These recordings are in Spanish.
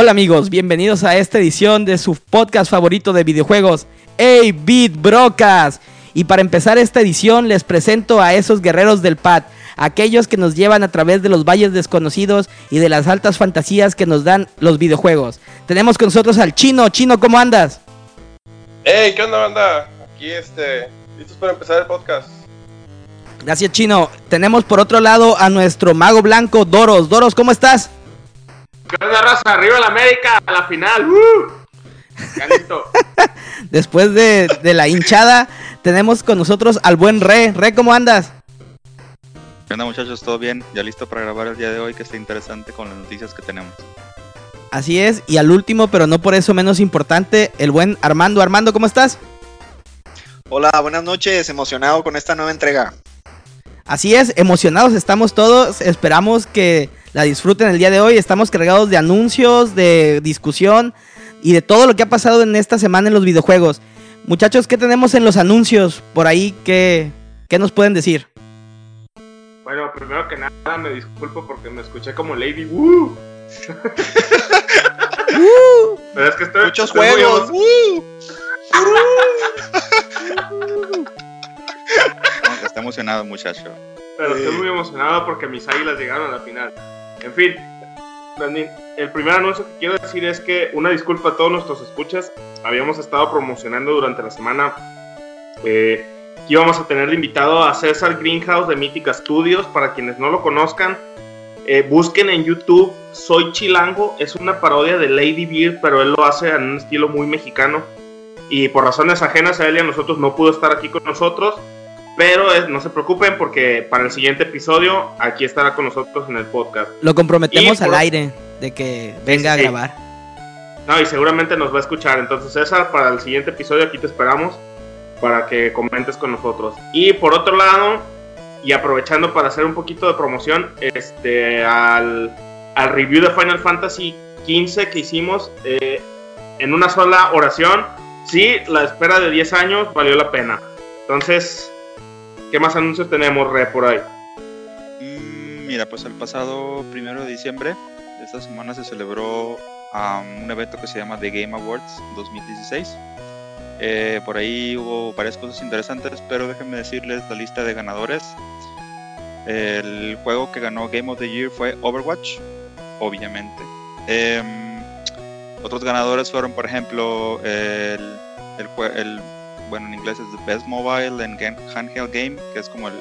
Hola amigos, bienvenidos a esta edición de su podcast favorito de videojuegos, A-Beat Brocas. Y para empezar esta edición les presento a esos guerreros del pad, aquellos que nos llevan a través de los valles desconocidos y de las altas fantasías que nos dan los videojuegos. Tenemos con nosotros al Chino. Chino, ¿cómo andas? Hey, ¿qué onda, banda? Aquí, este, listos para empezar el podcast. Gracias, Chino. Tenemos por otro lado a nuestro mago blanco, Doros. Doros, ¿cómo estás? ¿Qué onda, raza? Arriba la América, a la final. ¡Uh! Ya listo. Después de, de la hinchada, tenemos con nosotros al buen Re. Re, ¿cómo andas? ¿Qué onda muchachos? ¿Todo bien? Ya listo para grabar el día de hoy que está interesante con las noticias que tenemos. Así es, y al último, pero no por eso menos importante, el buen Armando. Armando, ¿cómo estás? Hola, buenas noches, emocionado con esta nueva entrega. Así es, emocionados estamos todos, esperamos que la disfruten el día de hoy, estamos cargados de anuncios, de discusión y de todo lo que ha pasado en esta semana en los videojuegos. Muchachos, ¿qué tenemos en los anuncios por ahí? ¿Qué, qué nos pueden decir? Bueno, primero que nada me disculpo porque me escuché como Lady Woo. Pero es que estoy Muchos estoy juegos. está emocionado muchacho. Pero estoy muy emocionado porque mis águilas llegaron a la final. En fin, Brandon, el primer anuncio que quiero decir es que una disculpa a todos nuestros escuchas. Habíamos estado promocionando durante la semana eh, que íbamos a tener de invitado a César Greenhouse de Mítica Studios. Para quienes no lo conozcan, eh, busquen en YouTube Soy Chilango. Es una parodia de Lady Beard, pero él lo hace en un estilo muy mexicano. Y por razones ajenas a él y a nosotros no pudo estar aquí con nosotros. Pero no se preocupen porque para el siguiente episodio aquí estará con nosotros en el podcast. Lo comprometemos Y al por- aire de que venga a grabar. No, y seguramente nos va a escuchar. Entonces, César, para el siguiente episodio aquí te esperamos para que comentes con nosotros. Y por otro lado, y aprovechando para hacer un poquito de promoción, este, al, al review de Final Fantasy XV que hicimos eh, en una sola oración, sí, la espera de 10 años valió la pena. Entonces, ¿qué más anuncios tenemos, Re, por ahí? Mm, mira, pues el pasado primero de diciembre, esta semana se celebró um, un evento que se llama The Game Awards 2016. Eh, por ahí hubo varias cosas interesantes, pero déjenme decirles la lista de ganadores. El juego que ganó Game of the Year fue Overwatch, obviamente. Em, otros ganadores fueron, por ejemplo, el, bueno, en inglés es The Best Mobile and Handheld Game, que es como el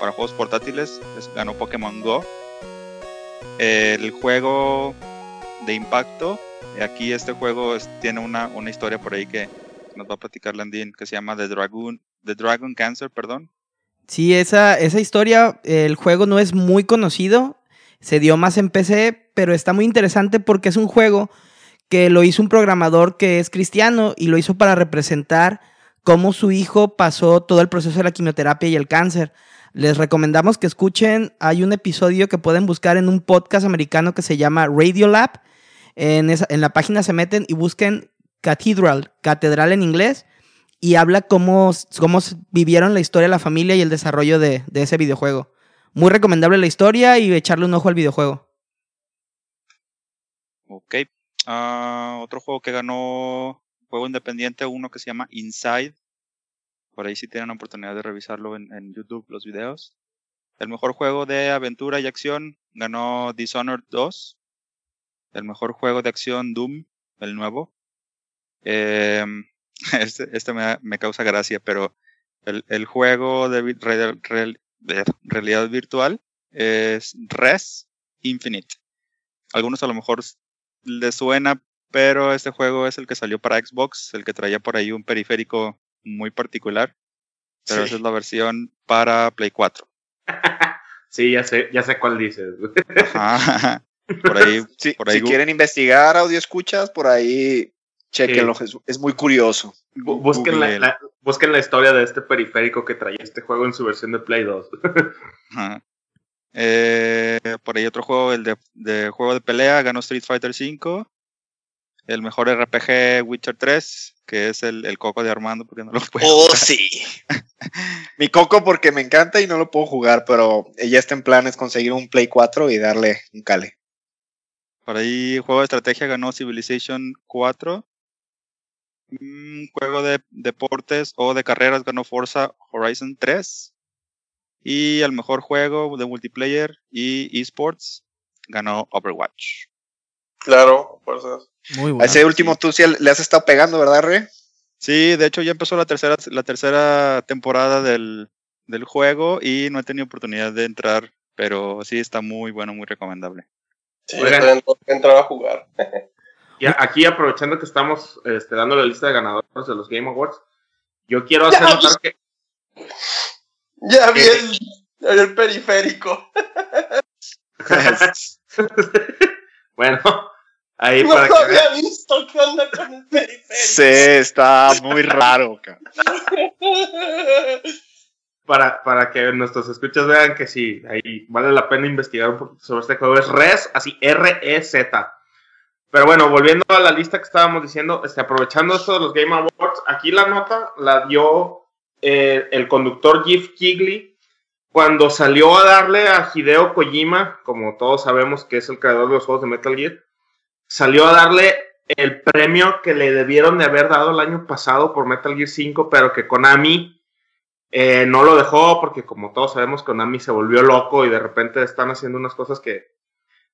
para juegos portátiles, es- ganó Pokémon Go. El juego de impacto, aquí este juego tiene una, una historia por ahí que nos va a platicar Landin, que se llama The Dragon, The Dragon Cancer, perdón. Sí, esa, esa historia, el juego no es muy conocido, se dio más en PC, pero está muy interesante porque es un juego que lo hizo un programador que es cristiano y lo hizo para representar cómo su hijo pasó todo el proceso de la quimioterapia y el cáncer. Les recomendamos que escuchen, hay un episodio que pueden buscar en un podcast americano que se llama Radiolab. En, en la página se meten y busquen Cathedral, catedral en inglés, y habla cómo, cómo vivieron la historia de la familia y el desarrollo de, de ese videojuego. Muy recomendable la historia y echarle un ojo al videojuego. Ok. Ah, otro juego que ganó juego independiente, uno que se llama Inside. Por ahí si tienen la oportunidad de revisarlo en, YouTube, los videos. El mejor juego de aventura y acción ganó Dishonored 2. El mejor juego de acción Doom, el nuevo. Em, este este me, causa gracia, pero el, el juego de de realidad virtual es Res Infinite. Algunos a lo mejor les suena, pero este juego es el que salió para Xbox, el que traía por ahí un periférico muy particular. Pero Sí. esa es la versión para Play 4. Sí, ya sé, ya sé cuál dices. Ajá. Por ahí, Si, por ahí si quieren investigar audio escuchas, por ahí chequenlo, es, es muy curioso. Bu- Busquen la, busquen la historia de este periférico que traía este juego en su versión de Play 2. Ajá. Eh, por ahí otro juego, el de, de juego de pelea, ganó Street Fighter V. El mejor RPG Witcher 3, que es el, el coco de Armando, porque no lo puedo. Oh, jugar. sí. Mi coco porque me encanta y no lo puedo jugar, pero ella está en planes conseguir un Play 4 y darle un cale. Por ahí, juego de estrategia ganó Civilization 4. Un juego de deportes o de carreras ganó Forza Horizon 3. Y el mejor juego de multiplayer y esports ganó Overwatch. Claro, fuerzas. Muy A bueno. ese último tú sí le has estado pegando, ¿verdad, Re? Sí, de hecho ya empezó la tercera, la tercera temporada del, del juego y no he tenido oportunidad de entrar, pero sí está muy bueno, muy recomendable. Sí, Oigan. entrar a jugar. Y a- aquí aprovechando que estamos este, dando la lista de ganadores de los Game Awards, yo quiero hacer Ya, notar que Ya vi el, ya vi el periférico. bueno, ahí No para lo que vean, había visto. ¿Qué onda con el periférico? Sí, está muy raro, cabrón. para, para que nuestros escuchas vean que sí, ahí vale la pena investigar un poquito sobre este juego. Es RES, así R-E-Z. Pero bueno, volviendo a la lista que estábamos diciendo, este, aprovechando esto de los Game Awards, aquí la nota la dio eh, el conductor Jeff Kigley cuando salió a darle a Hideo Kojima, como todos sabemos que es el creador de los juegos de Metal Gear, salió a darle el premio que le debieron de haber dado el año pasado por Metal Gear 5, pero que Konami eh, no lo dejó porque como todos sabemos Konami se volvió loco y de repente están haciendo unas cosas que,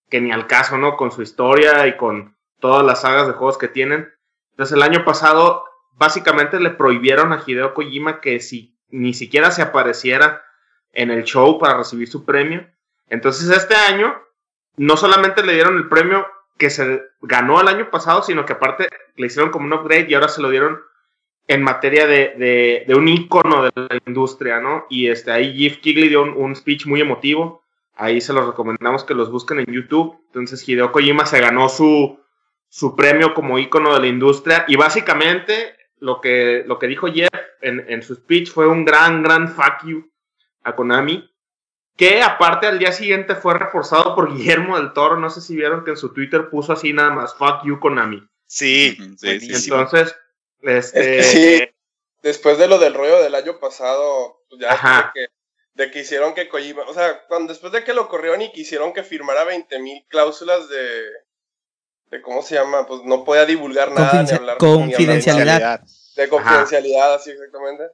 que ni al caso, ¿no? Con su historia y con todas las sagas de juegos que tienen. Entonces el año pasado básicamente le prohibieron a Hideo Kojima que si ni siquiera se apareciera en el show para recibir su premio. Entonces este año no solamente le dieron el premio que se ganó el año pasado, sino que aparte le hicieron como un upgrade y ahora se lo dieron en materia de, de, de un ícono de la industria, ¿no? Y este, ahí Jeff Kigley dio un, un speech muy emotivo. Ahí se los recomendamos que los busquen en YouTube. Entonces Hideo Kojima se ganó su, su premio como ícono de la industria. Y básicamente lo que, lo que dijo Jeff en, en su speech fue un gran, gran fuck you a Konami. Que aparte al día siguiente fue reforzado por Guillermo del Toro. No sé si vieron que en su Twitter puso así nada más, fuck you Konami. Sí, sí, buenísimo. Entonces, este... Es que sí. Después de lo del rollo del año pasado, pues ya Ajá. de que, de que hicieron que Kojima, o sea, cuando, después de que lo corrieron y quisieron que firmara 20.000 cláusulas de, de, ¿cómo se llama? Pues no podía divulgar nada, ni Confidencia- hablar ni hablar confidencialidad. nada. de confidencialidad, así exactamente.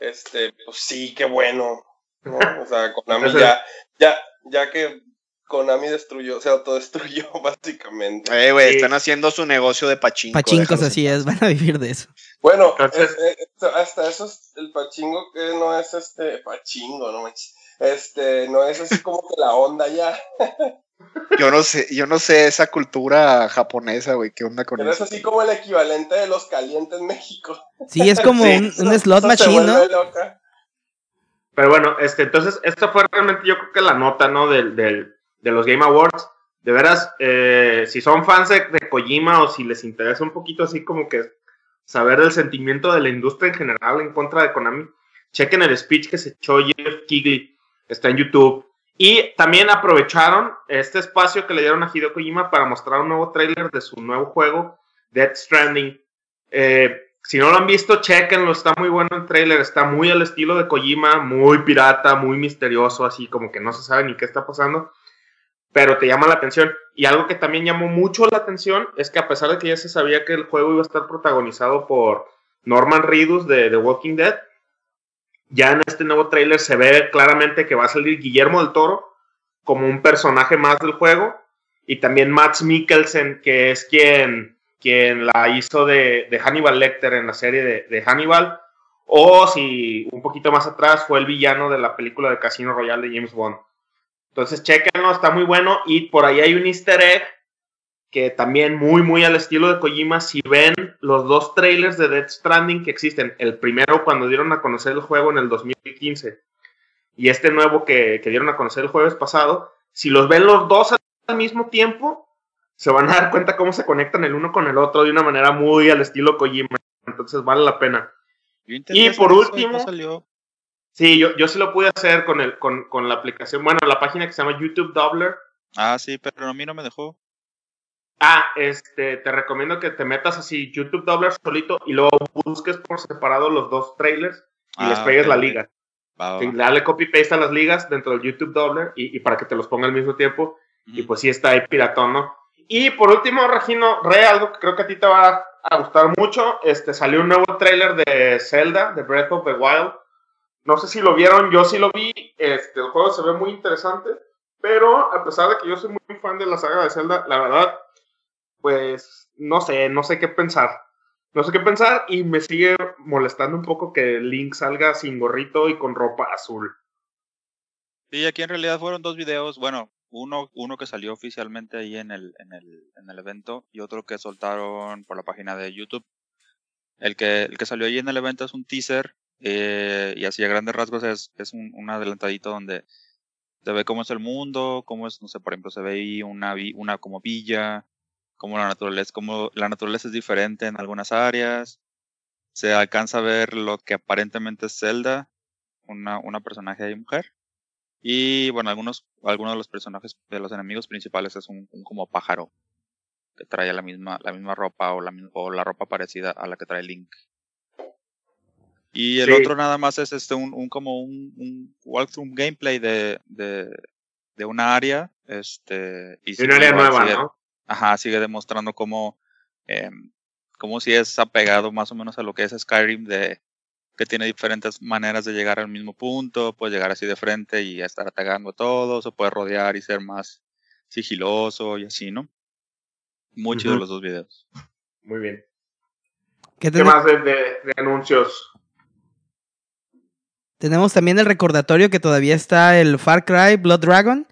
Este, pues sí, qué bueno, ¿no? O sea, Konami Entonces- ya, ya, ya que Konami destruyó, se autodestruyó básicamente. Eh, güey, Sí. están haciendo su negocio de pachinko. Pachincos así es, van a vivir de eso. Bueno, Entonces- eh, eh, hasta eso es el pachingo que no es este pachingo, no manches. Este, no es así como que la onda ya. Yo no sé, yo no sé esa cultura japonesa, güey, qué onda con Pero es eso. así como el equivalente de los calientes en México. Sí, es como Sí, un, un slot machine, ¿no? loca. Pero bueno, este, entonces, esta fue realmente yo creo que la nota, ¿no? Del, de los Game Awards. De veras, eh, si son fans de, de Kojima o si les interesa un poquito así como que saber del sentimiento de la industria en general en contra de Konami, chequen el speech que se echó Jeff Kigley, está en YouTube. Y también aprovecharon este espacio que le dieron a Hideo Kojima para mostrar un nuevo tráiler de su nuevo juego, Death Stranding. Eh, si no lo han visto, chequenlo, está muy bueno el tráiler, está muy al estilo de Kojima, muy pirata, muy misterioso, así como que no se sabe ni qué está pasando, pero te llama la atención. Y algo que también llamó mucho la atención es que a pesar de que ya se sabía que el juego iba a estar protagonizado por Norman Reedus de The Walking Dead, ya en este nuevo tráiler se ve claramente que va a salir Guillermo del Toro como un personaje más del juego y también Max Mikkelsen, que es quien, quien la hizo de, Hannibal Lecter en la serie de, Hannibal, o si un poquito más atrás fue el villano de la película de Casino Royale de James Bond. Entonces, chequenlo, está muy bueno. Y por ahí hay un easter egg que también muy, muy al estilo de Kojima. Si ven los dos trailers de Death Stranding que existen, el primero cuando dieron a conocer el juego en el 2015 y este nuevo que dieron a conocer el jueves pasado, si los ven los dos al mismo tiempo, se van a dar cuenta cómo se conectan el uno con el otro de una manera muy al estilo Kojima. Entonces vale la pena. Yo Y por último- no salió. Sí, yo, yo sí lo pude hacer con, el, con, con la aplicación, bueno, la página que se llama YouTube Doubler. Ah, sí, pero a mí no me dejó. Ah, este, te recomiendo que te metas así, YouTube Doubler solito, y luego busques por separado los dos trailers y Ah, les pegues la liga. Va, va, Sí, va. dale copy-paste a las ligas dentro del YouTube Doubler y, y para que te los ponga al mismo tiempo. Y pues sí está ahí piratón, ¿no? Y por último, Regino, Re, algo que creo que a ti te va a gustar mucho, este, salió un nuevo tráiler de Zelda, de Breath of the Wild. No sé si lo vieron, yo sí lo vi, este, el juego se ve muy interesante, pero a pesar de que yo soy muy fan de la saga de Zelda, la verdad, pues no sé, no sé qué pensar. No sé qué pensar y me sigue molestando un poco que Link salga sin gorrito y con ropa azul. Sí, aquí en realidad fueron dos videos, bueno, uno, uno que salió oficialmente ahí en el, en, el, en el evento y otro que soltaron por la página de YouTube. El que, el que salió ahí en el evento es un teaser eh, y así a grandes rasgos es, es un, un, adelantadito donde se ve cómo es el mundo, cómo es, no sé, por ejemplo, se ve ahí una, una como villa, cómo la naturaleza, cómo la naturaleza es diferente en algunas áreas. Se alcanza a ver lo que aparentemente es Zelda, una, una personaje de mujer. Y bueno, algunos, algunos de los personajes de los enemigos principales es un, un como pájaro que trae la misma, la misma ropa o la, o la ropa parecida a la que trae Link. Y el sí. otro nada más es este un, un como un, un walkthrough gameplay de, de, de una área. Este, y una área nueva, sigue, ¿no? Ajá, sigue demostrando cómo, eh, cómo si es apegado más o menos a lo que es Skyrim de que tiene diferentes maneras de llegar al mismo punto, puede llegar así de frente y estar atacando a todos, o puede rodear y ser más sigiloso y así, ¿no? Muy uh -huh. chido los dos videos. Muy bien. ¿Qué, ¿Qué más de, de, de, anuncios? Tenemos también el recordatorio que todavía está el Far Cry Blood Dragon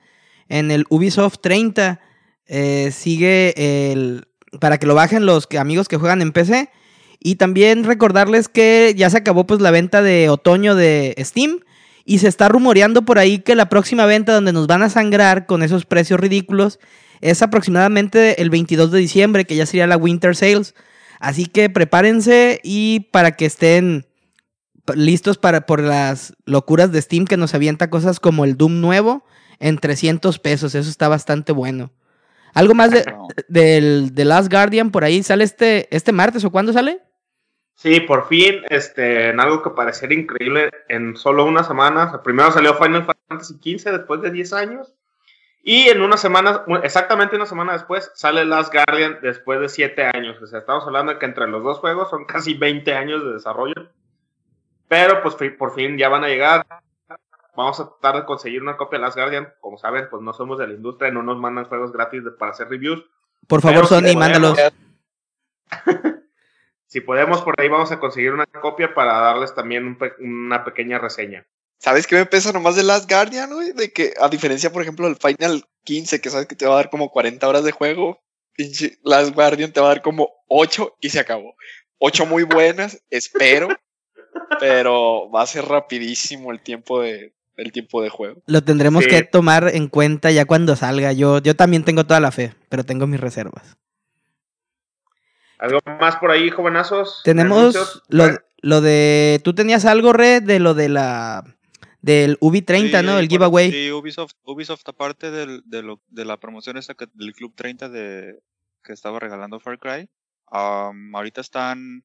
en el Ubisoft 30. Eh, sigue el. Para que lo bajen los amigos que juegan en PC. Y también recordarles que ya se acabó pues la venta de otoño de Steam y se está rumoreando por ahí que la próxima venta donde nos van a sangrar con esos precios ridículos es aproximadamente el 22 de diciembre, que ya sería la Winter Sales. Así que prepárense y para que estén listos para por las locuras de Steam que nos avienta cosas como el Doom nuevo en 300 pesos, eso está bastante bueno. Algo más de, del de Last Guardian por ahí sale este este martes o cuándo sale? Sí, por fin, este, en algo que pareciera increíble, en solo unas semanas. Primero salió Final Fantasy XV después de 10 años. Y en una semana, exactamente una semana después, sale Last Guardian después de 7 años. O sea, estamos hablando de que entre los dos juegos son casi 20 años de desarrollo. Pero pues por fin ya van a llegar. Vamos a tratar de conseguir una copia de Last Guardian. Como saben, pues no somos de la industria, no nos mandan juegos gratis para hacer reviews. Por favor, Sony, mándalos. si podemos, por ahí vamos a conseguir una copia para darles también un pe una pequeña reseña. ¿Sabes qué me pesa nomás de Last Guardian, güey? De que, a diferencia, por ejemplo, del Final 15, que sabes que te va a dar como 40 horas de juego, pinche Last Guardian te va a dar como 8 y se acabó. 8 muy buenas, espero, pero va a ser rapidísimo el tiempo de, el tiempo de juego. Lo tendremos sí. que tomar en cuenta ya cuando salga. Yo, yo también tengo toda la fe, pero tengo mis reservas. ¿Algo más por ahí, jovenazos? Tenemos lo, lo, de. Tú tenías algo, Red, de lo de la. Del Ubi 30, sí, ¿no? El giveaway. Sí, Ubisoft, Ubisoft aparte del, de, lo, de la promoción esa que, del Club 30 de, que estaba regalando Far Cry, um, ahorita están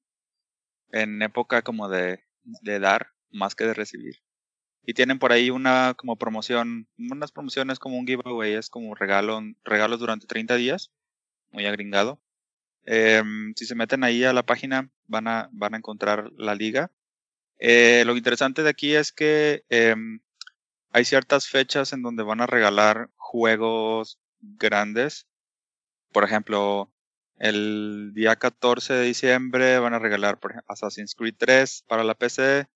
en época como de, de dar más que de recibir. Y tienen por ahí una como promoción, unas promociones como un giveaway, es como regalo, regalos durante 30 días, muy agringado. Eh, si se meten ahí a la página van a, van a encontrar la liga. Eh, lo interesante de aquí es que eh, hay ciertas fechas en donde van a regalar juegos grandes. Por ejemplo, el día 14 de diciembre van a regalar por ejemplo, Assassin's Creed 3 para la PC.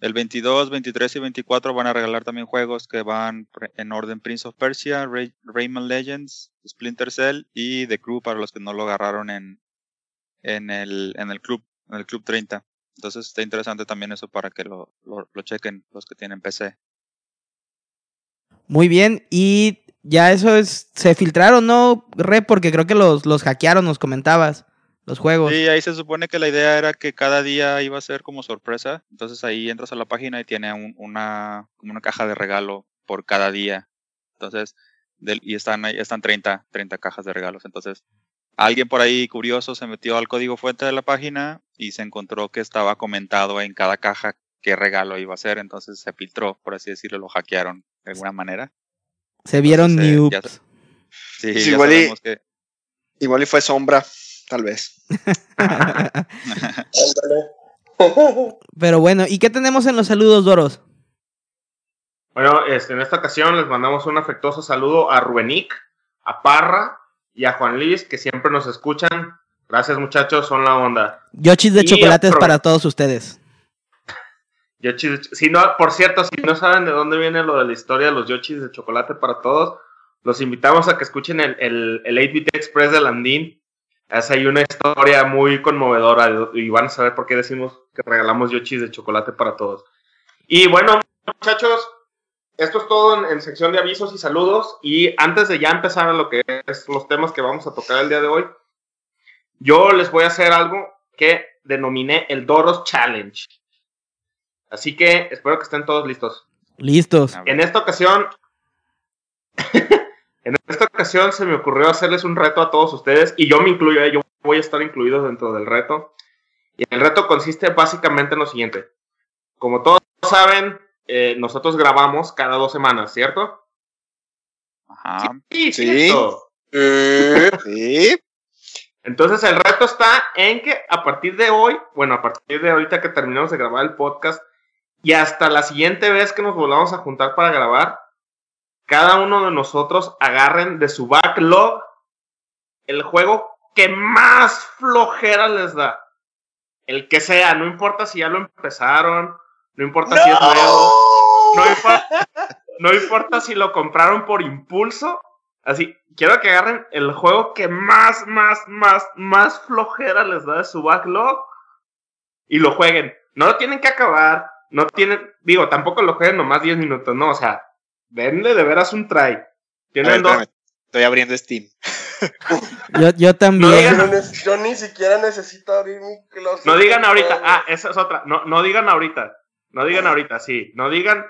El 22, 23 y 24 van a regalar también juegos que van en orden Prince of Persia, Ray Rayman Legends, Splinter Cell y The Crew para los que no lo agarraron en, en, el, en el club, en el club 30. Entonces está interesante también eso para que lo, lo, lo chequen los que tienen PC. Muy bien, y ya eso es, se filtraron, ¿no, Re? Porque creo que los, los hackearon, nos comentabas los juegos. Sí, ahí se supone que la idea era que cada día iba a ser como sorpresa. Entonces ahí entras a la página y tiene un, una, como una caja de regalo por cada día. Entonces, del, y están ahí, están 30, 30 cajas de regalos. Entonces, alguien por ahí curioso se metió al código fuente de la página y se encontró que estaba comentado en cada caja qué regalo iba a ser. Entonces se filtró, por así decirlo, lo hackearon de alguna manera. Se vieron Entonces. Ya, Sí, Sí, ya igual y- que- Igual y fue sombra, tal vez. Pero bueno, ¿y qué tenemos en los saludos, Doros? Bueno, este, en esta ocasión les mandamos un afectuoso saludo a Rubenic, a Parra y a Juan Luis, que siempre nos escuchan. Gracias, muchachos, son la onda. Yochis de Y chocolates para todos ustedes. Yochis, si no, por cierto, si no saben de dónde viene lo de la historia de los Yochis de chocolate para todos, los invitamos a que escuchen el, el, el 8-Bit Express de Landín. Es ahí una historia muy conmovedora y van a saber por qué decimos que regalamos Yochis de chocolate para todos. Y bueno, muchachos, esto es todo en, en sección de avisos y saludos. Y antes de ya empezar a lo que es los temas que vamos a tocar el día de hoy, yo les voy a hacer algo que denominé el Doros Challenge. Así que espero que estén todos listos. Listos. En esta ocasión, en esta ocasión se me ocurrió hacerles un reto a todos ustedes y yo me incluyo, eh, yo voy a estar incluido dentro del reto. Y el reto consiste básicamente en lo siguiente. Como todos saben, eh, nosotros grabamos cada dos semanas, ¿cierto? Ajá. Sí. cierto. Sí. Entonces el reto está en que a partir de hoy, bueno, a partir de ahorita que terminamos de grabar el podcast y hasta la siguiente vez que nos volvamos a juntar para grabar, cada uno de nosotros agarren de su backlog el juego que más flojera les da. El que sea, no importa si ya lo empezaron, no importa si es nuevo, no importa, no importa si lo compraron por impulso. Así, quiero que agarren el juego que más, más, más, más flojera les da de su backlog y lo jueguen. No lo tienen que acabar, no tienen, digo, tampoco lo jueguen nomás 10 minutos, no, o sea, denle de veras un try. A Tienen ver, dos, espérame. Estoy abriendo Steam. Yo, yo No también. digan- Yo, ni siquiera necesito abrir mi closet. No digan ahorita, ah, esa es otra. No, no digan ahorita. No digan ahorita, sí. No digan.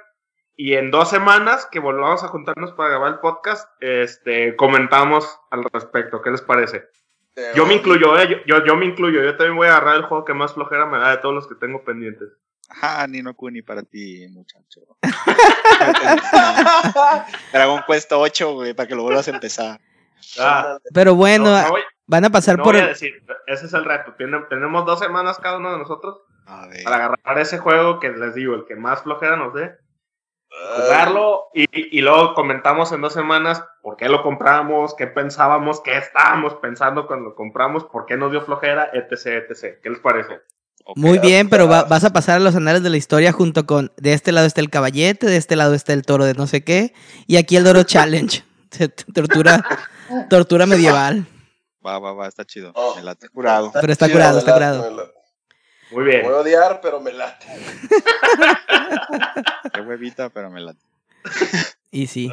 Y en dos semanas que volvamos a juntarnos para grabar el podcast, este, comentamos al respecto. ¿Qué les parece? Yo me incluyo, eh, yo, yo, yo me incluyo. Yo también voy a agarrar el juego que más flojera me da de todos los que tengo pendientes. Ajá, Nino Kuni para ti, muchacho. Dragon Quest 8, güey, para que lo vuelvas a empezar. Ah, Ándale. Pero bueno, no, no voy, van a pasar no por. voy a decir. Ese es el reto. Tenemos dos semanas cada uno de nosotros A ver. para agarrar ese juego que les digo, el que más flojera nos dé. jugarlo y, y luego comentamos en dos semanas por qué lo compramos, qué pensábamos, qué estábamos pensando cuando lo compramos, por qué nos dio flojera, etc, etc. ¿Qué les parece? Muy bien, pero va- vas a pasar a los anales de la historia junto con. De este lado está el caballete, de este lado está el toro de no sé qué. Y aquí el Doro Challenge. tortura, tortura medieval. Va, va, va, está chido. Oh. Me late. Curado. Pero está Chido, curado, me está late, curado. me. Muy Me bien. Voy a odiar, pero me late. Qué huevita, pero me late. Y sí.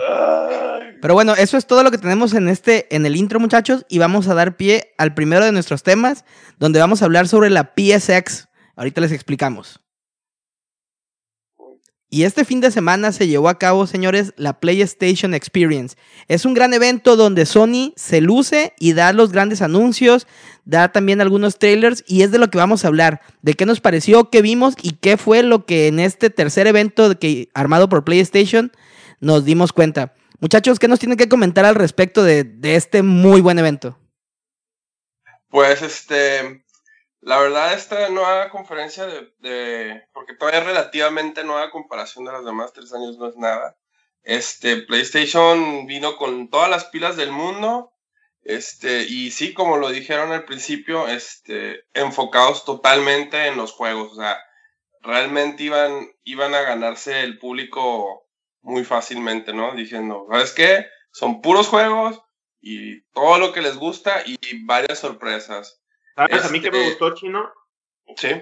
Pero bueno, eso es todo lo que tenemos en este, en el intro, muchachos. Y vamos a dar pie al primero de nuestros temas, donde vamos a hablar sobre la PSX. Ahorita les explicamos. Y este fin de semana se llevó a cabo, señores, la PlayStation Experience. Es un gran evento donde Sony se luce y da los grandes anuncios, da también algunos trailers y es de lo que vamos a hablar, de qué nos pareció, qué vimos y qué fue lo que en este tercer evento que, armado por PlayStation nos dimos cuenta. Muchachos, ¿qué nos tienen que comentar al respecto de, de este muy buen evento? Pues este, la verdad esta nueva conferencia de, porque todavía es relativamente nueva comparación de las demás, tres años no es nada. Este, PlayStation vino con todas las pilas del mundo, este, y sí, como lo dijeron al principio, este, enfocados totalmente en los juegos, o sea, realmente iban, iban a ganarse el público muy fácilmente, ¿no? Diciendo, ¿sabes qué? Son puros juegos, y todo lo que les gusta y varias sorpresas. ¿Sabes? A mí que me Este- gustó, Chino, Sí.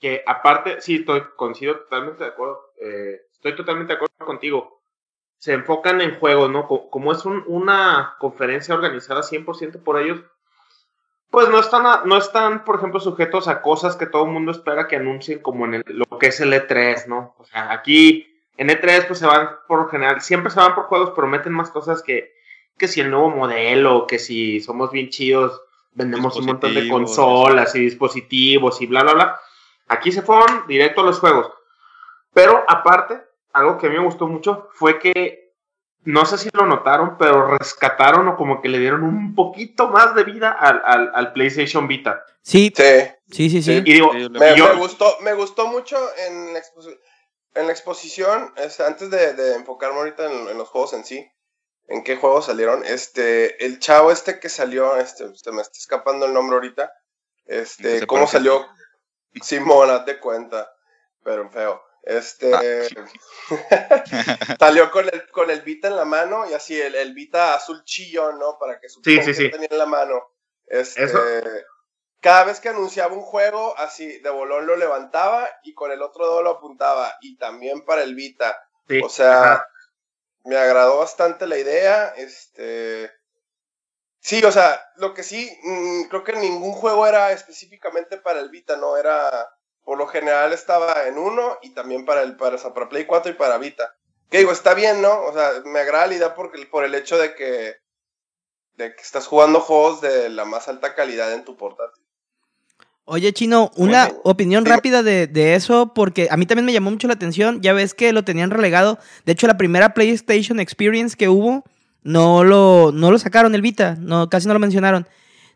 que aparte, sí, estoy, coincido totalmente de acuerdo, eh, estoy totalmente de acuerdo contigo. Se enfocan en juegos, ¿no? Co- Como es un- una conferencia organizada 100% por ellos, pues no están, a- no están, por ejemplo, sujetos a cosas que todo el mundo espera que anuncien, como en el- lo que es el E3, ¿no? O sea, aquí en E3 pues se van por lo general, siempre se van por juegos, pero meten más cosas que, que si el nuevo modelo, que si somos bien chidos, vendemos un montón de consolas y dispositivos y bla, bla, bla. Aquí se fueron directo a los juegos. Pero aparte, algo que a mí me gustó mucho fue que no sé si lo notaron, pero rescataron o como que le dieron un poquito más de vida al, PlayStation Vita. Sí. Sí, sí, sí. Y digo, me, gustó, me gustó mucho en la, en la exposición, este, antes de, enfocarme ahorita en, los juegos en sí, en qué juegos salieron, este, el chavo este que salió, este, me está escapando el nombre ahorita, este, cómo salió, Simón, de cuenta, pero feo. Este ah. salió con el con el Vita en la mano y así el, el Vita azul chillón, ¿no? Para que su sí, sí, tenía en la mano. Este, cada vez que anunciaba un juego, así de bolón lo levantaba y con el otro dedo lo apuntaba. Y también para el Vita. o sea, me agradó bastante la idea. Este. Sí, o sea, lo que sí, mm, creo que ningún juego era específicamente para el Vita, ¿no? Era por lo general estaba en uno y también para el para, para Play 4 y para Vita. Que digo, está bien, ¿no? O sea, me agrada la idea porque, por el hecho de que, de que estás jugando juegos de la más alta calidad en tu portátil. Oye, Chino, una opinión rápida de, de, eso, porque a mí también me llamó mucho la atención. Ya ves que lo tenían relegado. De hecho, la primera PlayStation Experience que hubo, no lo, no lo sacaron el Vita, no, casi no lo mencionaron.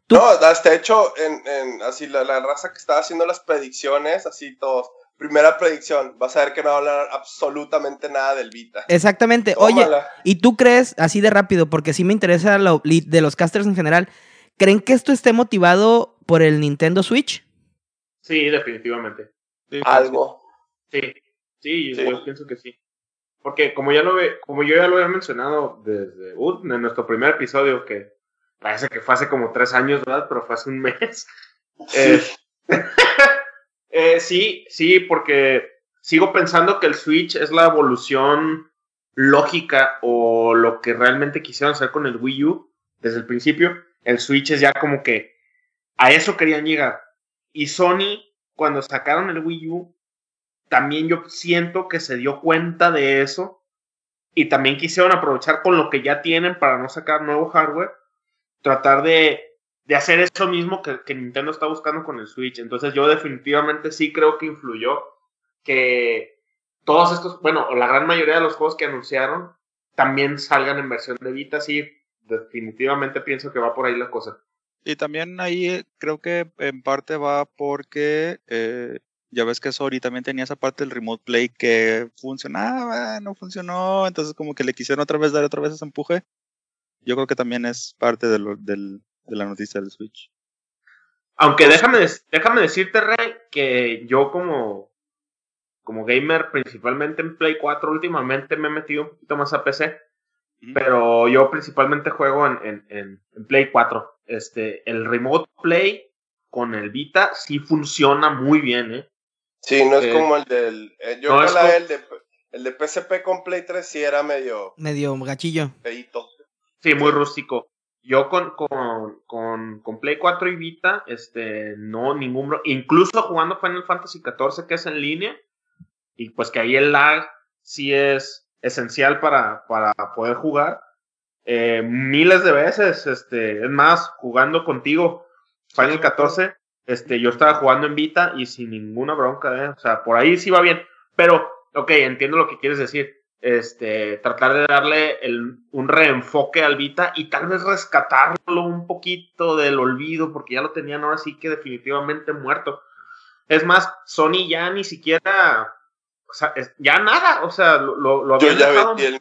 No, hasta hecho, en, así la, raza que estaba haciendo las predicciones, así todos. Primera predicción, vas a ver que no va a hablar absolutamente nada del Vita. Exactamente. Oye, ¿y tú crees, así de rápido, porque sí me interesa lo, de los casters en general, ¿creen que esto esté motivado por el Nintendo Switch? Sí, definitivamente. Algo. Sí, sí, yo, pienso que sí. Porque como ya lo ve, como yo ya lo había mencionado desde en nuestro primer episodio, que parece que fue hace como tres años, ¿verdad? Pero fue hace un mes. Eh, eh, sí, sí, porque sigo pensando que el Switch es la evolución lógica o lo que realmente quisieron hacer con el Wii U desde el principio. El Switch es ya como que a eso querían llegar. Y Sony, cuando sacaron el Wii U, también yo siento que se dio cuenta de eso y también quisieron aprovechar con lo que ya tienen para no sacar nuevo hardware tratar de, hacer eso mismo que, Nintendo está buscando con el Switch. Entonces yo definitivamente sí creo que influyó que todos estos, bueno, la gran mayoría de los juegos que anunciaron también salgan en versión de Vita, sí, definitivamente pienso que va por ahí la cosa. Y también ahí creo que en parte va porque eh, ya ves que Sony también tenía esa parte del Remote Play que funcionaba, no funcionó, entonces como que le quisieron otra vez dar otra vez ese empuje yo creo que también es parte de, lo, del, de la noticia del Switch. Aunque déjame, déjame decirte, Rey, que yo como, como gamer, principalmente en Play 4, últimamente me he metido un poquito más a PC. Pero yo principalmente juego en, en, en, Play 4. Este, el Remote Play con el Vita sí funciona muy bien, ¿eh? Sí, no es eh, como el del... Eh, yo creo que el, de, el de PSP con Play 3 sí era medio... Medio gachillo. Feito. Sí, muy rústico. Yo con, con, con, con, Play 4 y Vita, este, no, ningún... Incluso jugando Final Fantasy XIV, que es en línea, y pues que ahí el lag sí es esencial para, para poder jugar. Eh, miles de veces, este, es más, jugando contigo Final 14, este, yo estaba jugando en Vita y sin ninguna bronca, ¿eh? o sea, por ahí sí va bien, pero, ok, entiendo lo que quieres decir este, tratar de darle un reenfoque al Vita y tal vez rescatarlo un poquito del olvido, porque ya lo tenían ahora sí que definitivamente muerto. Es más, Sony ya ni siquiera, o sea, ya nada, o sea, lo, lo, habían dejado morir.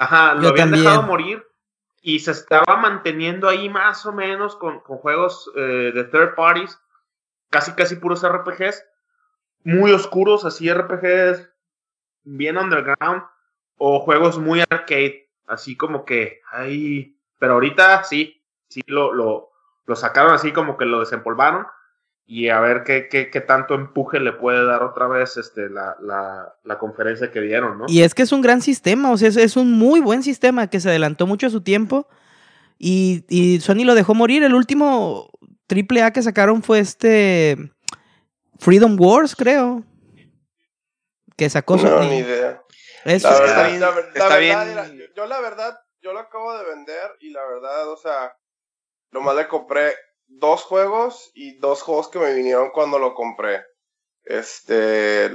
Ajá, lo habían dejado morir y se estaba manteniendo ahí más o menos con, juegos eh, de third parties, casi casi puros RPGs, muy oscuros, así RPGs bien underground o juegos muy arcade, así como que ahí, pero ahorita sí, sí lo, lo, lo sacaron así como que lo desempolvaron y a ver qué, qué, qué, tanto empuje le puede dar otra vez este, la, la, la, conferencia que dieron, ¿no? Y es que es un gran sistema, o sea, es, un muy buen sistema que se adelantó mucho a su tiempo y, y Sony lo dejó morir. El último triple A que sacaron fue este Freedom Wars, creo que sacó No, ni idea. la verdad, bien. yo la verdad, yo lo acabo de vender y la verdad, o sea, nomás le compré dos juegos y dos juegos que me vinieron cuando lo compré. Este,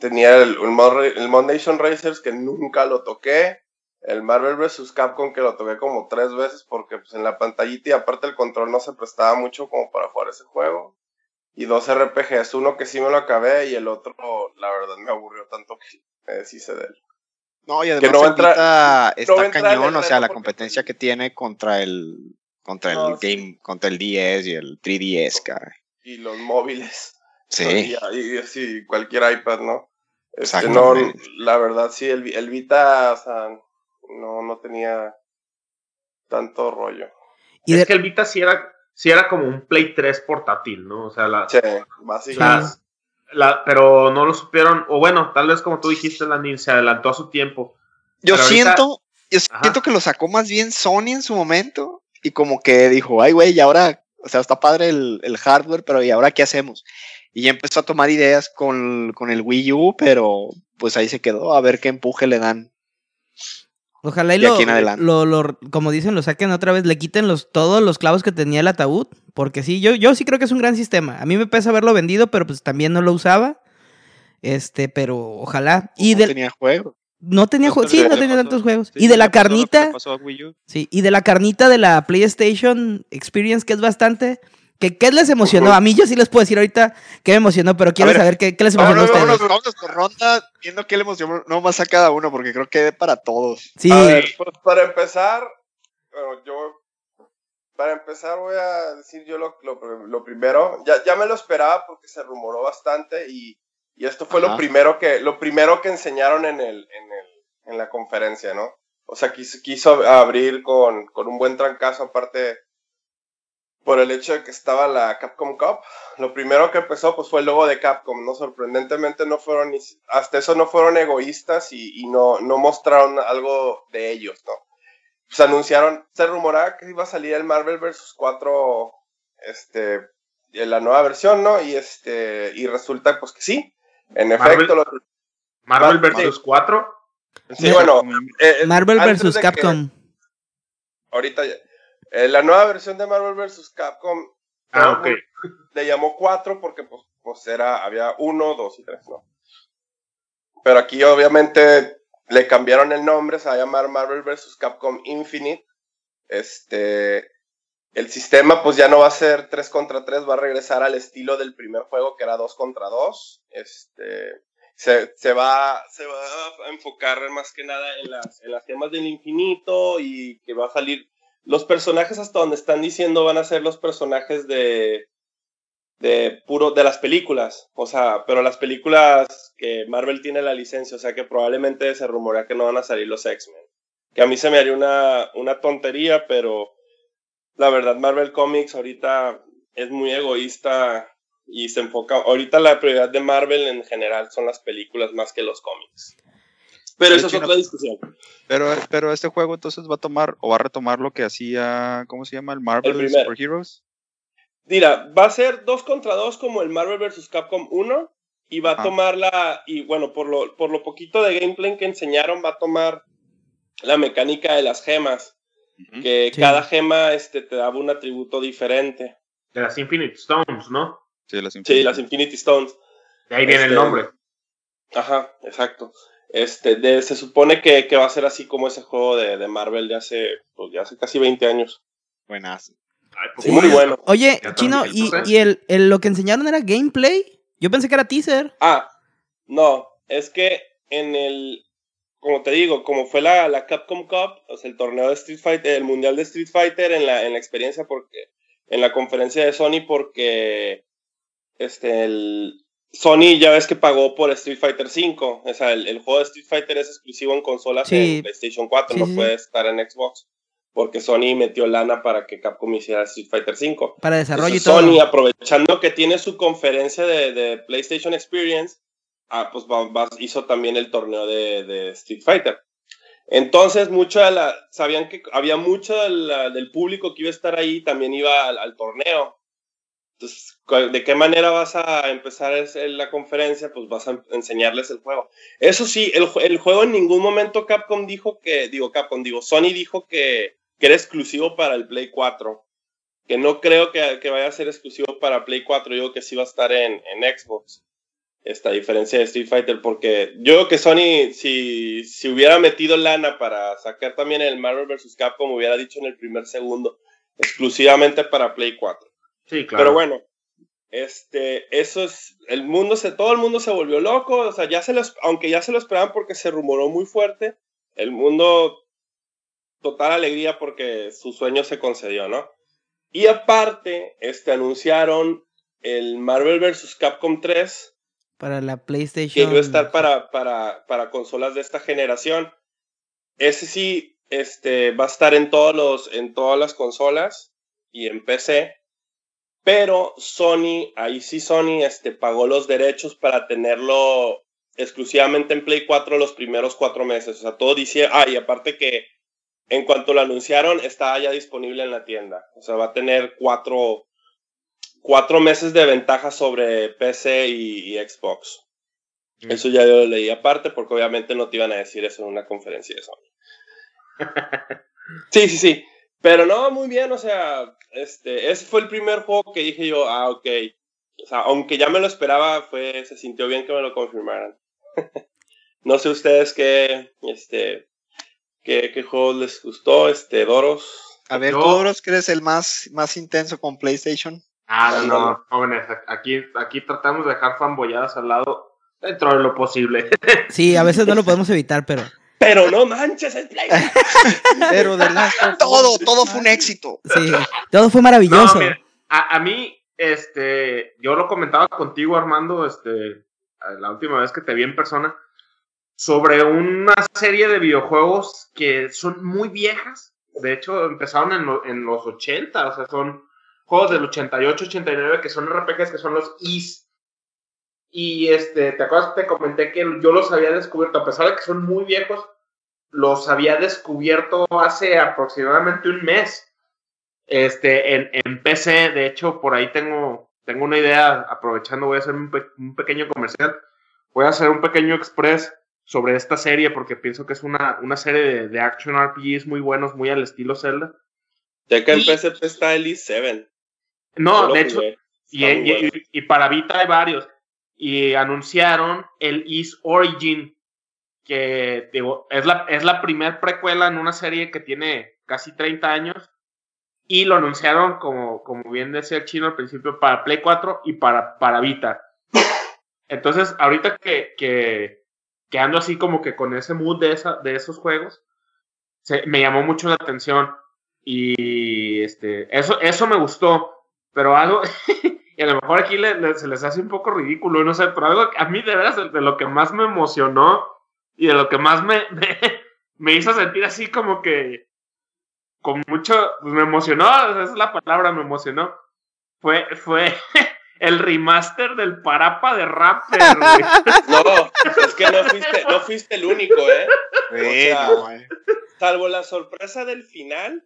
tenía el, el, Mod Nation Racers que nunca lo toqué. el Marvel vs. Capcom que lo toqué como tres veces porque pues en la pantallita y aparte el control no se prestaba mucho como para jugar ese juego. Y dos RPGs, uno que sí me lo acabé y el otro, la verdad, me aburrió tanto que me deshice de él. No, y además no Vita no está va a entrar en cañón, o sea, la competencia que tiene contra el contra el No, sí. game, contra el 10 y el 3DS, caray. Y los móviles. Sí, Y, y- sí, cualquier iPad, ¿no? Este, no, la verdad, sí, el, el Vita, o sea, no, no tenía tanto rollo. Y es de- que el Vita sí era, sí era como un Play 3 portátil, ¿no? O sea, la, Sí, básicamente. las- la- pero no lo supieron, o bueno, tal vez como tú dijiste, Landin, se adelantó a su tiempo. yo pero ahorita- siento, yo Ajá. siento que lo sacó más bien Sony en su momento y como que dijo, ay güey, y ahora, o sea, está padre el, el hardware, pero ¿y ahora qué hacemos? Y ya empezó a tomar ideas con, con el Wii U, pero pues ahí se quedó, a ver qué empuje le dan. Ojalá y lo, aquí en adelante. lo- lo- como dicen, lo saquen otra vez, le quiten los, todos los clavos que tenía el ataúd, porque sí, yo, yo sí creo que es un gran sistema. A mí me pesa haberlo vendido, pero pues también no lo usaba. Este, pero ojalá. Y No tenía juego. No tenía No, juegos, sí, no tenía pasó- tantos juegos. Sí, y de la carnita, pasó a Wii U. sí, y de la carnita de la PlayStation Experience, que es bastante. ¿Qué, qué les emocionó? A mí yo sí les puedo decir ahorita qué me emocionó, pero quiero ver, saber qué, qué les emocionó Vámonos, a ustedes. vámonos con ronda, viendo qué le emocionó no más a cada uno, porque creo que para todos. Sí, A ver, pues para empezar, bueno, yo, para empezar voy a decir yo lo, lo, lo primero, ya, ya me lo esperaba porque se rumoró bastante y, y esto fue Ajá. lo primero que, lo primero que enseñaron en el, en el, en la conferencia, ¿no? O sea, quiso, quiso abrir con, con un buen trancazo, aparte por el hecho de que estaba la Capcom Cup. Lo primero que empezó pues fue el logo de Capcom, ¿no? Sorprendentemente no fueron, ni- hasta eso no fueron egoístas y, y no, no mostraron algo de ellos, ¿no? Pues anunciaron, se rumoraba que iba a salir el Marvel vs. 4, este, en la nueva versión, ¿no? Y este, y resulta pues que sí, en Marvel- efecto, lo- Marvel vs. 4. sí, bueno, eh, eh, Marvel vs. de que- Capcom. ahorita ya, eh, la nueva versión de Marvel vs. Capcom Ah, ok. le llamó 4 porque pues, pues era, había 1, 2 y 3, ¿no? Pero aquí obviamente le cambiaron el nombre, se va a llamar Marvel vs. Capcom Infinite. Este, el sistema pues ya no va a ser 3 contra 3, va a regresar al estilo del primer juego que era 2 contra 2. Este, se, se va, se va a enfocar más que nada en las, en las gemas del infinito y que va a salir los personajes hasta donde están diciendo van a ser los personajes de de puro de las películas, o sea, pero las películas que Marvel tiene la licencia, o sea que probablemente se rumorea que no van a salir los X-Men. Que a mí se me haría una, una tontería, pero la verdad Marvel Comics ahorita es muy egoísta y se enfoca, ahorita la prioridad de Marvel en general son las películas más que los cómics. Pero eso es otra discusión. Pero, pero este juego entonces va a tomar o va a retomar lo que hacía, ¿cómo se llama? El Marvel primero. Super Heroes. Mira, va a ser dos contra dos como el Marvel vs. Capcom 1 y va a tomar la, y bueno, por lo, por lo poquito de gameplay que enseñaron, va a tomar la mecánica de las gemas, Que Sí. cada gema este, te daba un atributo diferente. De las Infinite Stones, ¿no? Sí, las Sí, Infinity. las Infinity Stones. De ahí viene el Este, nombre. Ajá, exacto. Este, de, se supone que, que va a ser así como ese juego de, de Marvel de hace, pues, de hace casi 20 años. Buenas. Ay, pues, Sí, muy bueno. Oye, Ya Chino, ¿y, y el, el- lo que enseñaron era gameplay? Yo pensé que era teaser. Ah, no, es que en el, como te digo, como fue la, la Capcom Cup, o sea, el torneo de Street Fighter, el mundial de Street Fighter en la, en la experiencia, porque, en la conferencia de Sony, porque, este, el, Sony ya ves que pagó por Street Fighter 5, o sea, el, el juego de Street Fighter es exclusivo en consolas Sí. en PlayStation 4, Sí, no sí, puede estar en Xbox, porque Sony metió lana para que Capcom hiciera Street Fighter 5. Para desarrollo y todo. Sony, aprovechando que tiene su conferencia de, de PlayStation Experience, ah, pues hizo también el torneo de, de Street Fighter. Entonces, mucho la, sabían que había mucho del público que iba a estar ahí, también iba al, torneo. Entonces, ¿de qué manera vas a empezar es- la conferencia? Pues vas a enseñarles el juego. Eso sí, el, jue- el juego en ningún momento Capcom dijo que, digo Capcom, digo, Sony dijo que, que era exclusivo para el Play 4 que no creo que, que vaya a ser exclusivo para Play 4, yo digo que sí va a estar en, en Xbox. Esta diferencia de Street Fighter, porque yo creo que Sony, si, si hubiera metido lana para sacar también el Marvel vs. Capcom, hubiera dicho en el primer segundo, exclusivamente para Play 4. Sí, claro. Pero bueno, este, eso es, el mundo se, todo el mundo se volvió loco, o sea, ya se los, aunque ya se lo esperaban porque se rumoró muy fuerte, el mundo, total alegría porque su sueño se concedió, ¿no? Y aparte, este, anunciaron el Marvel vs. Capcom 3, Para la PlayStation. iba a estar para, para, para consolas de esta generación. Ese sí, este, va a estar en, todos los, en todas las consolas y en PC. Pero Sony, ahí sí Sony, este, pagó los derechos para tenerlo exclusivamente en Play 4 los primeros cuatro meses. O sea, todo dice, ah, y aparte que en cuanto lo anunciaron, está ya disponible en la tienda. O sea, va a tener cuatro, cuatro meses de ventaja sobre PC y, y Xbox. Mm. Eso ya yo lo leí aparte, porque obviamente no te iban a decir eso en una conferencia de Sony. sí, sí, sí. Pero no, muy bien, o sea, este, ese fue el primer juego que dije yo, ah, ok. O sea, aunque ya me lo esperaba, fue, se sintió bien que me lo confirmaran. no sé ustedes qué, este, qué, qué juegos les gustó, este, Doros. A ver, Yo- ¿tú, Doros, eres el más, más intenso con PlayStation? Ah, no, no, jóvenes, aquí, aquí tratamos de dejar fanboyadas al lado dentro de lo posible. Sí, a veces no lo podemos evitar, pero. Pero no manches el Play. Pero de Us- Todo, todo fue un éxito. Sí, todo fue No, maravilloso. mira, a, a mí, este, yo lo comentaba contigo, Armando, este, la última vez que te vi en persona, sobre una serie de videojuegos que son muy viejas. De hecho, empezaron en, lo- en los 80, o sea, son juegos del 88, 89 que son RPGs, que son los Is. Y este, ¿te acuerdas que te comenté que yo los había descubierto, a pesar de que son muy viejos, los había descubierto hace aproximadamente un mes este, en, en PC, de hecho, por ahí tengo, tengo una idea, aprovechando, voy a hacer un, pe- un pequeño comercial, voy a hacer un pequeño express sobre esta serie, porque pienso que es una, una serie de, de action RPGs muy buenos, muy al estilo Zelda. Ya que en PSP está el i7. No, de hecho, y, Está muy y- bueno. y- y para Vita hay varios, y anunciaron el Is Origin, que digo, es la, es la primer precuela en una serie que tiene casi 30 años. Y lo anunciaron, como, como bien decía el chino al principio, para Play 4 y para, para Vita. Entonces, ahorita que, que, que ando así como que con ese mood de, esa, de esos juegos, se, me llamó mucho la atención. Y este, eso, eso me gustó. Pero algo, y a lo mejor aquí le- le- se les hace un poco ridículo, no sé, pero algo que a mí de veras de, de lo que más me emocionó y de lo que más me, me, me hizo sentir así como que con mucho, pues me emocionó, esa es la palabra, me emocionó. Fue, fue el remaster del Parapa de Rapper, güey. No, es que no fuiste, no fuiste el único, ¿eh? sea, eh. Salvo la sorpresa del final,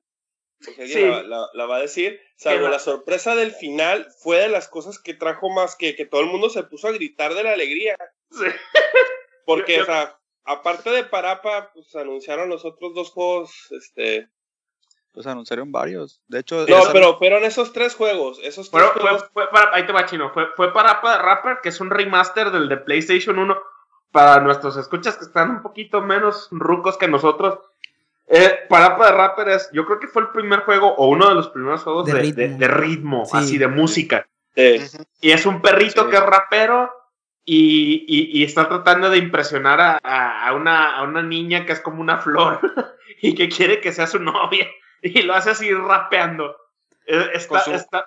porque alguien Sí. la, la- la va a decir, salvo la sorpresa del final, fue de las cosas que trajo más que, que todo el mundo se puso a gritar de la alegría. Sí. Porque, Yo- yo- o sea, aparte de Parapa, pues anunciaron los otros dos juegos, este... Pues anunciaron varios. De hecho, No, esa- pero fueron esos tres juegos, esos tres Fue, fue, juegos. fue para, ahí te va chino, fue, fue Parapa de Rapper, que es un remaster del de PlayStation 1, para nuestros escuchas que están un poquito menos rucos que nosotros. Eh, Parapa de Rapper es, yo creo que fue el primer juego, o uno de los primeros juegos De de, ritmo. de- de ritmo, Sí. así de música. eh. Y es un perrito Sí. que es rapero y, y- y está tratando de impresionar a, a- a una, a una niña que es como una flor y que quiere que sea su novia. Y lo hace así rapeando. Eh, Está, Con su- está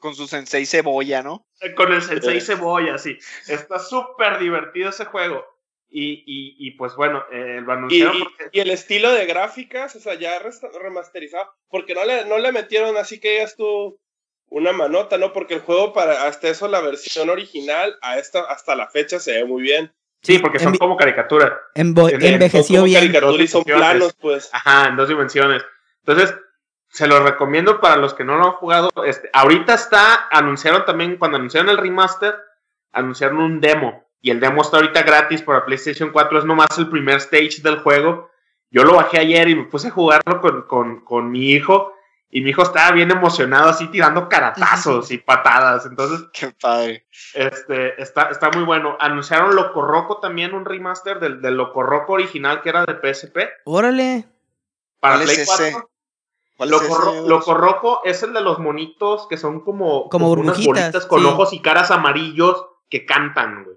Con su sensei cebolla, ¿no? con el Sensei. Cebolla, sí. Está súper divertido ese juego. Y, y, y pues bueno, eh, lo Y, anunciaron y- porque- y el estilo de gráficas, o sea, ya remasterizado, porque no le, no le metieron así que digas tú una manota, ¿no? Porque el juego para hasta eso la versión original a esta hasta la fecha se ve muy bien. Sí, porque son envi- como caricaturas. Envo- en- en- envejeció Son como bien. caricatura y son planos, pues. Ajá, en dos dimensiones. Entonces, se los recomiendo para los que no lo han jugado. Este, ahorita está, anunciaron también, cuando anunciaron el remaster, anunciaron un demo. Y el demo está ahorita gratis para PlayStation 4. Es nomás el primer stage del juego. Yo lo bajé ayer y me puse a jugarlo con, con, con mi hijo. Y mi hijo estaba bien emocionado, así tirando caratazos y patadas. Entonces, Qué padre. este, está, está muy bueno. Anunciaron Loco Roco también, un remaster del, del Loco Roco original que era de PSP. Órale. Para ¿Cuál Play es ese? 4. ¿Cuál Loco, es ese, Ro- amigos? Loco Roco es el de los monitos que son como, Como unas burbujitas, bolitas con sí. ojos y caras amarillos que cantan, güey.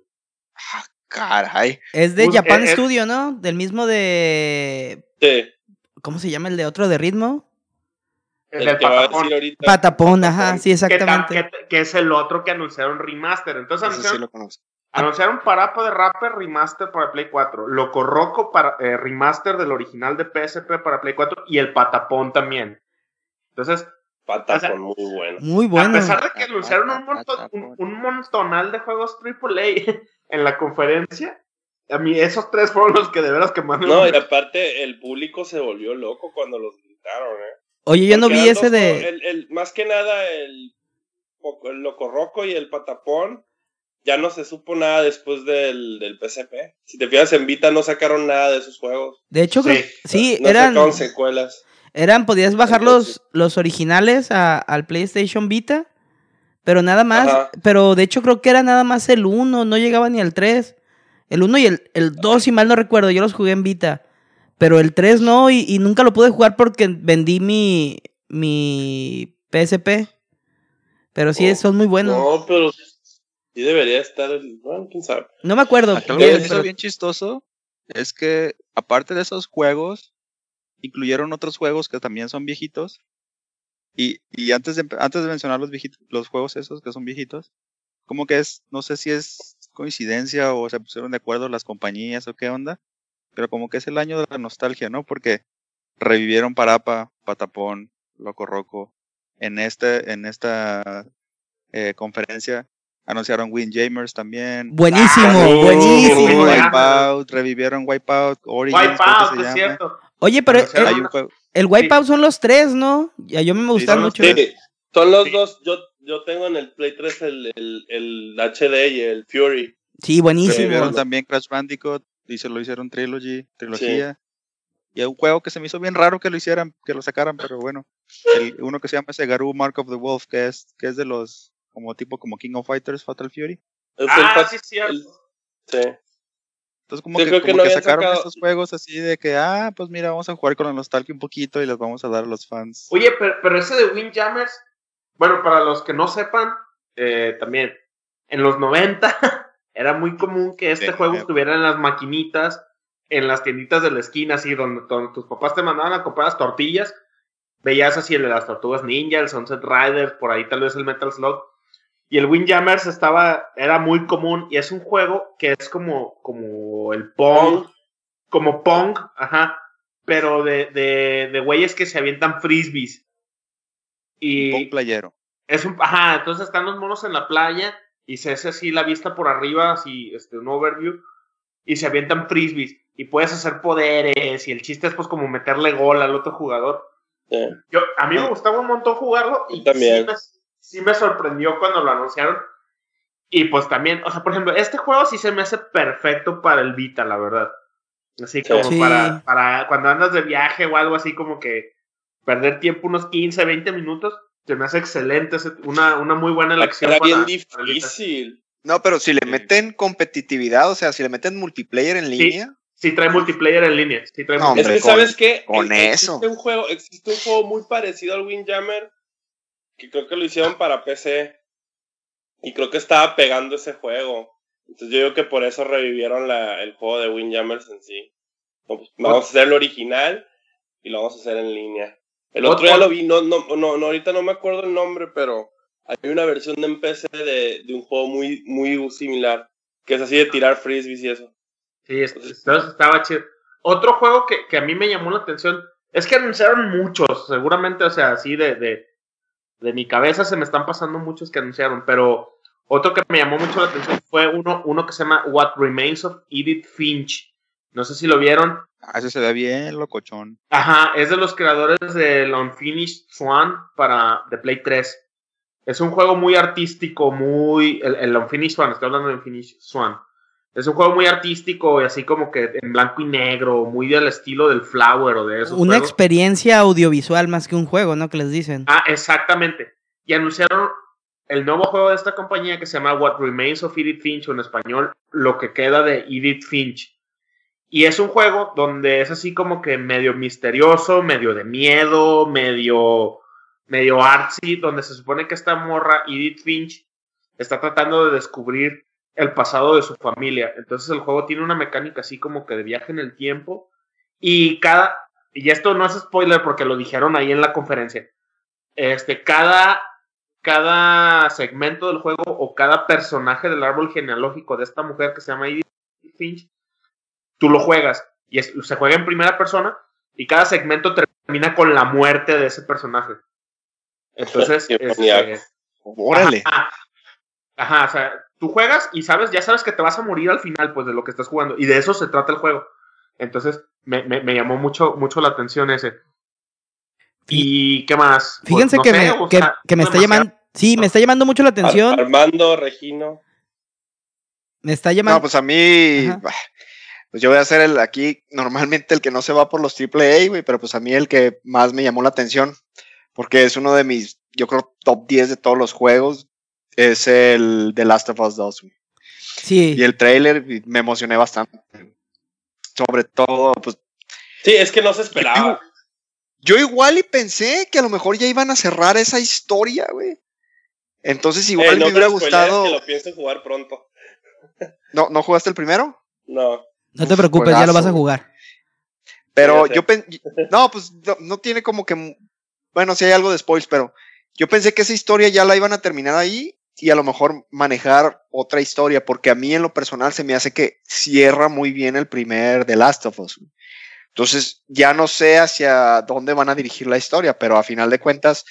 Caray. Es de Pues, Japan eh, eh. Studio, ¿no? Del mismo de. Sí, ¿Cómo se llama el de otro de ritmo? El, el del que va a patapón. decir ahorita. Patapón, ajá, sí, exactamente. que- que es el otro que anunciaron remaster. Entonces Ese sí anunciaron, anunciaron Parapa de Rapper remaster para Play 4, Loco Roco para eh, remaster del original de PSP para Play 4 y el Patapón también. Entonces, Patapón, o sea, muy bueno. Muy bueno. a pesar de que anunciaron un, montón, un, un montonal de juegos AAA en la conferencia, a mí esos tres fueron los que de veras que más me No, y aparte el público se volvió loco cuando los gritaron, ¿eh? Oye, yo no vi ese dos de. juegos- el- el- más que nada, el, el Locorroco y el Patapón, ya no se supo nada después del, del PSP. Si te fijas en Vita, no sacaron nada de esos juegos. De hecho, creo- Sí. sí, no eran. sacaron secuelas. Eran, podías bajar los, los originales a- al PlayStation Vita, pero nada más. Ajá. Pero de hecho creo que era nada más el 1, no llegaba ni al 3. El 1 y el, el 2, si mal no recuerdo, yo los jugué en Vita. Pero el 3 no, y, y nunca lo pude jugar porque vendí mi, mi PSP. Pero sí, Oh, son muy buenos. No, No, pero sí debería estar. el- Bueno, quién sabe. me acuerdo. Algo bien, que se hizo pero- bien chistoso es que, aparte de esos juegos, incluyeron otros juegos que también son viejitos. Y, y antes, de, antes de mencionar los, viejitos, los juegos esos que son viejitos, como que es, no sé si es coincidencia o se pusieron de acuerdo las compañías o qué onda, pero como que es el año de la nostalgia, ¿no? Porque revivieron Parapa, Patapón, Loco Roco. En, este, en esta eh, conferencia anunciaron Windjamers también. Buenísimo, Ah, buenísimo. Wipeout, revivieron Wipeout, Origins, Wipeout, es llama. cierto. Oye, pero Hay un juego, el Wipeout son los tres, ¿no? Ya yo me gustan mucho. Sí, son los Sí. dos. Yo, yo tengo en el Play 3 el, el, el HD y el Fury. Sí, buenísimo. revivieron también Crash Bandicoot, y se lo hicieron trilogy, trilogía. Y hay un juego que se me hizo bien raro que lo hicieran, que lo sacaran, pero bueno. El, uno que se llama ese Garou Mark of the Wolf, que es, que es de los, como tipo como King of Fighters, Fatal Fury. Ah, sí, cierto. el- sí. Entonces como que, creo que como no que habían sacaron sacado- estos juegos así de que, ah, pues mira, vamos a jugar con la nostalgia un poquito y les vamos a dar a los fans. Oye, pero, pero ese de Windjammers, bueno, para los que no sepan, eh, también, en los 90 era muy común que este Sí, juego eh. estuviera en las maquinitas, en las tienditas de la esquina, así, donde, donde tus papás te mandaban a comprar las tortillas. Veías así el de las tortugas ninja, el Sunset Riders, por ahí tal vez el Metal Slug. Y el Windjammers estaba, era muy común y es un juego que es como, como el Pong, Pong. como Pong, ajá, pero de, de, de güeyes que se avientan frisbees. Y Un playero. es un, ajá, entonces están los monos en la playa y se hace así la vista por arriba, así, este, un overview, y se avientan frisbees y puedes hacer poderes y el chiste es pues como meterle gol al otro jugador. Sí. Yo, a mí me gustaba un montón jugarlo y también. Sí, sí me sorprendió cuando lo anunciaron. Y pues también, o sea, por ejemplo, este juego sí se me hace perfecto para el Vita, la verdad. Así como Sí. para, para cuando andas de viaje o algo así como que perder tiempo unos 15, 20 minutos, se me hace excelente, una, una muy buena elección. Era bien para difícil. No, pero si le Sí. meten competitividad, o sea, si le meten multiplayer en línea, Sí trae multiplayer en línea. Sí trae No, multiplayer. Es que, con- ¿sabes qué? con Ex- eso. Existe un, juego, existe un juego muy parecido al Windjammer que creo que lo hicieron para PC y creo que estaba pegando ese juego. Entonces yo digo que por eso revivieron la, el juego de Windjammers en sí. Pues, vamos a hacer el original y lo vamos a hacer en línea. El otro ya lo vi, no, no, no, no, ahorita no me acuerdo el nombre, pero hay una versión de en PC de, de un juego muy, muy similar, que es así de tirar frisbees y eso. Sí, es- entonces estaba chido. Otro juego que, que a mí me llamó la atención es que anunciaron muchos, seguramente, o sea, así de, de, de mi cabeza se me están pasando muchos que anunciaron, pero otro que me llamó mucho la atención fue uno, uno que se llama What Remains of Edith Finch. No sé si lo vieron. Ah, ese se ve bien locochón. Ajá, es de los creadores del Unfinished Swan para de Play 3. Es un juego muy artístico, muy. El, el Unfinished Swan, estoy hablando de Unfinished Swan. Es un juego muy artístico y así como que en blanco y negro, muy del estilo del Flower o de esos Una juegos. experiencia audiovisual más que un juego, ¿no? Que les dicen. Ah, exactamente. Y anunciaron el nuevo juego de esta compañía que se llama What Remains of Edith Finch o en español Lo que queda de Edith Finch. Y es un juego donde es así como que medio misterioso, medio de miedo, medio medio artsy, donde se supone que esta morra Edith Finch está tratando de descubrir el pasado de su familia. Entonces el juego tiene una mecánica así como que de viaje en el tiempo y cada y esto no es spoiler porque lo dijeron ahí en la conferencia. Este cada cada segmento del juego o cada personaje del árbol genealógico de esta mujer que se llama Edith Finch, tú lo juegas y es- se juega en primera persona y cada segmento termina con la muerte de ese personaje. Entonces, este. Órale. Ajá, ajá, o sea, tú juegas y sabes, ya sabes que te vas a morir al final, pues, de lo que estás jugando. Y de eso se trata el juego. Entonces, me, me- me llamó mucho, mucho la atención ese. ¿Y qué más? Pues, Fíjense no que, sé, me, que, sea, que me está demasiado. llamando. Sí, me está llamando mucho la atención. Ar- Armando, Regino. Me está llamando. No, pues a mí, Ajá. pues yo voy a ser el aquí, normalmente el que no se va por los AAA, güey, pero pues a mí el que más me llamó la atención, porque es uno de mis, yo creo, top 10 de todos los juegos, es el The Last of Us 2, güey. sí. Y el trailer me emocioné bastante. Sobre todo, pues Sí, es que no se esperaba. yo igual y pensé que a lo mejor ya iban a cerrar esa historia, güey. Entonces igual Eh, no me hubiera gustado. que lo pienso jugar pronto. ¿No, ¿No jugaste el primero? No. no te Uf, preocupes, ya lo vas a jugar. Pero yo pensé, no, pues no, no tiene como que, bueno, sí hay algo de spoils, pero yo pensé que esa historia ya la iban a terminar ahí y a lo mejor manejar otra historia, porque a mí en lo personal se me hace que cierra muy bien el primer The Last of Us. Entonces ya no sé hacia dónde van a dirigir la historia, pero a final de cuentas,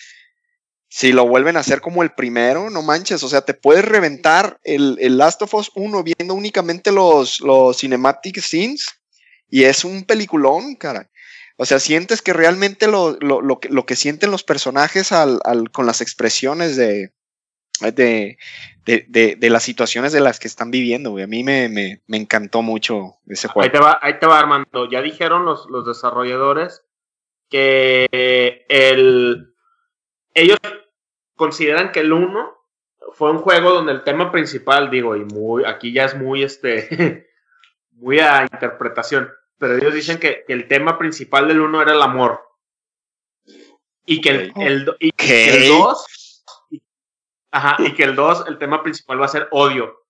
si lo vuelven a hacer como el primero, no manches, o sea, te puedes reventar el, el Last of Us 1 viendo únicamente los, los cinematic scenes y es un peliculón, cara. O sea, sientes que realmente lo, lo, lo, que, lo que sienten los personajes al, al, con las expresiones de, de, de, de, de, las situaciones de las que están viviendo, güey. A mí me, me, me encantó mucho ese juego. Ahí te va, ahí te va Armando. Ya dijeron los, los desarrolladores que el, ellos consideran que el 1 fue un juego donde el tema principal, digo, y muy, aquí ya es muy este, muy a interpretación, pero ellos dicen que, que el tema principal del 1 era el amor. Y que el, el, y que el 2, ajá, y que el 2, el tema principal va a ser odio.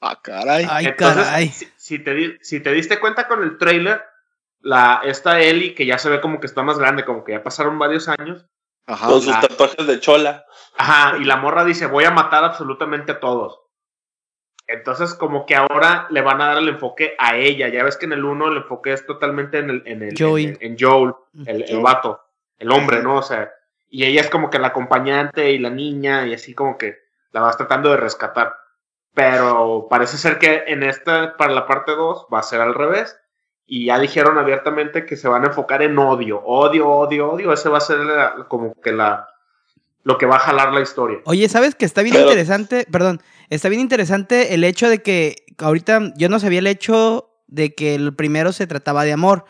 Ah, caray. Ay, Entonces, caray. Si, si, te, di- si te diste cuenta con el trailer, la, esta Ellie, que ya se ve como que está más grande, como que ya pasaron varios años, Ajá. Con sus tatuajes de chola. Ajá, y la morra dice, voy a matar absolutamente a todos. Entonces, como que ahora le van a dar el enfoque a ella. Ya ves que en el 1 el enfoque es totalmente en el, en el, Joey. en, el- en Joel, el, el vato, el hombre, ¿no? O sea, y ella es como que la acompañante y la niña, y así como que la vas tratando de rescatar. Pero parece ser que en esta, para la parte 2, va a ser al revés. Y ya dijeron abiertamente que se van a enfocar en odio, odio, odio, odio. Ese va a ser la- como que la, lo que va a jalar la historia. Oye, ¿sabes que está bien Pero- interesante? Perdón, está bien interesante el hecho de que ahorita yo no sabía el hecho de que el primero se trataba de amor.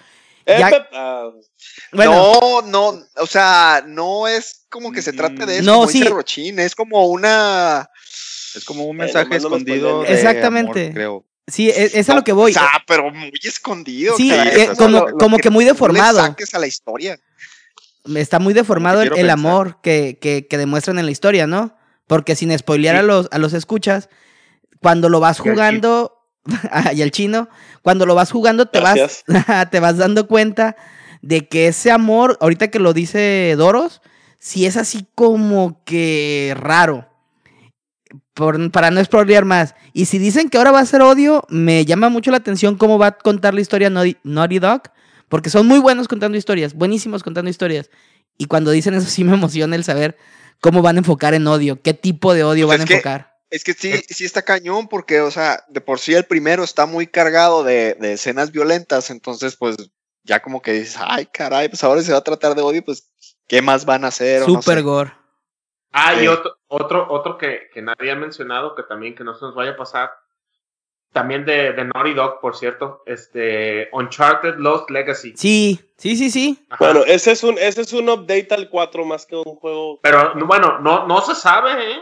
Ya- ah, Bueno, No, no, o sea, no es como que se trate de eso, No, como sí. dice Rochín, es como una... Es como un mensaje no escondido. de Exactamente. amor, creo. sí, es, es a lo que voy. O sea, pero muy escondido. Sí, caray, eh, como- lo- lo como que muy deformado. saques a la historia. Está muy deformado el, amor que, que, que demuestran en la historia, ¿no? Porque sin spoilear Sí. a, los, a los escuchas, cuando lo vas jugando, ah, y al chino, cuando lo vas jugando te vas, te vas dando cuenta de que ese amor, ahorita que lo dice Doros, sí es así como que raro. Por- para no spoilear más. Y si dicen que ahora va a ser odio, me llama mucho la atención cómo va a contar la historia Naughty, Naughty Dog. Porque son muy buenos contando historias, buenísimos contando historias. Y cuando dicen eso sí me emociona el saber cómo van a enfocar en odio, qué tipo de odio Pues van a que- enfocar. Es que sí, sí está cañón, porque, o sea, de por sí el primero está muy cargado de, de escenas violentas, entonces, pues, ya como que dices, ay, caray, pues ahora se va a tratar de odio, pues, ¿qué más van a hacer? No Super sé. gore. Ah, y Sí. otro, otro, otro que, que nadie ha mencionado, que también que no se nos vaya a pasar. también de, de Naughty Dog, por cierto, este Uncharted Lost Legacy. Sí, sí, sí, sí. Ajá. Bueno, ese es un, ese es un update al 4 más que un juego. Pero no, bueno, no, no se sabe, ¿eh?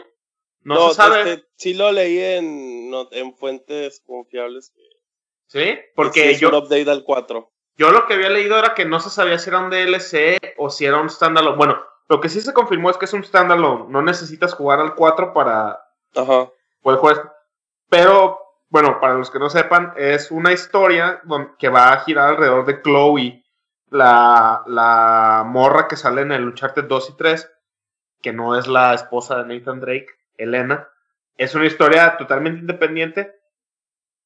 No, se sabe. este, sí lo leí en, en fuentes confiables. ¿Sí? Porque Porque es yo, un update al 4. Yo lo que había leído era que no se sabía si era un DLC o si era un standalone. Bueno, lo que sí se confirmó es que es un standalone. No necesitas jugar al 4 para Ajá. poder jugar. Pero, bueno, para los que no sepan, es una historia que va a girar alrededor de Chloe, la, la morra que sale en el Uncharted 2 y 3, que no es la esposa de Nathan Drake, Elena. Es una historia totalmente independiente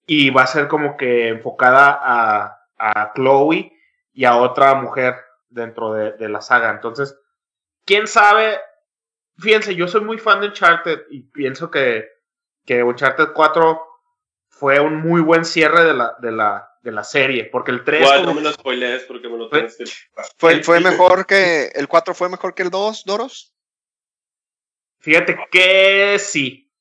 y va a ser como que enfocada a, a Chloe y a otra mujer dentro de, de la saga. Entonces, quién sabe. Fíjense, yo soy muy fan de Uncharted y pienso que, que Uncharted 4 fue un muy buen cierre de la, de la, de la serie. Porque el 3. Igual, como- no me lo spoilees porque me lo Fue- tienes que. ¿Fue, fue mejor que el 4 fue mejor que el 2, Doros? Fíjate que sí.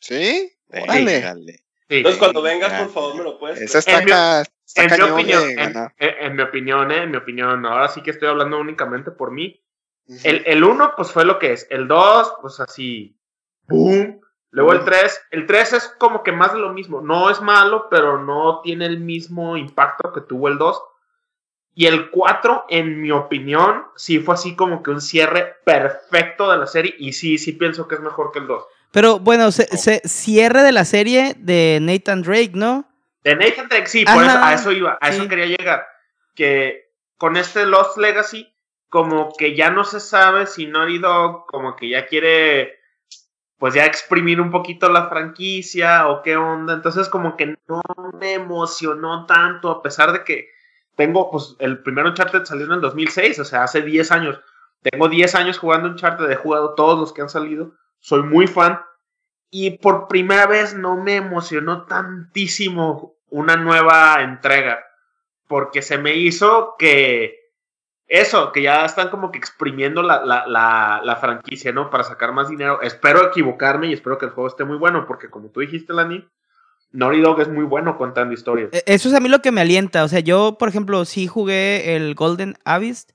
¿Sí? Órale. Entonces, cuando vengas, por favor, me lo puedes. Esa está, En ca- está en mi opinión, de en, ganar. en- en mi opinión, eh, en mi opinión, ahora sí que estoy hablando únicamente por mí. Ujú. El, el 1, pues fue lo que es. El 2, pues así. ¡Boom! Luego el Boom. 3. El 3 es como que más de lo mismo. No es malo, pero no tiene el mismo impacto que tuvo el 2. Y el 4, en mi opinión, sí fue así como que un cierre perfecto de la serie. Y sí, sí pienso que es mejor que el 2. Pero bueno, se, se- cierre de la serie de Nathan Drake, ¿no? De Nathan Drake, sí, por eso, a eso iba, a sí. eso quería llegar. Que con este Lost Legacy, como que ya no se sabe si Naughty Dog, como que ya quiere, pues ya exprimir un poquito la franquicia o qué onda. Entonces, como que no me emocionó tanto, a pesar de que tengo, pues el primer Uncharted salió en el 2006, o sea, hace 10 años. Tengo 10 años jugando Uncharted, he jugado todos los que han salido, soy muy fan. Y por primera vez no me emocionó tantísimo una nueva entrega. Porque se me hizo que eso, que ya están como que exprimiendo la, la, la, franquicia, ¿no? Para sacar más dinero. Espero equivocarme y espero que el juego esté muy bueno, porque como tú dijiste, Lani, Naughty Dog es muy bueno contando historias. E- Eso es a mí lo que me alienta. O sea, yo, por ejemplo, sí jugué el Golden Abyss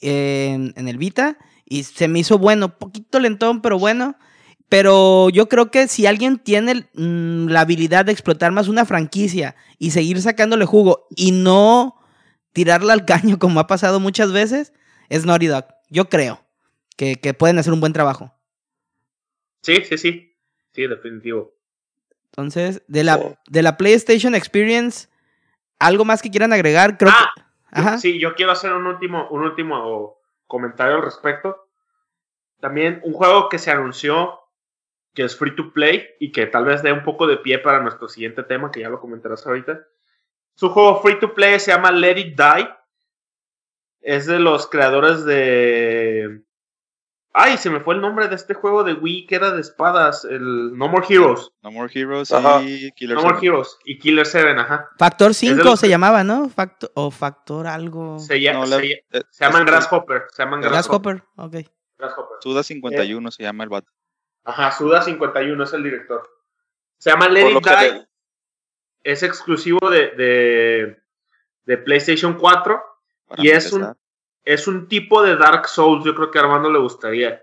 en, en el Vita y se me hizo bueno, poquito lentón, pero bueno. Pero yo creo que si alguien tiene mm, la habilidad de explotar más una franquicia y seguir sacándole jugo y no tirarla al caño como ha pasado muchas veces, es Naughty Dog. Yo creo que, que pueden hacer un buen trabajo. Sí, sí, sí. Sí, definitivo. Entonces, de la, Sí. de la PlayStation Experience, ¿algo más que quieran agregar? Creo Ah, que... Ajá. Sí, yo quiero hacer un último, un último comentario al respecto. También un juego que se anunció que es free to play y que tal vez dé un poco de pie para nuestro siguiente tema, que ya lo comentarás ahorita. Es un juego free to play, se llama Let It Die. Es de los creadores de. Ay, se me fue el nombre de este juego de Wii que era de espadas, el No More Heroes. No More Heroes Ajá. y Killer No More 7. Heroes y Killer 7, ajá. Factor de 5 los se que- llamaba, ¿no? Factor, o Factor algo. Se, lla- No, se la- eh, se llaman Grasshopper. Se llaman Grasshopper. Grasshopper, ok. Grasshopper. Suda 51 se llama el vato. Ajá, Suda 51 es el director. Se llama Let Por lo It que Die. le- Es exclusivo de, de, de PlayStation 4. para Y es un. Es un tipo de Dark Souls. Yo creo que a Armando le gustaría.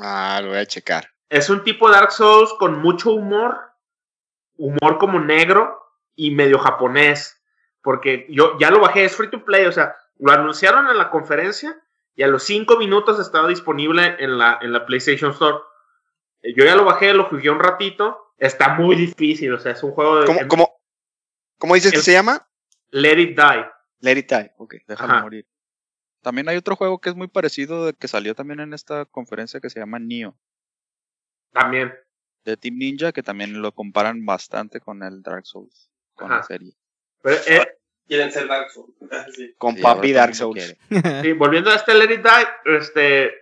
Ah, lo voy a checar. Es un tipo de Dark Souls con mucho humor. Humor como negro y medio japonés. Porque yo ya lo bajé, es free to play. O sea, lo anunciaron en la conferencia y a los 5 minutos estaba disponible en la, en la PlayStation Store. Eh, Yo ya lo bajé, lo jugué un ratito. Está muy difícil, o sea, es un juego de. ¿Cómo, cómo, cómo dices que se llama? Let It Die. Let It Die. Ok. Ajá. morir. También hay otro juego que es muy parecido de que salió también en esta conferencia que se llama Neo También. de Team Ninja que también lo comparan bastante con el Dark Souls con la serie. Pero, eh, Quieren ser Dark Souls. Sí. Con Sí, Papi Dark Souls. sí, volviendo a este Let It Die, este.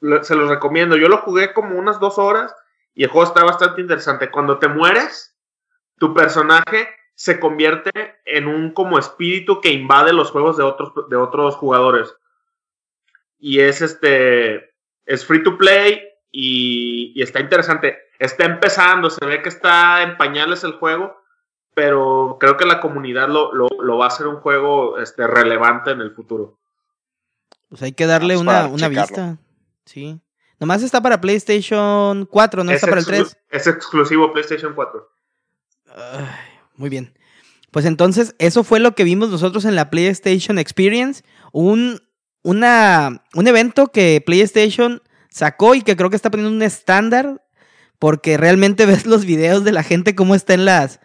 lo- Se los recomiendo. Yo lo jugué como unas dos horas y el juego está bastante interesante. Cuando te mueres, tu personaje se convierte en un como espíritu que invade los juegos de otros, de otros jugadores. Y es este. Es free to play y, y está interesante. está empezando, se ve que está en pañales el juego, pero creo que la comunidad lo, lo, va a hacer un juego este, relevante en el futuro. Pues hay que darle una, una vista. Sí. Nomás está para PlayStation 4, no está para el 3. Es exclusivo PlayStation 4. Muy bien. Pues entonces, eso fue lo que vimos nosotros en la PlayStation Experience. Un, una, un evento que PlayStation sacó y que creo que está poniendo un estándar. Porque realmente ves los videos de la gente cómo está en las,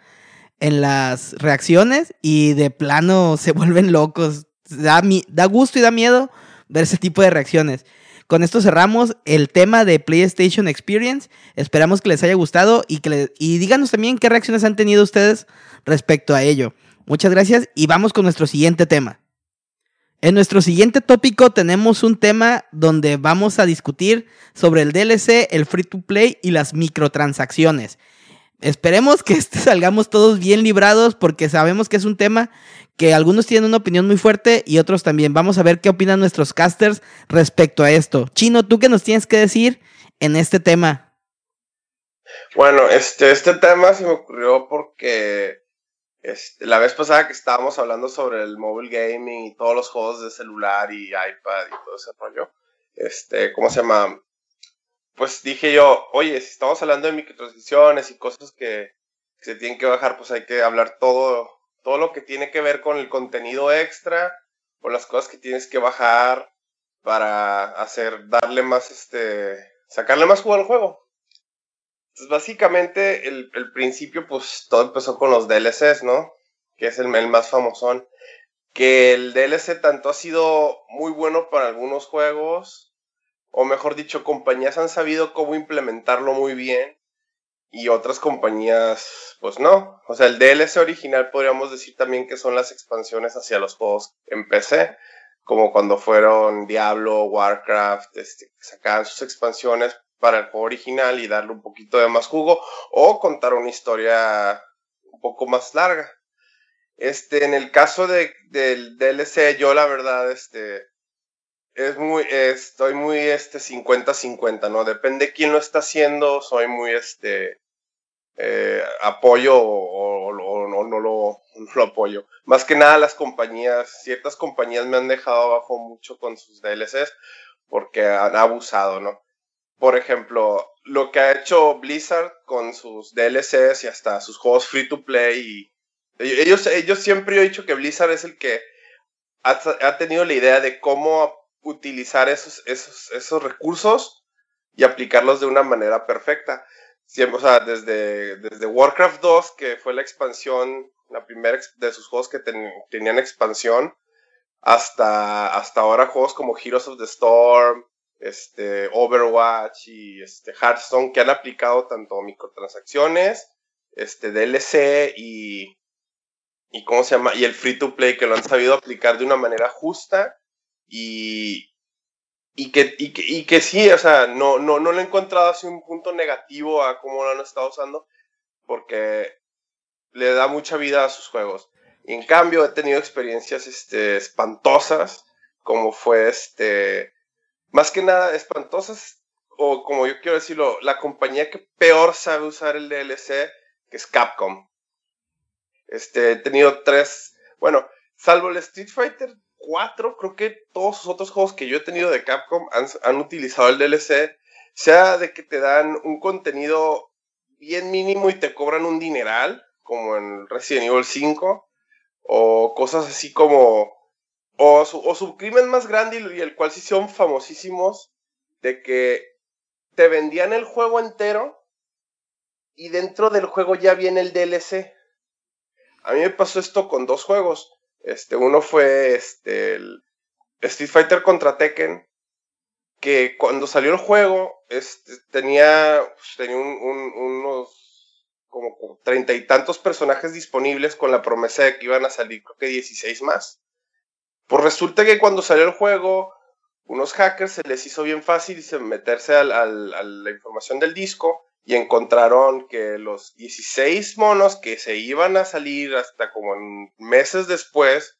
en las reacciones y de plano se vuelven locos. Da, da gusto y da miedo ver ese tipo de reacciones. Con esto cerramos el tema de PlayStation Experience. Esperamos que les haya gustado y, que y díganos también qué reacciones han tenido ustedes respecto a ello. Muchas gracias y vamos con nuestro siguiente tema. En nuestro siguiente tópico tenemos un tema donde vamos a discutir sobre el DLC, el free to play y las microtransacciones. Esperemos que salgamos todos bien librados porque sabemos que es un tema que algunos tienen una opinión muy fuerte y otros también. Vamos a ver qué opinan nuestros casters respecto a esto. Chino, ¿tú qué nos tienes que decir en este tema? Bueno, este, este tema se me ocurrió porque este, la vez pasada que estábamos hablando sobre el mobile gaming y todos los juegos de celular y iPad y todo ese rollo, este, ¿cómo se llama? Pues dije yo, oye, si estamos hablando de microtransacciones y cosas que se tienen que bajar, pues hay que hablar todo todo lo que tiene que ver con el contenido extra o las cosas que tienes que bajar para hacer, darle más, este, sacarle más jugo al juego. Entonces, básicamente, el, principio, pues todo empezó con los DLCs, ¿no? Que es el, el más famosón. Que el DLC tanto ha sido muy bueno para algunos juegos, o mejor dicho, compañías han sabido cómo implementarlo muy bien y otras compañías, pues no. O sea, el DLC original podríamos decir también que son las expansiones hacia los juegos en PC, como cuando fueron Diablo, Warcraft, este, sacaban sus expansiones para el juego original y darle un poquito de más jugo, o contar una historia un poco más larga. Este, en el caso de, del DLC, yo la verdad, este, es muy, estoy muy, este, 50-50, ¿no? Depende quién lo está haciendo, soy muy, este, eh, apoyo o, no, lo, lo, apoyo. Más que nada las compañías, ciertas compañías me han dejado abajo mucho con sus DLCs porque han abusado, ¿no? Por ejemplo, lo que ha hecho Blizzard con sus DLCs y hasta sus juegos free to play y ellos, ellos siempre he dicho que Blizzard es el que ha, ha tenido la idea de cómo utilizar esos, esos, esos recursos y aplicarlos de una manera perfecta. Siempre, o sea, desde, desde Warcraft 2, que fue la expansión, la primera de sus juegos que tenían expansión, hasta, hasta ahora juegos como Heroes of the Storm, este, Overwatch y este, Hearthstone, que han aplicado tanto microtransacciones, este, DLC y, y, ¿cómo se llama? Y el free to play, que lo han sabido aplicar de una manera justa y, y, que, y, que, y que sí, o sea, no, no, no le he encontrado así un punto negativo a cómo lo han estado usando, porque le da mucha vida a sus juegos. Y en cambio he tenido experiencias este, espantosas, como fue este, más que nada espantosas, o como yo quiero decirlo, la compañía que peor sabe usar el DLC, que es Capcom. Este, he tenido tres, bueno, salvo el Street Fighter cuatro, creo que todos los otros juegos que yo he tenido de Capcom han, utilizado el DLC, sea de que te dan un contenido bien mínimo y te cobran un dineral, como en Resident Evil 5, o cosas así como, o su, crimen más grande y, el cual sí son famosísimos, de que te vendían el juego entero y dentro del juego ya viene el DLC. A mí me pasó esto con dos juegos. Este, uno fue este, Street Fighter contra Tekken, que cuando salió el juego este, tenía, pues, tenía unos como treinta y tantos personajes disponibles con la promesa de que iban a salir creo que 16 más. Pues resulta que cuando salió el juego, unos hackers se les hizo bien fácil meterse a la información del disco y encontraron que los 16 monos que se iban a salir hasta como meses después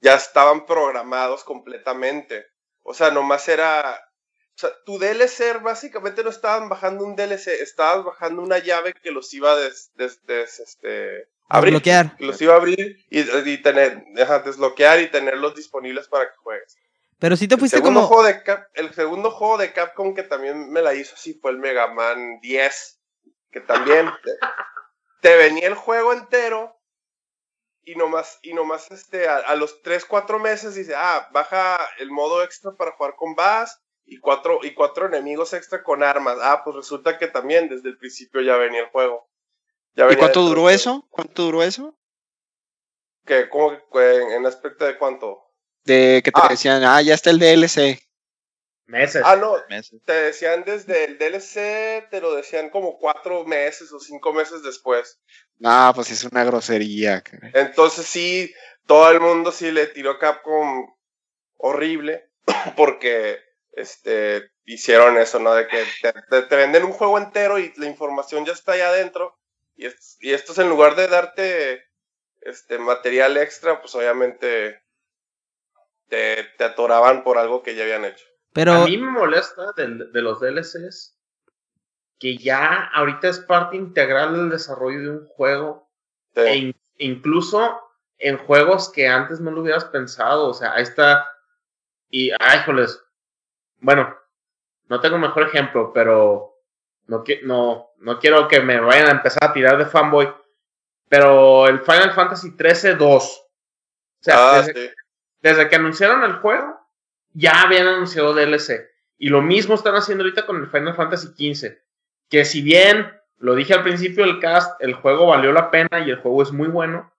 ya estaban programados completamente. O sea, nomás era O sea, tu DLC básicamente no estaban bajando un DLC, estabas bajando una llave que los iba a des, des- des- este, abrir. Desbloquear. Los iba a abrir y, y tener, desbloquear y tenerlos disponibles para que juegues. Pero sí te fuiste como. juego de Cap- el segundo juego de Capcom que también me la hizo así fue el Mega Man 10. Que también te, te venía el juego entero y nomás, y nomás este, a, a los 3, 4 meses dice, ah, baja el modo extra para jugar con Bass y cuatro, y cuatro enemigos extra con armas. Ah, pues resulta que también desde el principio ya venía el juego. Ya ¿Y cuánto duró eso? ¿Cuánto duró eso? Que, ¿Cómo que en, en aspecto de cuánto? De que te Ah. decían, ah, ya está el DLC. Meses. Ah, no, meses. te decían desde el DLC, te lo decían como cuatro meses o cinco meses después. No, pues es una grosería. caray. Entonces sí, todo el mundo sí le tiró a Capcom horrible porque este hicieron eso, ¿no? De que te, te- te venden un juego entero y la información ya está ahí adentro y, es- y estos en lugar de darte este material extra, pues obviamente te, te atoraban por algo que ya habían hecho. Pero. A mí me molesta de, los DLCs que ya ahorita es parte integral del desarrollo de un juego. Sí. E in- incluso en juegos que antes no lo hubieras pensado. O sea, ahí está. Y, ay, joles. Bueno, no tengo mejor ejemplo, pero no, no, no quiero que me vayan a empezar a tirar de fanboy. Pero el Final Fantasy 13 2. O sea, Ah, desde- sí. Desde que anunciaron el juego, ya habían anunciado DLC. Y lo mismo están haciendo ahorita con el Final Fantasy XV. Que si bien, lo dije al principio del cast, el juego valió la pena y el juego es muy bueno,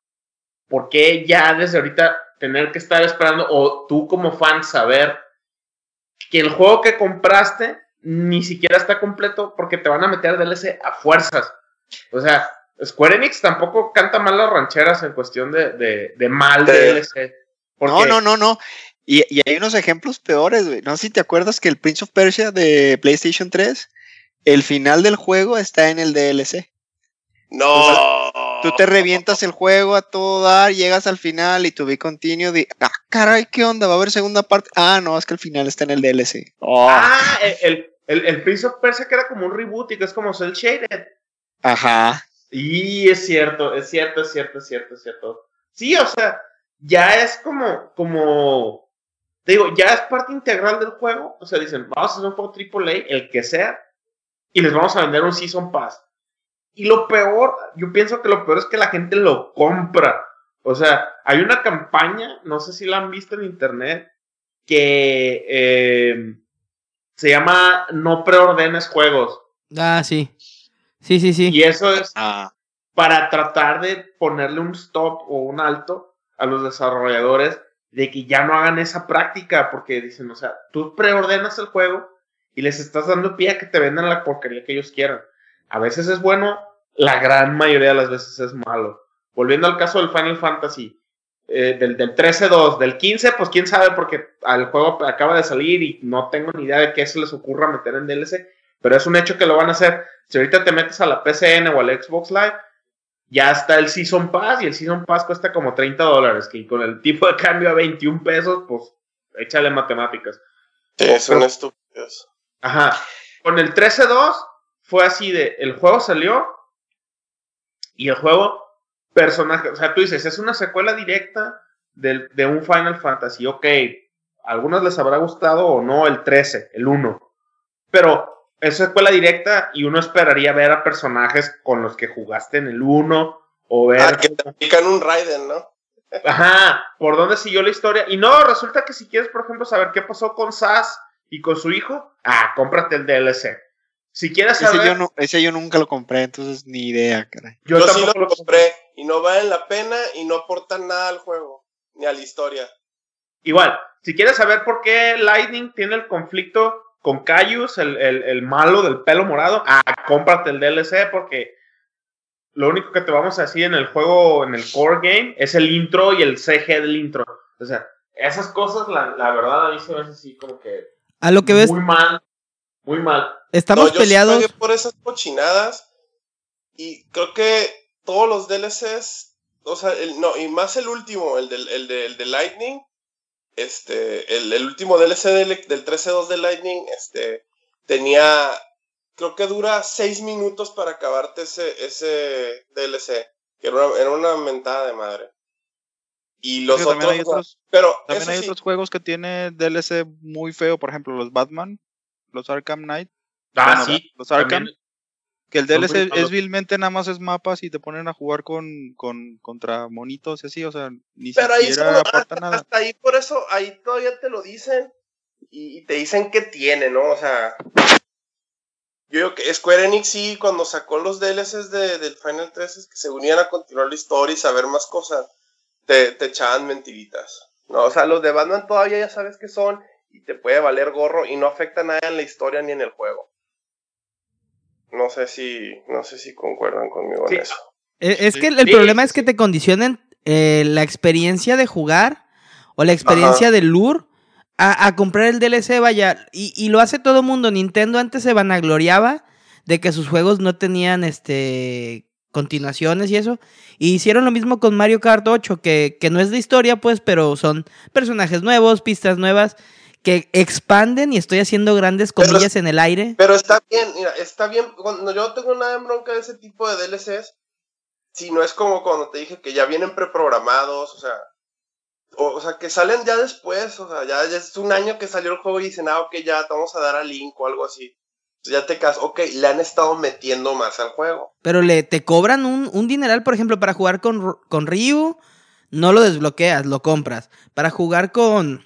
¿por qué ya desde ahorita tener que estar esperando o tú como fan saber que el juego que compraste ni siquiera está completo porque te van a meter DLC a fuerzas? O sea, Square Enix tampoco canta mal las rancheras en cuestión de, de, de mal Sí. DLC. No, Porque- no, no, no. Y, y hay unos ejemplos peores, güey. No sé si te acuerdas que el Prince of Persia de PlayStation 3, el final del juego está en el DLC. No. Tú te revientas el juego a todo dar, llegas al final y tu be continue de, ah, caray, ¿qué onda? ¿Va a haber segunda parte? Ah, no, es que el final está en el DLC. Oh, Ah, el, el, el Prince of Persia que era como un reboot y que es como Cell Shaded. Ajá. Y es cierto, es cierto, es cierto, es cierto, es cierto. Sí, o sea, ya es como, como, te digo, ya es parte integral del juego. O sea, dicen, vamos a hacer un juego AAA, el que sea, y les vamos a vender un Season Pass. Y lo peor, yo pienso que lo peor es que la gente lo compra. O sea, hay una campaña, no sé si la han visto en internet, que eh, se llama No preordenes juegos. Ah, sí. Sí, sí, sí. Y eso es Ah, para tratar de ponerle un stop o un alto a los desarrolladores de que ya no hagan esa práctica, porque dicen, o sea, tú preordenas el juego y les estás dando pie a que te vendan la porquería que ellos quieran. A veces es bueno, la gran mayoría de las veces es malo. Volviendo al caso del Final Fantasy, eh, del, del 13-2, del 15, pues quién sabe, porque el juego acaba de salir y no tengo ni idea de qué se les ocurra meter en DLC, pero es un hecho que lo van a hacer. Si ahorita te metes a la PCN o al Xbox Live, ya está el Season Pass y el Season Pass cuesta como 30 dólares, que con el tipo de cambio a 21 pesos, pues échale matemáticas. Sí, son estúpidos. Ajá. Con el 13-2 fue así de, el juego salió y el juego, personaje, o sea, tú dices, es una secuela directa del- de un Final Fantasy, ok, a algunos les habrá gustado o no el 13, el 1, pero es secuela directa y uno esperaría ver a personajes con los que jugaste en el 1 o ver... Ah, que te pican un Raiden, ¿no? Ajá, por dónde siguió la historia. Y no, resulta que si quieres, por ejemplo, saber qué pasó con Sass y con su hijo, ah, cómprate el DLC. Si quieres saber, ese, yo no, ese yo nunca lo compré, entonces ni idea, caray. yo, Yo, sí tampoco lo lo compré y no valen la pena y no aportan nada al juego, ni a la historia. Igual, si quieres saber por qué Lightning tiene el conflicto con Cayus, el, el, el malo del pelo morado, ah, cómprate el DLC porque lo único que te vamos a decir en el juego, en el core game, es el intro y el CG del intro. O sea, esas cosas, la, la verdad, a mí se me hace así como que A lo que ves, muy mal, muy mal. estamos no, yo sí peleados. pagué por esas cochinadas y creo que todos los DLCs, o sea, el, no, y más el último, el del, el de, el de Lightning, este, el, el último DLC del, del 13.2 de Lightning, este, tenía, creo que dura 6 minutos para acabarte ese, ese DLC, que era una, era una mentada de madre. Y los otros, también hay otros, pero también hay sí, otros juegos que tienen DLC muy feo, por ejemplo, los Batman, los Arkham Knight, Ah, Bueno, sí. los Arkham, también. Que el DLC es los- vilmente nada más es mapas y te ponen a jugar con, con contra monitos y así, o sea, ni Pero ahí siquiera solo- aporta hasta, nada. hasta ahí por eso, ahí todavía te lo dicen y, y te dicen que tiene, ¿no? O sea, yo digo que Square Enix sí, cuando sacó los DLCs de, del Final 3 es que se unían a continuar la historia y saber más cosas, te, te echaban mentiritas. No, o sea, los de Batman todavía ya sabes que son y te puede valer gorro y no afecta nada en la historia ni en el juego. No sé si, no sé si concuerdan conmigo Sí. en eso. Eh, Es que el, Sí, problema sí, es que te condicionen eh, la experiencia de jugar o la experiencia del lure a, a comprar el DLC, vaya. Y, y lo hace todo mundo. Nintendo antes se vanagloriaba de que sus juegos no tenían este continuaciones y eso. Y hicieron lo mismo con Mario Kart 8, que, que no es de historia, pues, pero son personajes nuevos, pistas nuevas, que expanden y estoy haciendo grandes es- comillas en el aire. Pero está bien, mira, está bien. Cuando yo no tengo nada en bronca de ese tipo de DLCs, si no es como cuando te dije que ya vienen preprogramados, o sea, o, o sea, que salen ya después, o sea, ya, ya es un año que salió el juego y dicen, ah, ok, ya te vamos a dar a Link o algo así. Ya te casas, ok, le han estado metiendo más al juego. Pero le te cobran un, un dineral, por ejemplo, para jugar con, con Ryu, no lo desbloqueas, lo compras. Para jugar con.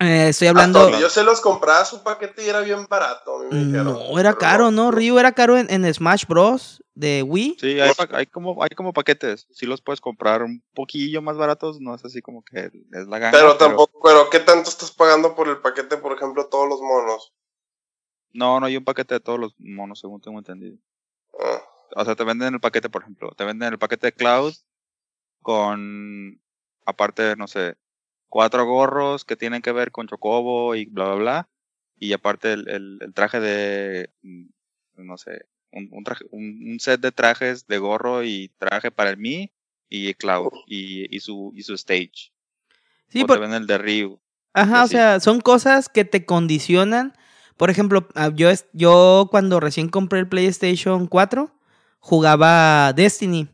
Eh, estoy hablando. Hasta donde yo se los compraba su paquete y era bien barato. a mí me dijeron. No, era Pero caro, ¿no? Ryu era caro en, en Smash Bros. de Wii. Sí, hay, como hay como paquetes, sí los puedes comprar un poquillo más baratos, no es así como que es la gana. Pero tampoco, pero ¿qué tanto estás pagando por el paquete, por ejemplo, todos los monos? No, no hay un paquete de todos los monos, según tengo entendido. Ah. O sea, te venden el paquete, por ejemplo, te venden el paquete de Cloud con, aparte, no sé, cuatro gorros que tienen que ver con Chocobo y bla, bla, bla. Y aparte el, el, el traje de, mm, no sé, un, un, traje, un, un set de trajes de gorro y traje para Mi y Cloud y, y, su, y su stage. Sí, o por- venden el de Ryu. Ajá, o sea, son cosas que te condicionan. Por ejemplo, ah, yo, yo cuando recién compré el PlayStation 4, jugaba Destiny.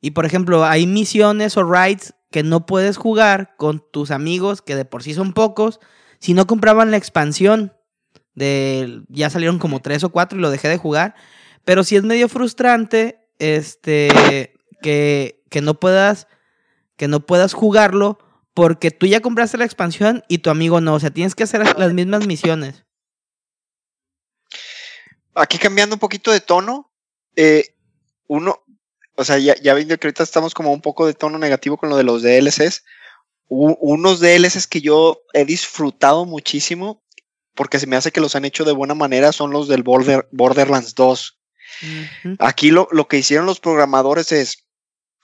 Y por ejemplo, hay misiones o raids que no puedes jugar con tus amigos, que de por sí son pocos, si no compraban la expansión. De, ya salieron como tres o cuatro y lo dejé de jugar. Pero sí es medio frustrante este, que, que no puedas que no puedas jugarlo porque tú ya compraste la expansión y tu amigo no. O sea, tienes que hacer las mismas misiones. Aquí cambiando un poquito de tono, eh, uno, o sea, ya, ya viendo que ahorita estamos como un poco de tono negativo con lo de los DLCs, u- unos DLCs que yo he disfrutado muchísimo, porque se me hace que los han hecho de buena manera, son los del Border, Borderlands 2. Ujú. Aquí lo, lo que hicieron los programadores es,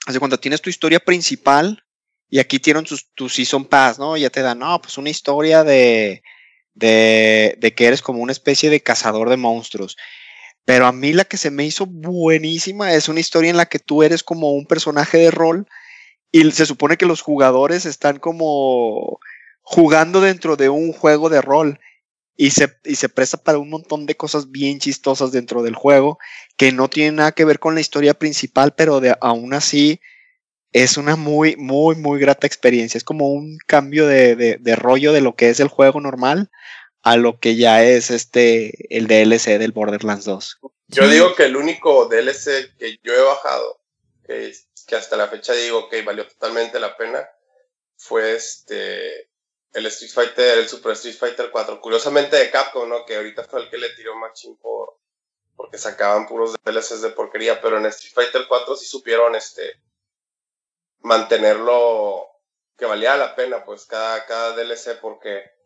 hace cuando tienes tu historia principal y aquí tienen sus, tu Season Pass, ¿no? Ya te dan, no, pues una historia de, de, de que eres como una especie de cazador de monstruos. Pero a mí la que se me hizo buenísima es una historia en la que tú eres como un personaje de rol y se supone que los jugadores están como jugando dentro de un juego de rol y se, y se presta para un montón de cosas bien chistosas dentro del juego que no tienen nada que ver con la historia principal, pero aún así es una muy, muy, muy grata experiencia. Es como un cambio de rollo de lo que es el juego normal a lo que ya es este el DLC del Borderlands 2. Yo digo que el único DLC que yo he bajado, que, que hasta la fecha digo que valió totalmente la pena, fue este el Street Fighter, el Super Street Fighter 4. Curiosamente de Capcom, ¿no? Que ahorita fue el que le tiró Machine por porque sacaban puros DLCs de porquería, pero en Street Fighter 4 sí supieron este mantenerlo que valía la pena, pues cada, cada DLC, porque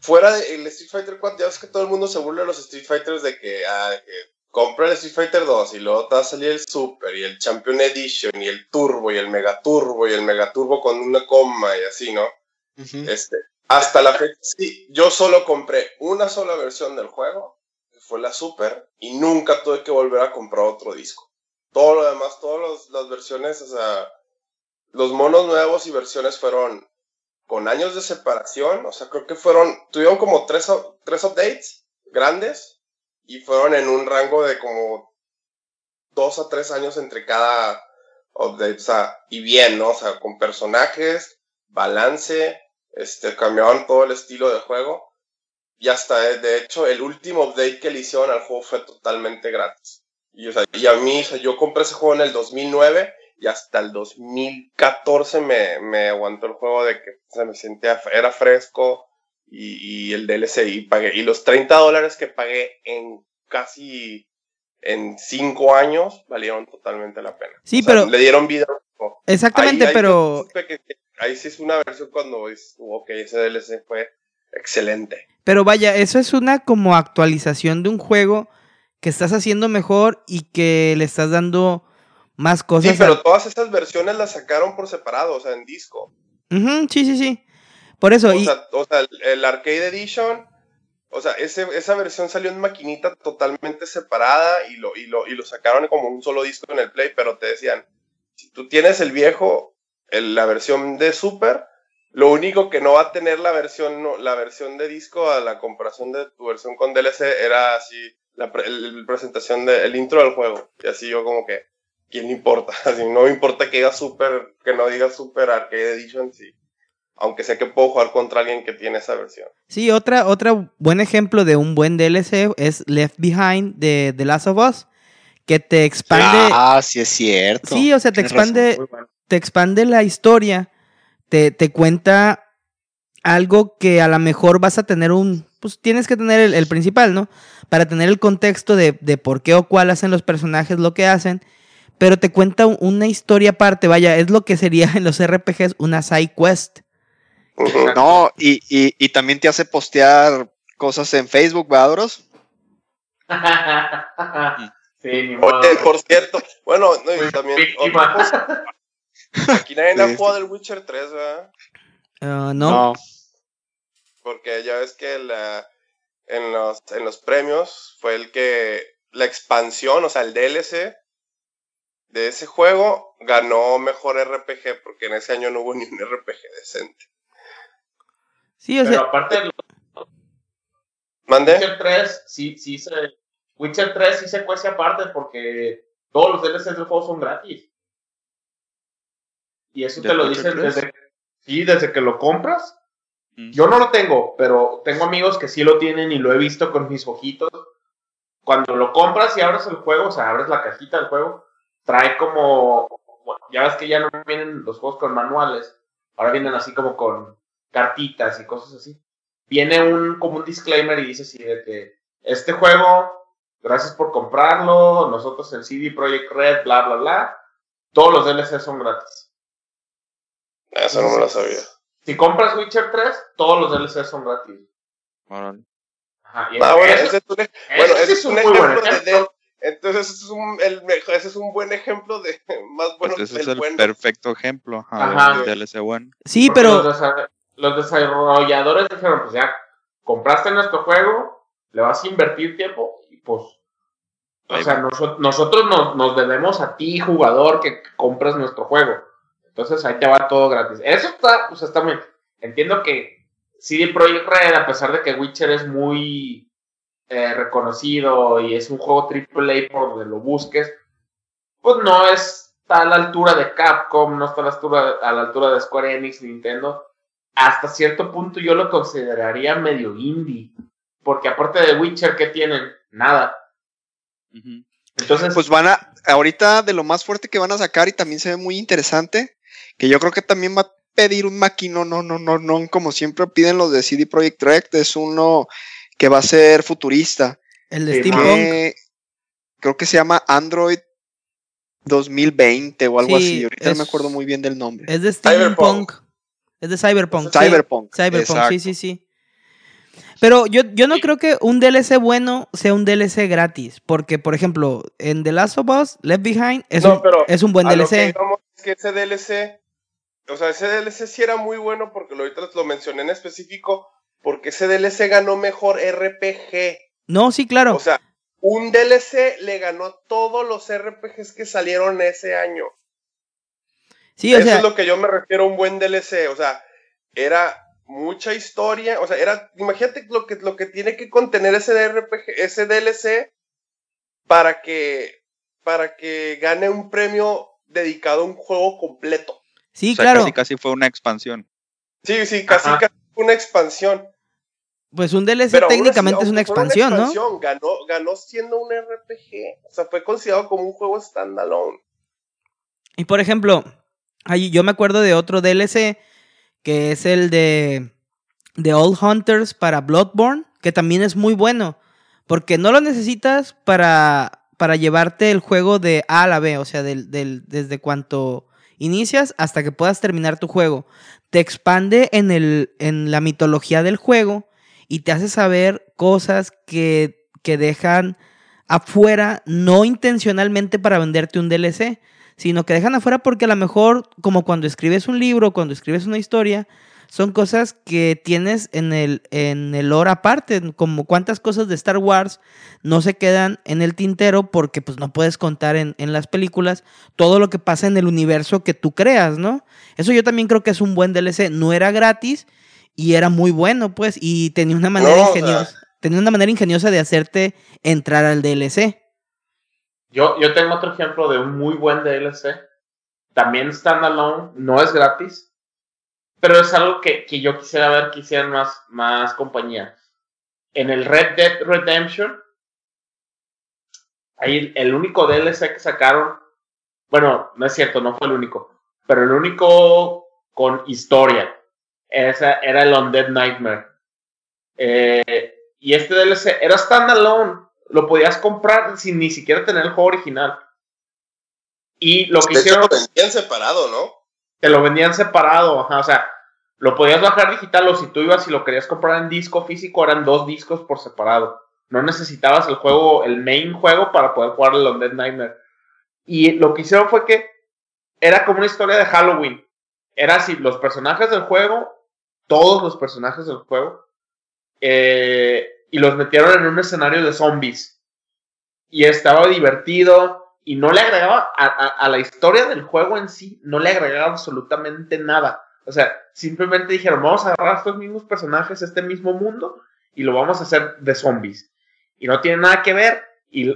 fuera del Street Fighter 4, ya ves que todo el mundo se burla de los Street Fighters de que, ah, de que compra el Street Fighter 2 y luego te va a salir el Super y el Champion Edition y el Turbo y el Mega Turbo y el Mega Turbo con una coma y así, ¿no? Este, hasta la fecha, sí, yo solo compré una sola versión del juego, que fue la Super, y nunca tuve que volver a comprar otro disco. Todo lo demás, todas las versiones, o sea, los monos nuevos y versiones fueron con años de separación, o sea, creo que fueron, tuvieron como tres, tres updates grandes y fueron en un rango de como dos a tres años entre cada update, o sea, y bien, ¿no? O sea, con personajes, balance, este, cambiaron todo el estilo de juego y hasta, de hecho, el último update que le hicieron al juego fue totalmente gratis. Y, o sea, y a mí, o sea, yo compré ese juego en el 2009 y hasta el 2014 me, me aguantó el juego de que se me sentía, era fresco y, y, el DLC y pagué. Y los 30 dólares que pagué en casi en 5 años valieron totalmente la pena. Sí, pero... Le dieron vida. Exactamente, pero... ahí sí es una versión cuando es, ok, ese DLC fue excelente. Pero vaya, eso es una como actualización de un juego que estás haciendo mejor y que le estás dando más cosas. Sí, pero todas estas versiones las sacaron por separado, o sea, en disco. sí, sí, sí. Por eso. O, sea, o sea, el Arcade Edition, o sea, ese, esa versión salió en maquinita totalmente separada y lo, y, lo, y lo sacaron como un solo disco en el Play, pero te decían, si tú tienes el viejo, la versión de Super, lo único que no va a tener la versión, no, la versión de disco a la comparación de tu versión con DLC era así, la, presentación del intro del juego. Y así yo como que, ¿quién importa? Así, no me importa que diga Super, que no diga Super Arcade Edition, sí. Aunque sé que puedo jugar contra alguien que tiene esa versión. Sí, otra, otra buen ejemplo de un buen DLC es Left Behind de The Last of Us, que te expande. Ah, sí es cierto. Sí, o sea, te expande, te expande la historia, te, te, cuenta algo que a lo mejor vas a tener un. Pues tienes que tener el, el principal, ¿no? Para tener el contexto de, de por qué o cuál hacen los personajes lo que hacen pero te cuenta una historia aparte, vaya, es lo que sería en los RPGs una side quest. No, y, y, y, también te hace postear cosas en Facebook, ¿verdad, sí, ni Oye, por cierto, bueno, no, y también Aquí nadie ha jugado el Witcher 3, ¿verdad? Uh, no. Porque ya ves que la, en, los, en los premios fue el que la expansión, o sea, el DLC de ese juego ganó mejor RPG, porque en ese año no hubo ni un RPG decente. Sí, o Pero aparte ¿Mande? Witcher 3 sí, sí se. Witcher 3 sí se cuece aparte porque todos los DLCs del juego son gratis. Y eso te lo dicen desde, sí, desde que lo compras. Mm. Yo no lo tengo, pero tengo amigos que sí lo tienen y lo he visto con mis ojitos. Cuando lo compras y abres el juego, o sea, abres la cajita del juego, trae como. Bueno, ya ves que ya no vienen los juegos con manuales, ahora vienen así como con cartitas y cosas así. Viene un como un disclaimer y dice así de que este juego, gracias por comprarlo, nosotros en CD Projekt Red, bla, bla, bla, todos los DLC son gratis. Eso no me lo sabía. Si compras Witcher 3, todos los DLC son gratis. Ajá, ah, bueno, ese, es un, ejemplo de, entonces, ese es un, el, ese es un buen ejemplo de más bueno pues ese es el perfecto ejemplo ajá, de DLC bueno. Sí, pero los desarrolladores dijeron, pues ya, compraste nuestro juego, le vas a invertir tiempo y pues, o sea, nosotros nos, nos, debemos a ti, jugador, que compras nuestro juego. Entonces ahí te va todo gratis. Eso está, pues está muy... Entiendo que CD Projekt Red, a pesar de que Witcher es muy eh, reconocido y es un juego AAA por donde lo busques, pues no está a la altura de Capcom, no está a la altura, a la altura de Square Enix, Nintendo hasta cierto punto yo lo consideraría medio indie. Porque aparte de Witcher, ¿qué tienen? Nada. Entonces. Pues van a. Ahorita de lo más fuerte que van a sacar y también se ve muy interesante. Que yo creo que también va a pedir un maquino, no, no, no, no, como siempre piden los de CD Projekt Red. Es uno que va a ser futurista. El de Steampunk. Creo que se llama Android 2020 o algo así. Ahorita no me acuerdo muy bien del nombre. Es de Steampunk. Es de Cyberpunk. Cyberpunk. Cyberpunk, sí, sí, sí. Pero yo, yo no creo que un DLC bueno sea un DLC gratis. Porque, por ejemplo, en The Last of Us, Left Behind es, un, es un buen DLC. Lo que, es que ese DLC, o sea, ese DLC sí era muy bueno porque lo, ahorita lo mencioné en específico, porque ese DLC ganó mejor RPG. No, sí, claro. O sea, un DLC le ganó todos los RPGs que salieron ese año. Sí, o Eso es lo que yo me refiero a un buen DLC. O sea, era mucha historia, o sea, era, imagínate lo que, lo que tiene que contener ese DRPG, ese DLC para que, para que gane un premio dedicado a un juego completo. Sí, O sea, claro. Casi, casi fue una expansión. Sí, sí, casi, Ajá. casi una expansión. Pues un DLC Pero aún así, técnicamente es una aunque fuera expansión, ¿no? expansión, Ganó, ganó siendo un RPG. O sea, fue considerado como un juego standalone. Y por ejemplo, ahí yo me acuerdo de otro DLC que es el de de Old Hunters para Bloodborne, que también es muy bueno, porque no lo necesitas para para llevarte el juego de A a la B, o sea, del, del- desde cuanto inicias hasta que puedas terminar tu juego. Te expande en el en la mitología del juego y te hace saber cosas que que dejan afuera no intencionalmente para venderte un DLC, sino que dejan afuera porque a lo mejor, como cuando escribes un libro, cuando escribes una historia, son cosas que tienes en el, en el lore aparte, como cuántas cosas de Star Wars no se quedan en el tintero porque pues no puedes contar en, en las películas todo lo que pasa en el universo que tú creas, ¿no? Eso yo también creo que es un buen DLC, no era gratis y era muy bueno, pues, y tenía una manera No, o sea- ingeniosa, tenía una manera ingeniosa de hacerte entrar al DLC. Yo, yo tengo otro ejemplo de un muy buen DLC. También standalone, no es gratis. Pero es algo que, que yo quisiera ver que hicieran más, más compañías. En el Red Dead Redemption, ahí el único DLC que sacaron, bueno, no es cierto, no fue el único, pero el único con historia. Esa era el Undead Nightmare. Eh, y este DLC era standalone. Lo podías comprar sin ni siquiera tener el juego original. Y lo que De hecho, hicieron, lo vendían separado, ¿no? te lo vendían separado. ajá, o sea, lo podías bajar digital o si tú ibas y lo querías comprar en disco físico, eran dos discos por separado. No necesitabas el juego, el main juego para poder jugar el Undead Nightmare. Y lo que hicieron fue que era como una historia de Halloween. Era así, los personajes del juego, todos los personajes del juego, eh, y los metieron en un escenario de zombies. Y estaba divertido y no le agregaba a, a- a la historia del juego en sí, no le agregaba absolutamente nada. O sea, simplemente dijeron, vamos a agarrar estos mismos personajes, este mismo mundo, y lo vamos a hacer de zombies. Y no tiene nada que ver. Y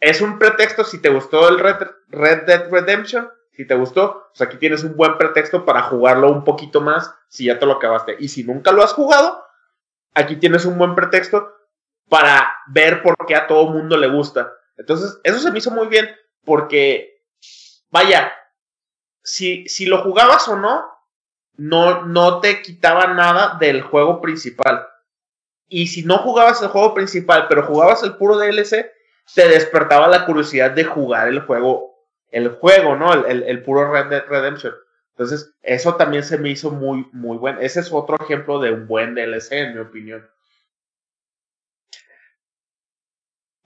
es un pretexto si te gustó el Red, Red Dead Redemption. Si te gustó, pues aquí tienes un buen pretexto para jugarlo un poquito más si ya te lo acabaste. Y si nunca lo has jugado, aquí tienes un buen pretexto para ver por qué a todo mundo le gusta. Entonces, eso se me hizo muy bien porque, vaya, si, si lo jugabas o no, no, no te quitaba nada del juego principal. Y si no jugabas el juego principal, pero jugabas el puro DLC, te despertaba la curiosidad de jugar el juego, el juego, ¿no? El, el- el puro Red Dead Redemption. Entonces, eso también se me hizo muy, muy bueno. Ese es otro ejemplo de un buen DLC, en mi opinión.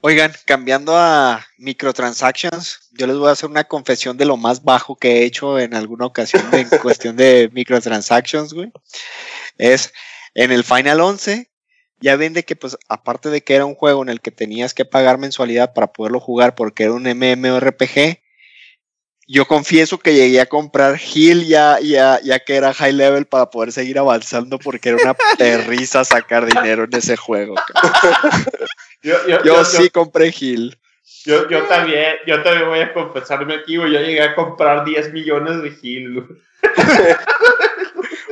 Oigan, cambiando a microtransactions, yo les voy a hacer una confesión de lo más bajo que he hecho en alguna ocasión en cuestión de microtransactions, güey. Es en el Final 11, ya ven de que, pues, aparte de que era un juego en el que tenías que pagar mensualidad para poderlo jugar porque era un MMORPG, yo confieso que llegué a comprar Heal ya, ya, ya que era high level para poder seguir avanzando porque era una perrisa sacar dinero en ese juego. Yo, yo, Yo sí compré Heal. Yo, yo también, yo también voy a confesarme aquí, güey. Yo llegué a comprar 10 millones de.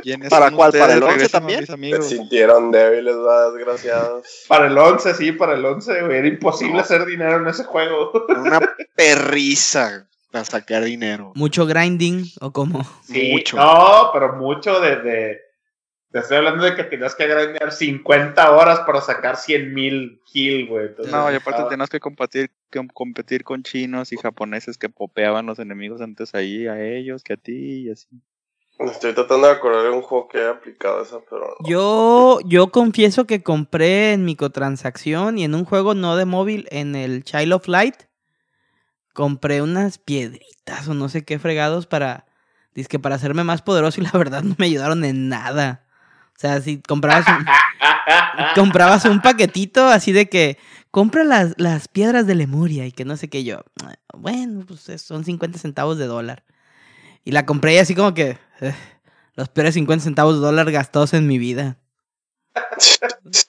¿Quiénes ¿Para son cuál? ¿Para el 11 Regresen a también? Se sintieron débiles, va, desgraciados. Para el 11, sí, para el 11, güey. Era imposible hacer dinero en ese juego. Era una perrisa para sacar dinero. Mucho grinding o como. Sí, Mucho. No, pero mucho de, de- Te estoy hablando de que tenías que grandear 50 horas para sacar 100 mil Gil, güey. Entonces, No, y aparte estaba- tenías que competir, com- competir con chinos y japoneses que popeaban los enemigos antes ahí a ellos que a ti y así. Estoy tratando de acordar de un juego que haya aplicado eso, pero no. Yo, yo confieso que compré en microtransacción y en un juego no de móvil, en el Child of Light, compré unas piedritas o no sé qué fregados para, dizque para hacerme más poderoso y la verdad no me ayudaron en nada. O sea, si comprabas un, comprabas un paquetito así de que compra las, las piedras de Lemuria y que no sé qué yo. Bueno, pues es- son 50 centavos de dólar. Y la compré y así como que... eh, Los peores 50 centavos de dólar gastados en mi vida.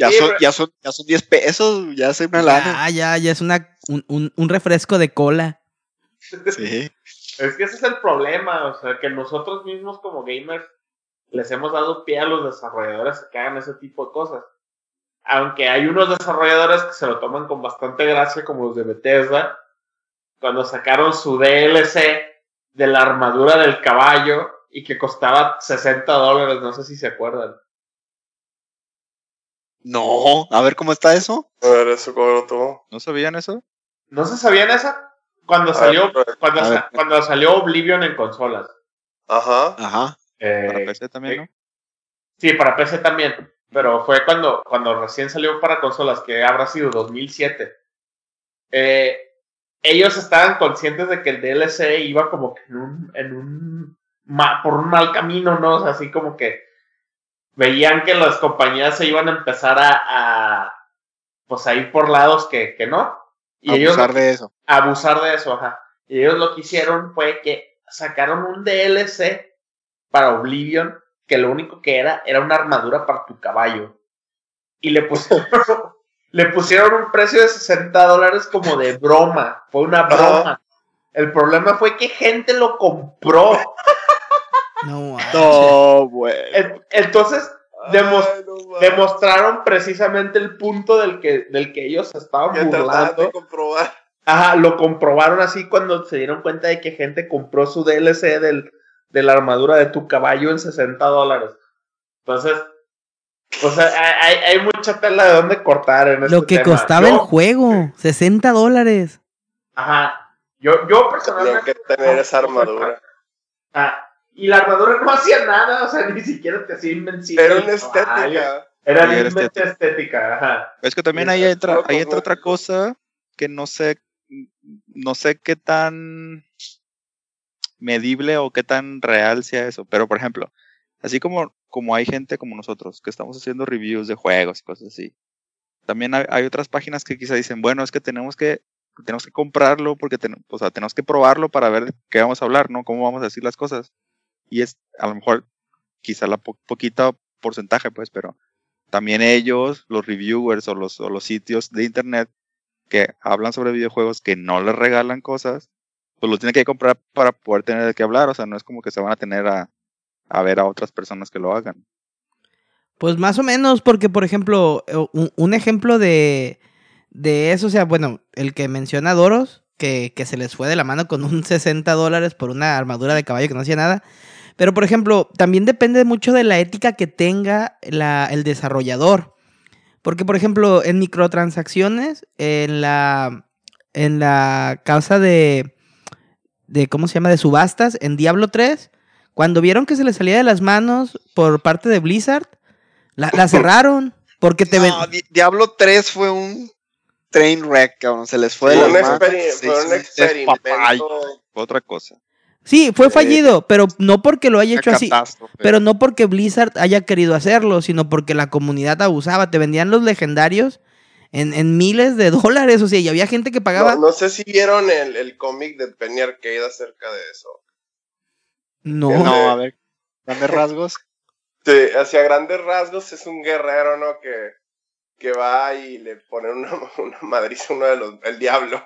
Ya, Sí, son, pero- ya, son, ya son 10 pesos, ya se una lana. Ya, ya, ya es una, un, un- un refresco de cola. Sí. Es que ese es el problema, o sea, que nosotros mismos como gamers les hemos dado pie a los desarrolladores que hagan ese tipo de cosas. Aunque hay unos desarrolladores que se lo toman con bastante gracia, como los de Bethesda, cuando sacaron su DLC de la armadura del caballo y que costaba 60 dólares, no sé si se acuerdan. No, a ver cómo está eso. A ver, eso cómo lo tomó. ¿No sabían eso? ¿No se sabían esa? Cuando A salió, ver, cuando, a sa- ver. cuando salió Oblivion en consolas. Ajá. Ajá. Eh, Para PC también, ¿no? Sí, para PC también. Pero fue cuando, cuando recién salió para consolas, que habrá sido 2007. Eh, ellos estaban conscientes de que el DLC iba como que en un, en un ma- por un mal camino, ¿no? O sea, así como que veían que las compañías se iban a empezar a, a pues a ir por lados que, que no. Y ellos Abusar de eso. abusar de eso, ajá. Y ellos lo que hicieron fue que sacaron un DLC para Oblivion, que lo único que era era una armadura para tu caballo. Y le pusieron, le pusieron un precio de 60 dólares como de broma. Fue una broma. El problema fue que gente lo compró. No. No, güey. En- Entonces, Demos- Ay, no demostraron precisamente el punto del que, del que ellos estaban Ya burlando. de comprobar. Ajá, lo comprobaron así cuando se dieron cuenta de que gente compró su DLC del, de la armadura de tu caballo en 60 dólares. Entonces, pues hay, hay, hay mucha tela de dónde cortar en este Lo que tema. costaba Yo- el juego, 60 dólares. Ajá. Yo, yo personalmente. que tener esa armadura. Ah, y la armadura no hacía nada, o sea, ni siquiera te hacía invencible. Era una estética. Era era estética, ajá. Es que también ahí entra, ahí entra otra cosa que no sé, no sé qué tan medible o qué tan real sea eso. Pero por ejemplo, así como, como hay gente como nosotros que estamos haciendo reviews de juegos y cosas así, también hay, hay otras páginas que quizá dicen, bueno, es que tenemos que, tenemos que comprarlo porque ten- o sea, tenemos que probarlo para ver qué vamos a hablar, ¿no? Cómo vamos a decir las cosas. Y es a lo mejor quizá la po- poquita porcentaje, pues, pero también ellos, los reviewers o los, o los sitios de internet que hablan sobre videojuegos que no les regalan cosas, pues lo tienen que comprar para poder tener de qué hablar. O sea, no es como que se van a tener a, a ver a otras personas que lo hagan. Pues más o menos, porque por ejemplo, eh, un, un ejemplo de, de eso, o sea, bueno, el que menciona Doros, que, que se les fue de la mano con un 60 dólares por una armadura de caballo que no hacía nada. Pero por ejemplo, también depende mucho de la ética que tenga la- el desarrollador. Porque, por ejemplo, en microtransacciones, en la, en la causa de, de, ¿cómo se llama? De subastas, en Diablo 3, cuando vieron que se les salía de las manos por parte de Blizzard, la, la cerraron. Porque te ven... No, Di- Diablo 3 fue un train wreck, cabrón. Se les fue de las manos. fue un experimento. Fue otra cosa. Sí, fue Eh, fallido, pero no porque lo haya hecho así. Pero no porque Blizzard haya querido hacerlo, sino porque la comunidad abusaba. Te vendían los legendarios en, en miles de dólares. O sea, y había gente que pagaba. No, no sé si vieron el, el cómic de Penny Arcade acerca de eso. No. No, a ver. Grandes rasgos. Sí, hacia grandes rasgos es un guerrero, ¿no? Que, que va y le pone una, una madriza a uno de los, el diablo.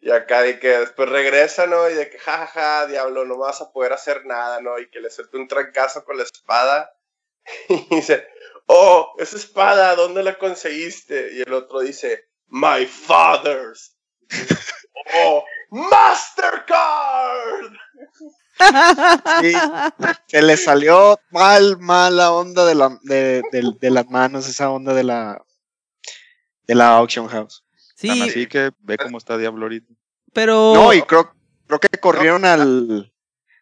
Y acá de que después regresa, ¿no? Y de que, jajaja, diablo, no vas a poder hacer nada, ¿no? Y que le suelta un trancazo con la espada. Y dice, oh, esa espada, ¿dónde la conseguiste? Y el otro dice, my father's. oh, Mastercard. Sí. Se le salió mal, mal la onda de, la, de, de- de las manos, esa onda de la de la auction house. Tan Sí, así que ve cómo está Diablo ahorita. pero. No, y creo, creo que corrieron al.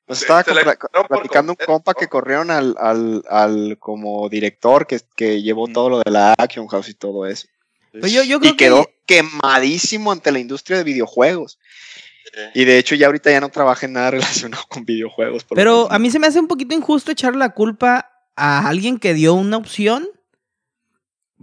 Nos Se- estaba platicando un compa que corrieron al, al, al como director que, que llevó Mm. todo lo de la Action House y todo eso. pero yo, yo creo Y quedó que. quemadísimo ante la industria de videojuegos. Y de hecho ya ahorita ya no trabaja en nada relacionado con videojuegos. por Pero a mí se me hace un poquito injusto echarle la culpa a alguien que dio una opción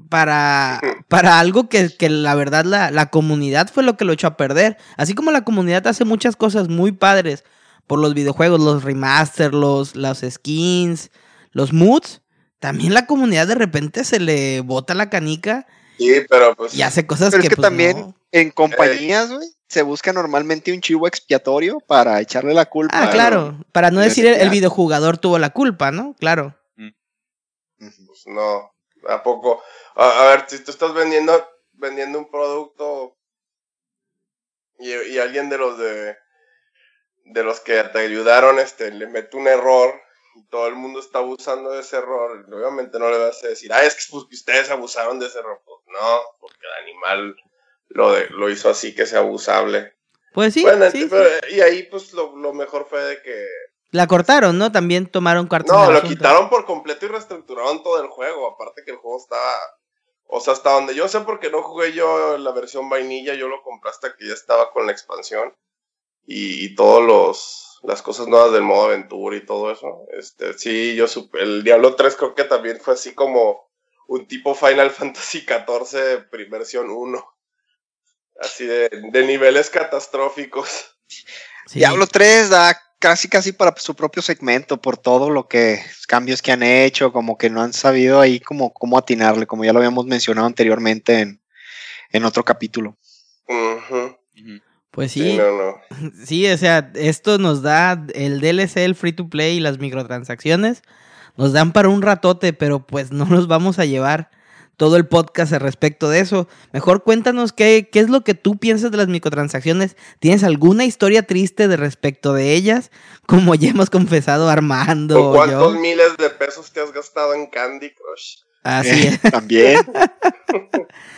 para, para algo que, que la verdad la, la comunidad fue lo que lo echó a perder. Así como la comunidad hace muchas cosas muy padres por los videojuegos, los remasters, los, los skins, los moods, también la comunidad de repente se le bota la canica Sí, pero pues. y hace cosas Pero que, es que pues, también no. en compañías, güey, se busca normalmente un chivo expiatorio para echarle la culpa. Ah, claro. Para no decir el, el videojugador tuvo la culpa, ¿no? Claro. Ujú. Pues no, ¿a poco? A, a ver, si tú estás vendiendo, vendiendo un producto y, y alguien de los de, de los que te ayudaron este, le mete un error y todo el mundo está abusando de ese error, obviamente no le vas a decir, ah, es que pues, ustedes abusaron de ese error. Pues no, porque el animal lo, de- lo hizo así que sea abusable. Pues sí, bueno, sí, pero- sí. y ahí pues lo, lo mejor fue de que La cortaron, ¿no? También tomaron cartas No, lo asunto. quitaron por completo y reestructuraron todo el juego. Aparte que el juego estaba. O sea, hasta donde yo sé, porque no jugué yo la versión vainilla, yo lo compré hasta que ya estaba con la expansión. Y, y todos los las cosas nuevas del modo aventura y todo eso. Este, sí, yo supe. El Diablo 3 creo que también fue así como un tipo Final Fantasy XIV versión 1. Así de, de niveles catastróficos. Diablo 3 da casi casi para su propio segmento por todo lo que cambios que han hecho, como que no han sabido ahí como cómo atinarle, como ya lo habíamos mencionado anteriormente en, en otro capítulo. Pues Sí, sí, no, no. sí, o sea, esto nos da el DLC, el free to play y las microtransacciones. Nos dan para un ratote, pero pues no nos vamos a llevar todo el podcast al respecto de eso. Mejor cuéntanos qué, qué es lo que tú piensas de las microtransacciones. ¿Tienes alguna historia triste de respecto de ellas? Como ya hemos confesado Armando. ¿Con cuántos yo. miles de pesos te has gastado en Candy Crush? Así Eh, es. También.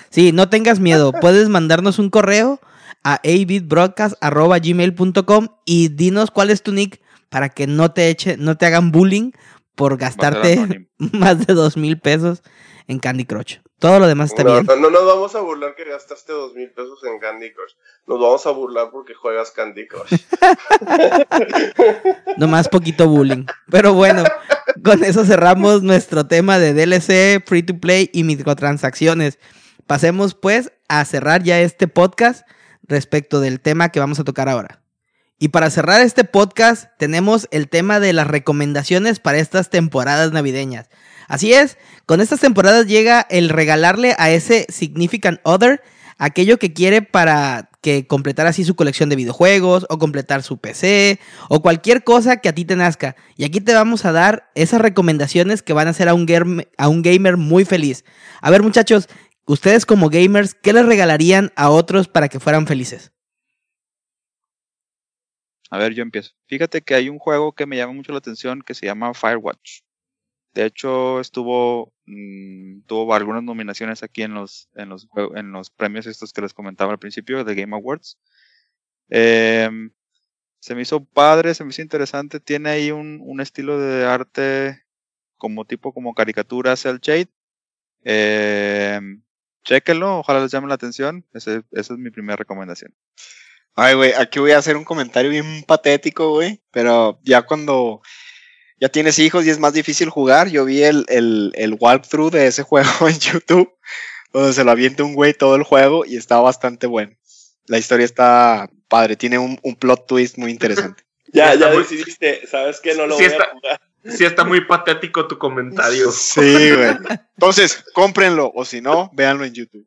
Sí, no tengas miedo. Puedes mandarnos un correo a avidbroadcast.gmail.com y dinos cuál es tu nick para que no te eche, no te hagan bullying por gastarte más de dos mil pesos en Candy Crush. Todo lo demás está no, bien. no, no nos vamos a burlar que gastaste dos mil pesos en Candy Crush. Nos vamos a burlar porque juegas Candy Crush. Nomás poquito bullying. Pero bueno, con eso cerramos nuestro tema de DLC, free to play y microtransacciones. Pasemos pues a cerrar ya este podcast respecto del tema que vamos a tocar ahora. Y para cerrar este podcast tenemos el tema de las recomendaciones para estas temporadas navideñas. Así es, con estas temporadas llega el regalarle a ese significant other aquello que quiere para que completar así su colección de videojuegos o completar su PC o cualquier cosa que a ti te nazca. Y aquí te vamos a dar esas recomendaciones que van a hacer a un, germ- a un gamer muy feliz. A ver muchachos, ustedes como gamers, ¿qué les regalarían a otros para que fueran felices? A ver, yo empiezo. Fíjate que hay un juego que me llama mucho la atención que se llama Firewatch. De hecho, estuvo mm, tuvo algunas nominaciones aquí en los en los en los premios estos que les comentaba al principio de Game Awards. Em, se me hizo padre, se me hizo interesante. Tiene ahí un, un estilo de arte como tipo como caricatura cel shade. Em, chéquenlo, ojalá les llame la atención. Ese- esa es mi primera recomendación. Ay, güey, aquí voy a hacer un comentario bien patético, güey. Pero ya cuando ya tienes hijos y es más difícil jugar, yo vi el, el, el walkthrough de ese juego en YouTube, donde se lo avienta un güey todo el juego y está bastante bueno. La historia está padre, tiene un, un plot twist muy interesante. ya, ya decidiste, ¿sabes qué? No lo Sí voy está- a jugar. Sí está muy patético tu comentario. Sí, güey. Entonces, cómprenlo, o si no, véanlo en YouTube.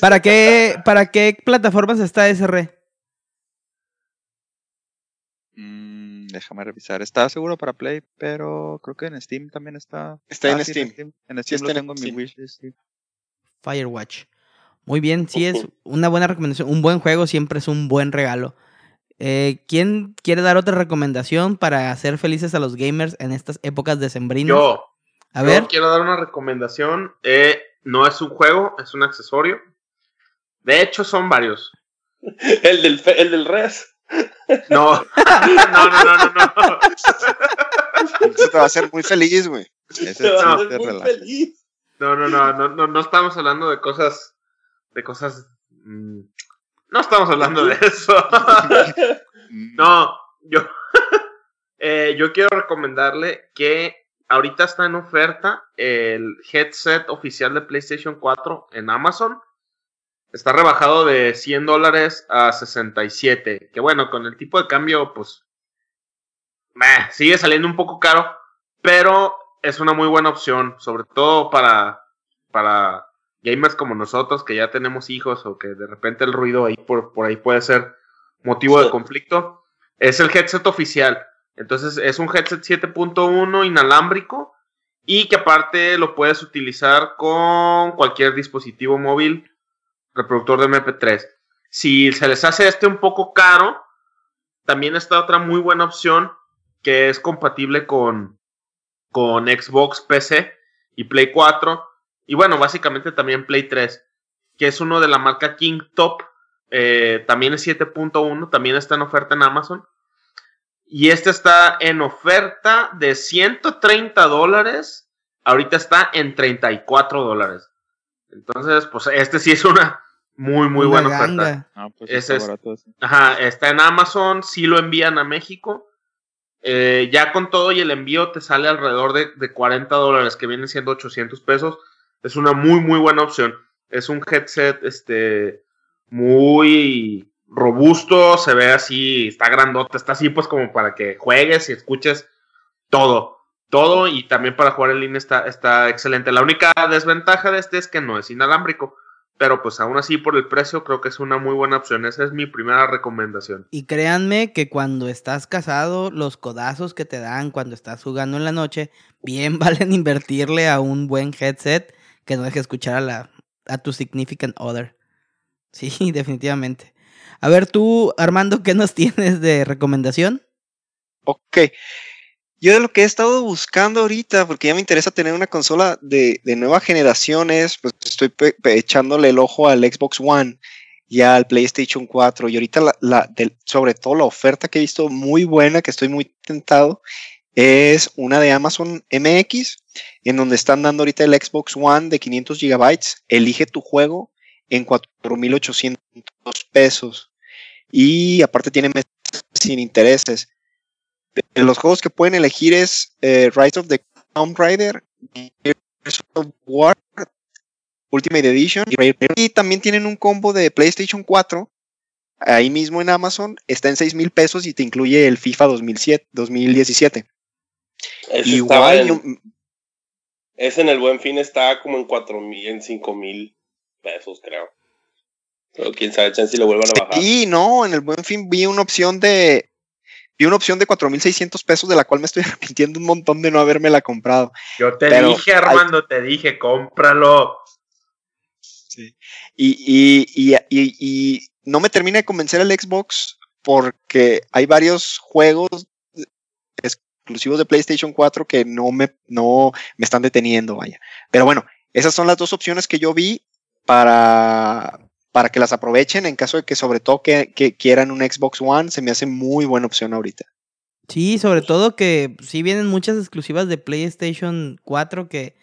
¿Para qué, para qué plataformas está SR? Mm, déjame revisar. Está seguro para Play, pero creo que en Steam también está. Está en sí, Steam. En Sí Steam lo está en tengo en mi Steam. wishlist. sí. Firewatch. Muy bien, sí es una buena recomendación. Un buen juego siempre es un buen regalo. Eh, ¿Quién quiere dar otra recomendación para hacer felices a los gamers en estas épocas decembrinas? Yo, A yo ver, quiero dar una recomendación. Eh, no es un juego, es un accesorio. De hecho, son varios. El del, fe- el del res. No, no, no, no, no, no. Eso te va a hacer muy feliz, güey. No, no, no, no, no, no estamos hablando de cosas, de cosas, mm, no estamos hablando de eso. No, yo, eh, yo quiero recomendarle que ahorita está en oferta el headset oficial de PlayStation 4 en Amazon. está rebajado de 100 dólares a 67. Que bueno, con el tipo de cambio, pues sigue saliendo un poco caro, pero es una muy buena opción, sobre todo para, para gamers como nosotros que ya tenemos hijos o que de repente el ruido ahí por, por ahí puede ser motivo de conflicto. Es el headset oficial. Entonces es un headset 7.1 inalámbrico y que aparte lo puedes utilizar con cualquier dispositivo móvil reproductor de MP3. Si se les hace este un poco caro, también está otra muy buena opción que es compatible con, con Xbox PC y Play 4. Y bueno, básicamente también Play 3, que es uno de la marca King Top. Eh, también es 7.1, también está en oferta en Amazon. Y este está en oferta de 130 dólares. Ahorita está en 34 dólares. Entonces, pues este sí es una muy, muy buena oferta. Ah, pues está, ajá, está en Amazon, sí lo envían a México. Eh, ya con todo y el envío te sale alrededor de, de 40 dólares, que vienen siendo 800 pesos. Es una muy, muy buena opción. Es un headset este, muy robusto, se ve así, está grandote, está así pues como para que juegues y escuches todo. Todo y también para jugar en línea está, está excelente. La única desventaja de este es que no es inalámbrico pero pues aún así por el precio creo que es una muy buena opción. Esa es mi primera recomendación. Y créanme que cuando estás casado, los codazos que te dan cuando estás jugando en la noche, bien valen invertirle a un buen headset que no deje escuchar a, la, a tu significant other. Sí, definitivamente. A ver tú, Armando, ¿qué nos tienes de recomendación? Ok. Yo de lo que he estado buscando ahorita, porque ya me interesa tener una consola de, de nueva generación, es, pues estoy echándole el ojo al Xbox One y al PlayStation 4. Y ahorita, la, sobre todo la oferta que he visto muy buena, que estoy muy tentado, es una de Amazon MX, en donde están dando ahorita el Xbox One de 500 gigabytes. Elige tu juego en 4.800 pesos. Y aparte tiene meses sin intereses los juegos que pueden elegir es eh, Rise of the Tomb Raider, Gears of War, Ultimate Edition y también tienen un combo de PlayStation 4 ahí mismo en Amazon está en 6 mil pesos y te incluye el FIFA 2007, 2017. Igual. En, ese en el buen fin está como en 4 mil, en 5 mil pesos, creo. Pero quién sabe, si lo vuelvan a bajar. Y no, en el buen fin vi una opción de Vi una opción de 4.600 pesos de la cual me estoy arrepintiendo un montón de no habérmela comprado. Yo te dije, Armando, te dije, cómpralo. Sí. Y, y, y, y, no me termina de convencer el Xbox porque hay varios juegos exclusivos de PlayStation 4 que no me, no me están deteniendo, vaya. Pero bueno, esas son las dos opciones que yo vi para, para que las aprovechen en caso de que sobre todo que, quieran un Xbox One, se me hace muy buena opción ahorita. Sí, sobre todo que sí vienen muchas exclusivas de PlayStation 4 que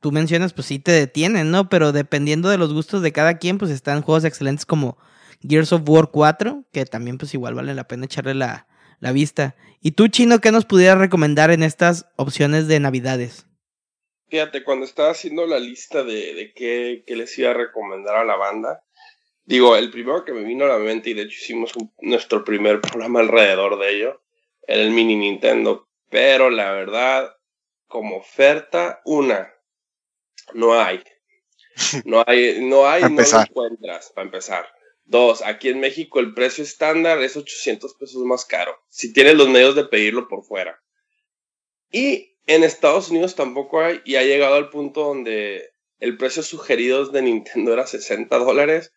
tú mencionas, pues sí te detienen, ¿no? Pero dependiendo de los gustos de cada quien, pues están juegos excelentes como Gears of War 4, que también pues igual vale la pena echarle la, la vista. ¿Y tú, Chino, qué nos pudieras recomendar en estas opciones de Navidades? Fíjate, cuando estaba haciendo la lista de, de qué, les iba a recomendar a la banda, digo, el primero que me vino a la mente, y de hecho hicimos nuestro primer programa alrededor de ello, era el mini Nintendo. Pero la verdad, como oferta, una, no hay. No hay, no hay, no lo encuentras, para empezar. Dos, aquí en México el precio estándar es 800 pesos más caro. Si tienes los medios de pedirlo por fuera. Y en Estados Unidos tampoco hay y ha llegado al punto donde el precio sugerido de Nintendo era 60 dólares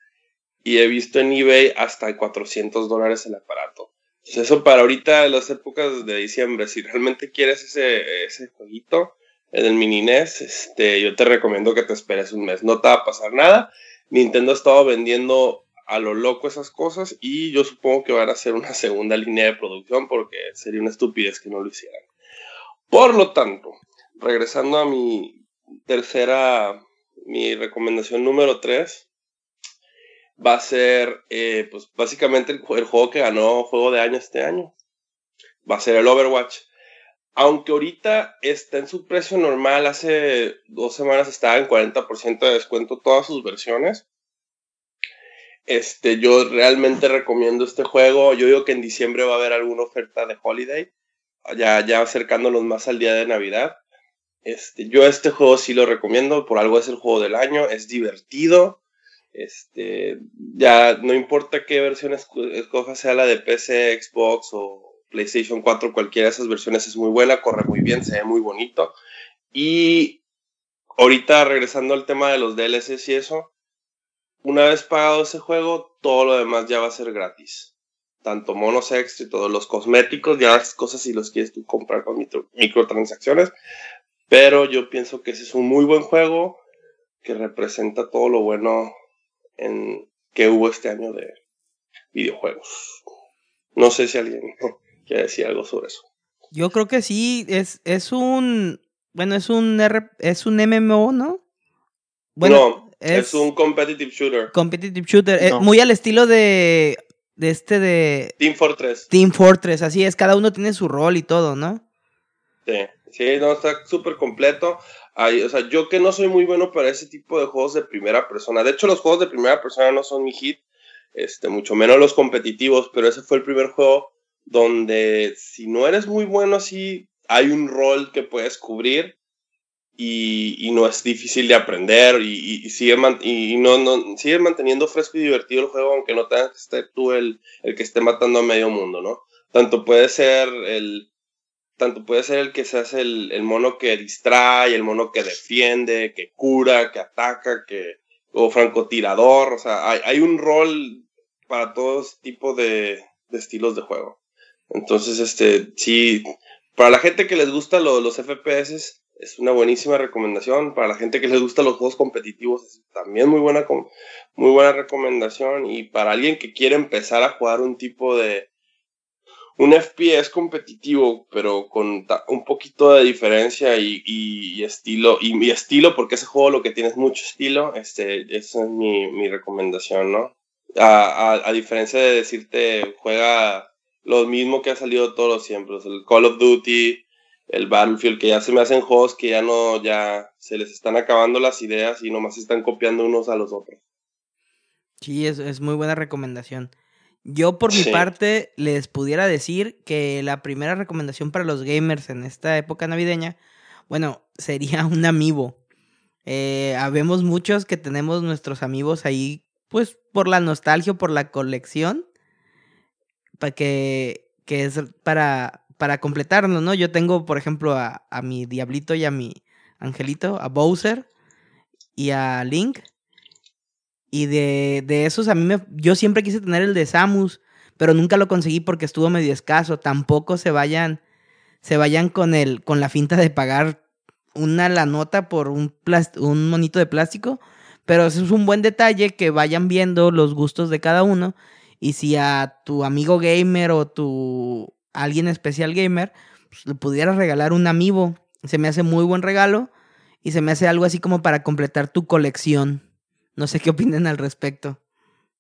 y he visto en eBay hasta 400 dólares el aparato. Entonces eso para ahorita en las épocas de diciembre, si realmente quieres ese, ese jueguito en el mini NES, este, yo te recomiendo que te esperes un mes. No te va a pasar nada. Nintendo ha estado vendiendo a lo loco esas cosas y yo supongo que van a hacer una segunda línea de producción porque sería una estupidez que no lo hicieran. Por lo tanto, regresando a mi tercera, mi recomendación número 3, va a ser, eh, pues básicamente el, juego que ganó juego de año este año. Va a ser el Overwatch. Aunque ahorita está en su precio normal, hace dos semanas estaba en 40% de descuento todas sus versiones. Este, yo realmente recomiendo este juego. Yo digo que en diciembre va a haber alguna oferta de Holiday, ya, ya acercándonos más al día de Navidad. Este, yo este juego sí lo recomiendo, por algo es el juego del año, es divertido. Este, ya no importa qué versión escoja, sea la de PC, Xbox o PlayStation 4, cualquiera de esas versiones es muy buena, corre muy bien, se ve muy bonito. Y ahorita regresando al tema de los DLCs y eso, una vez pagado ese juego, todo lo demás ya va a ser gratis. Tanto monos extra y todos los cosméticos, ya las cosas si los quieres tú comprar con microtransacciones. Pero yo pienso que ese es un muy buen juego que representa todo lo bueno en que hubo este año de videojuegos. No sé si alguien quiere decir algo sobre eso. Yo creo que sí, es, es un bueno, es un es un MMO, ¿no? Bueno, no, es, un competitive shooter. Competitive shooter, eh, muy al estilo de de este de Team Fortress. Team Fortress, así es, cada uno tiene su rol y todo, ¿no? Sí, sí, no, está súper completo. o sea, yo que no soy muy bueno para ese tipo de juegos de primera persona. De hecho, los juegos de primera persona no son mi hit, este, mucho menos los competitivos, pero ese fue el primer juego donde si no eres muy bueno así, hay un rol que puedes cubrir y, no es difícil de aprender y, sigue, y no, no, sigue manteniendo fresco y divertido el juego, aunque no tengas que ser tú el, el que esté matando a medio mundo, ¿no? Tanto puede ser el, tanto puede ser el que se hace el, el, mono que distrae, el mono que defiende, que cura, que ataca, que o francotirador, o sea, hay, hay un rol para todos tipos de, de, estilos de juego. Entonces, este, sí, para la gente que les gusta los FPS es una buenísima recomendación. Para la gente que les gusta los juegos competitivos es también muy buena, muy buena recomendación. Y para alguien que quiere empezar a jugar un tipo de, un FPS competitivo, pero con un poquito de diferencia y, estilo, y mi estilo, porque ese juego lo que tiene es mucho estilo, este, esa es mi, recomendación, ¿no? A, diferencia de decirte, juega lo mismo que ha salido todos los siempre, el Call of Duty, el Battlefield, que ya se me hacen juegos que ya no, ya se les están acabando las ideas y nomás están copiando unos a los otros. Sí, es, es muy buena recomendación. Yo por mi parte les pudiera decir que la primera recomendación para los gamers en esta época navideña, bueno, sería un amiibo. Eh, habemos muchos que tenemos nuestros amigos ahí, pues por la nostalgia, por la colección, para que, que es para, para completarlo, ¿no? Yo tengo, por ejemplo, a, a mi Diablito y a mi Angelito, a Bowser y a Link. Y de, de esos a mí me... Yo siempre quise tener el de Samus, pero nunca lo conseguí porque estuvo medio escaso. Tampoco se vayan, se vayan con, el, con la finta de pagar una la nota por un, un monito de plástico. Pero eso es un buen detalle que vayan viendo los gustos de cada uno. Y si a tu amigo gamer o tu alguien especial gamer pues, le pudieras regalar un amiibo, se me hace muy buen regalo y se me hace algo así como para completar tu colección. No sé qué opinen al respecto.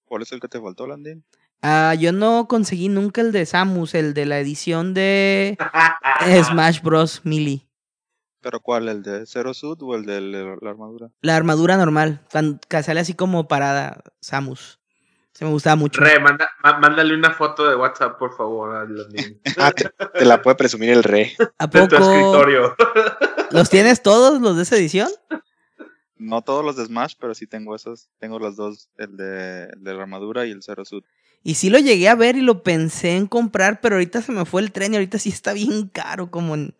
¿Cuál es el que te faltó, Landin? Ah, yo no conseguí nunca el de Samus, el de la edición de Smash Bros. Melee. ¿Pero cuál? ¿El de Zero Suit o el de la armadura? La armadura normal, que sale así como parada Samus. Se me gustaba mucho. Re, mándale una foto de WhatsApp, por favor, a Landin. ah, te, la puede presumir el re. ¿A poco? De tu escritorio. ¿Los tienes todos, los de esa edición? No todos los de Smash, pero sí tengo esos. Tengo los dos, el de, la armadura y el Zero Suit. Y sí lo llegué a ver y lo pensé en comprar, pero ahorita se me fue el tren y ahorita sí está bien caro, como en,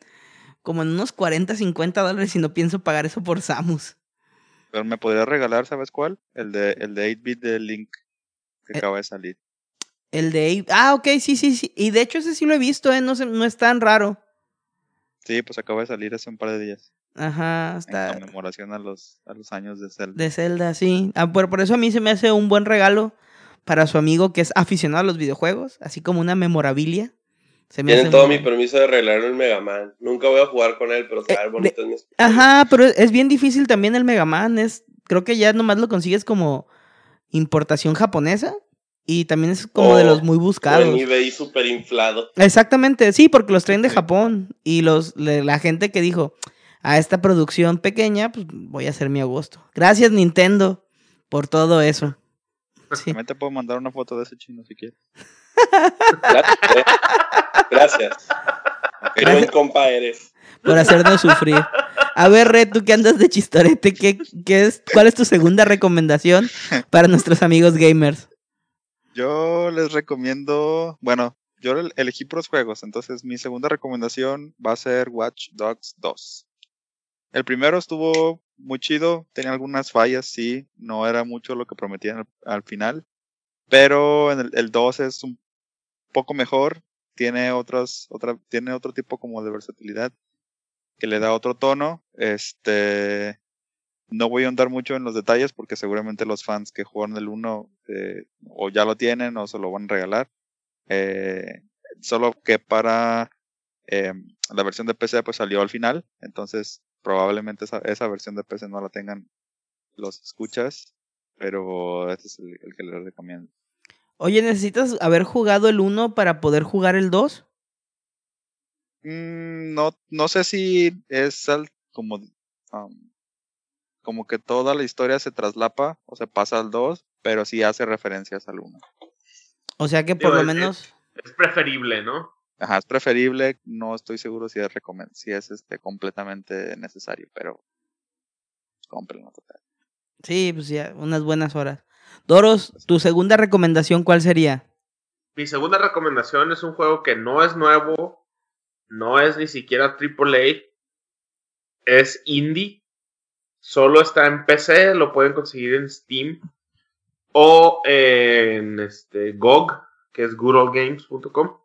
como en unos 40, 50 dólares y no pienso pagar eso por Samus. Pero me podría regalar, ¿sabes cuál? El de, el de 8-bit de Link, que eh, acaba de salir. El de... Ah, ok, sí, sí, sí. Y de hecho ese sí lo he visto, ¿eh? No, no es tan raro. Sí, pues acaba de salir hace un par de días. Ajá, está. En conmemoración a los, a los años de Zelda. De Zelda, sí. Ah, por, por eso a mí se me hace un buen regalo para su amigo que es aficionado a los videojuegos, así como una memorabilia. Se me Tienen todo mi permiso de arreglar el Mega Man. Nunca voy a jugar con él, pero está eh, bonito. Ajá, pero es bien difícil también el Mega Man. Es, creo que ya nomás lo consigues como importación japonesa. Y también es como de los muy buscados. En eBay súper inflado. Exactamente, sí, porque los traen de Japón. Y los, la gente que dijo, a esta producción pequeña, pues voy a hacer mi agosto. Gracias Nintendo por todo eso. Sí. También te puedo mandar una foto de ese chino si quieres. Gracias. eh. Gracias. Qué buen compa eres. Por hacernos sufrir. A ver, Red, tú que andas de chistorete, ¿qué, qué es, ¿cuál es tu segunda recomendación para nuestros amigos gamers? Yo les recomiendo, bueno, yo el- elegí puros juegos, entonces mi segunda recomendación va a ser Watch Dogs 2. El primero estuvo muy chido, tenía algunas fallas, sí, no era mucho lo que prometían al, al final, pero en el, el 2 es un poco mejor, tiene otras, otra, tiene otro tipo como de versatilidad que le da otro tono, este, no voy a andar mucho en los detalles porque seguramente los fans que jugaron el 1 eh, o ya lo tienen o se lo van a regalar. Eh, solo que para eh, la versión de PC pues salió al final, entonces probablemente esa, esa versión de PC no la tengan los escuchas, pero este es el, el que les recomiendo. Oye, ¿necesitas haber jugado el 1 para poder jugar el 2? Mm, no, no sé si es al- como, um, como que toda la historia se traslapa o se pasa al 2, pero sí hace referencias al 1. O sea que por Digo, lo es- menos... Es preferible, ¿no? Ajá, es preferible, no estoy seguro si es si es este completamente necesario, pero cómprenlo total. Sí, pues ya, unas buenas horas. Doros, tu segunda recomendación, ¿cuál sería? Mi segunda recomendación es un juego que no es nuevo, no es ni siquiera AAA, es indie, solo está en PC, lo pueden conseguir en Steam o en este, GOG, que es goodallgames.com,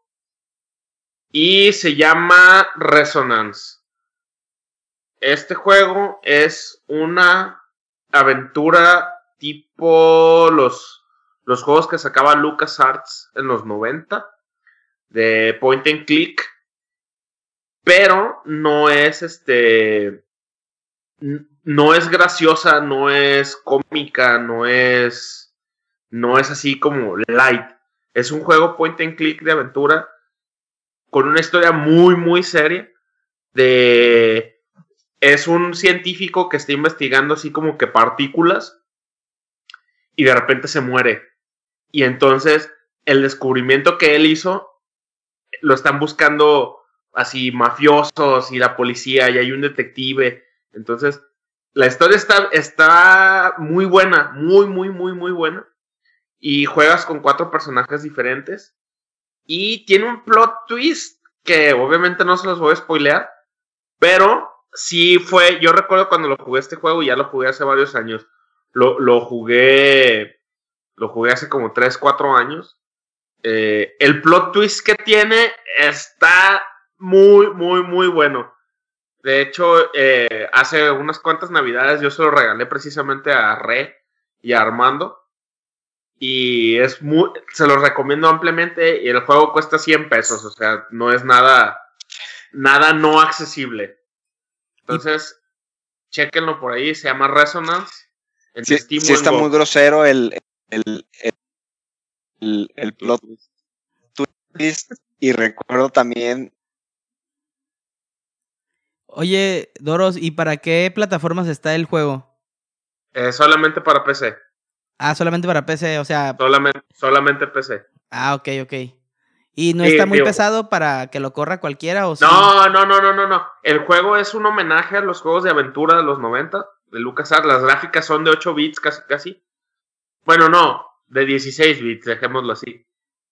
y se llama Resonance. Este juego es una aventura tipo los los juegos que sacaba LucasArts en los 90 de point and click, pero no es este no es graciosa, no es cómica, no es no es así como light. Es un juego point and click de aventura con una historia muy muy seria de es un científico que está investigando así como que partículas y de repente se muere. Y entonces el descubrimiento que él hizo lo están buscando así mafiosos y la policía y hay un detective. Entonces la historia está, está muy buena, muy, muy, muy, muy buena. Y juegas con cuatro personajes diferentes. Y tiene un plot twist que obviamente no se los voy a spoilear. Pero sí fue, yo recuerdo cuando lo jugué este juego, ya lo jugué hace varios años. Lo, lo jugué, lo jugué hace como 3, 4 años. Eh, el plot twist que tiene está muy, muy, muy bueno. De hecho, eh, hace unas cuantas navidades yo se lo regalé precisamente a Re y a Armando. Y es muy, se los recomiendo ampliamente. Y el juego cuesta 100 pesos, o sea, no es nada, nada no accesible. Entonces, chequenlo por ahí, se llama Resonance. Sí, está muy grosero el, el, el- el plot twist. Y recuerdo también, Oye, Doros, ¿y para qué plataformas está el juego? Eh, solamente para PC. Ah, solamente para PC, o sea, Solamente, solamente PC. ah, ok, ok. ¿Y no Sí, está muy digo- pesado para que lo corra cualquiera o sí? No, no, no, no, no, no. El juego es un homenaje a los juegos de aventura de los 90 de LucasArts. Las gráficas son de 8 bits casi, casi. Bueno, no, de 16 bits, dejémoslo así.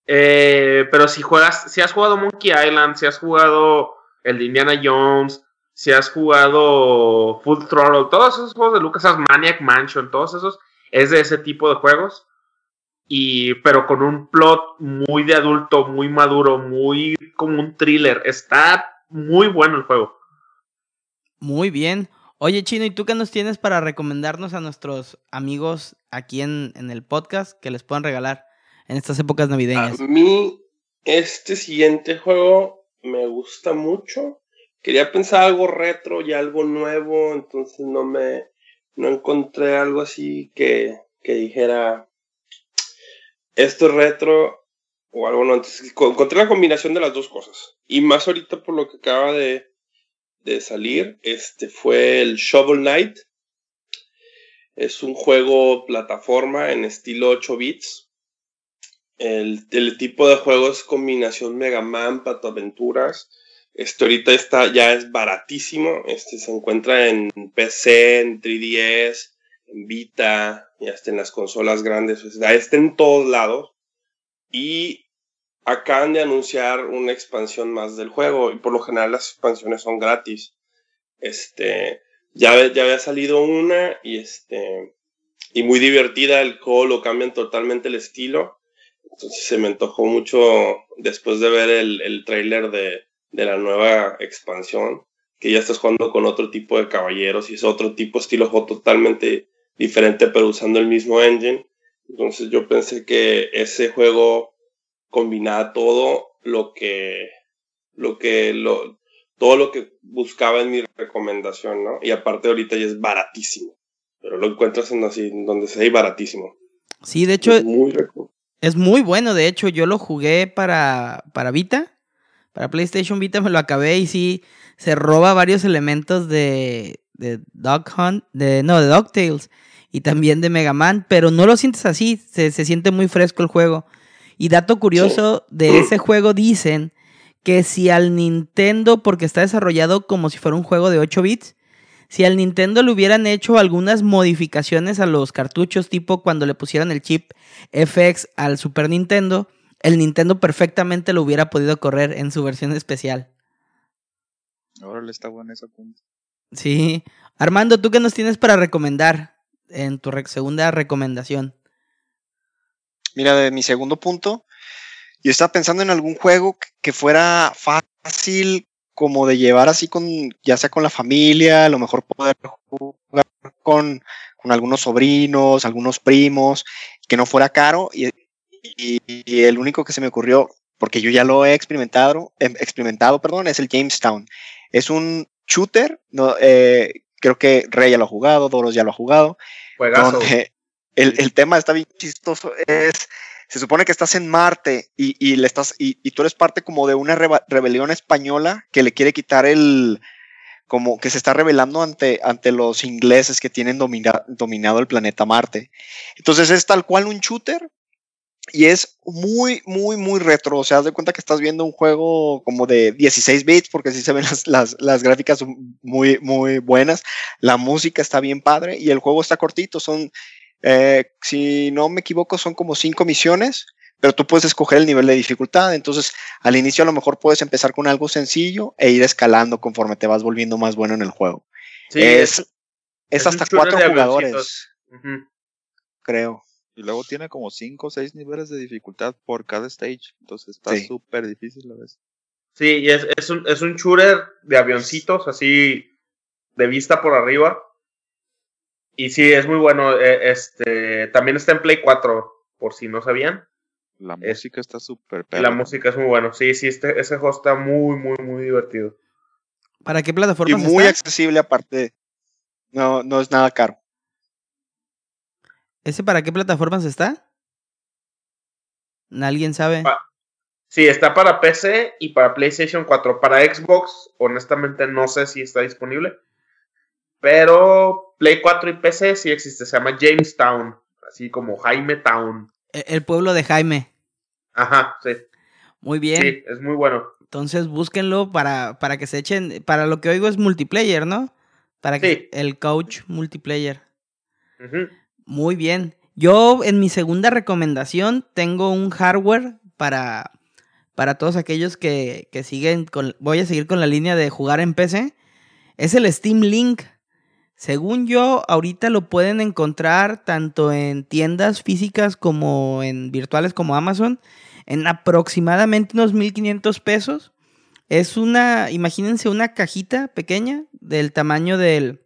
Eh, pero si juegas, si has jugado Monkey Island, si has jugado el de Indiana Jones, si has jugado Full Throttle, todos esos juegos de LucasArts, Maniac Mansion, todos esos, es de ese tipo de juegos. Y, pero con un plot muy de adulto, muy maduro, muy como un thriller. Está muy bueno el juego. Muy bien. Oye, Chino, ¿y tú qué nos tienes para recomendarnos a nuestros amigos aquí en, en el podcast que les puedan regalar en estas épocas navideñas? A mí, este siguiente juego me gusta mucho. Quería pensar algo retro y algo nuevo, entonces no me no encontré algo así que, que dijera esto es retro o algo no. Entonces, co- encontré la combinación de las dos cosas. Y más ahorita por lo que acaba de, de salir, este fue el Shovel Knight. Es un juego plataforma en estilo 8 bits. El, el tipo de juego es combinación Mega Man, Pato Aventuras. Este ahorita está, ya es baratísimo. Este se encuentra en PC, en 3DS, en Vita, y hasta en las consolas grandes. O está en todos lados. Y acaban de anunciar una expansión más del juego. Y por lo general las expansiones son gratis. Este, ya, ya había salido una y este, y muy divertida. El juego lo cambian totalmente el estilo. Entonces se me antojó mucho después de ver el, el trailer de, de la nueva expansión, que ya estás jugando con otro tipo de caballeros y es otro tipo de estilo juego totalmente diferente, pero usando el mismo engine. Entonces yo pensé que ese juego combinaba todo lo que, lo que, lo, todo lo que buscaba en mi recomendación, ¿no? Y aparte ahorita ya es baratísimo, pero lo encuentras en así, donde sea y baratísimo. Sí, de hecho, Es muy es muy bueno. De hecho, yo lo jugué para, para Vita. Para PlayStation Vita me lo acabé y sí, se roba varios elementos de, de Dog Hunt, de, no, de DuckTales y también de Mega Man, pero no lo sientes así, se, se siente muy fresco el juego. Y dato curioso de ese juego dicen que si al Nintendo, porque está desarrollado como si fuera un juego de 8 bits, si al Nintendo le hubieran hecho algunas modificaciones a los cartuchos, tipo cuando le pusieran el chip FX al Super Nintendo, el Nintendo perfectamente lo hubiera podido correr en su versión especial. Órale, está bueno ese punto. Sí. Armando, ¿tú qué nos tienes para recomendar en tu rec- segunda recomendación? Mira, de mi segundo punto, yo estaba pensando en algún juego que- que fuera fácil como de llevar así con, ya sea con la familia, a lo mejor poder jugar con, con algunos sobrinos, algunos primos, que no fuera caro. Y, y- y el único que se me ocurrió, porque yo ya lo he experimentado, em, experimentado, perdón, es el Jamestown. Es un shooter, no, eh, creo que Rey ya lo ha jugado, Doros ya lo ha jugado, donde el, el tema está bien chistoso. Es, se supone que estás en Marte y, y le estás, y, y tú eres parte como de una rebelión española que le quiere quitar el, como que se está rebelando ante, ante los ingleses que tienen domina- dominado el planeta Marte. Entonces es tal cual un shooter y es muy, muy, muy retro. O sea, haz de cuenta que estás viendo un juego como de 16 bits, porque sí se ven las, las, las gráficas muy, muy buenas. La música está bien padre y el juego está cortito. Son, eh, si no me equivoco, son como cinco misiones, pero tú puedes escoger el nivel de dificultad. Entonces, al inicio a lo mejor puedes empezar con algo sencillo e ir escalando conforme te vas volviendo más bueno en el juego. Sí, es, es, hasta cuatro jugadores, creo. Y luego tiene como 5 o 6 niveles de dificultad por cada stage. Entonces está Sí. súper difícil a veces. Sí, y es, es, un, es un shooter de avioncitos, así de vista por arriba. Y sí, es muy bueno. eh, Este, también está en Play 4, por si no sabían. La Es- música está súper Y la música es muy buena. Sí, sí, este, ese juego está muy, muy, muy divertido. ¿Para qué Y plataformas muy está? accesible aparte. No, no es nada caro. ¿Ese para qué plataformas está? ¿Alguien sabe? Sí, está para PC y para PlayStation 4. Para Xbox, honestamente no sé si está disponible. Pero Play 4 y PC sí existe. Se llama Jamestown. Así como Jaime Town. E- El pueblo de Jaime. Ajá, sí. Muy bien. Sí, es muy bueno. Entonces búsquenlo para, para que se echen. Para lo que oigo es multiplayer, ¿no? Para que Sí. el coach multiplayer. Ujú. Muy bien. Yo en mi segunda recomendación tengo un hardware para, para todos aquellos que, que siguen. Voy a seguir con la línea de jugar en PC. Es el Steam Link. Según yo, ahorita lo pueden encontrar tanto en tiendas físicas como en virtuales como Amazon en aproximadamente unos 1500 pesos. Es una, imagínense una cajita pequeña del tamaño del,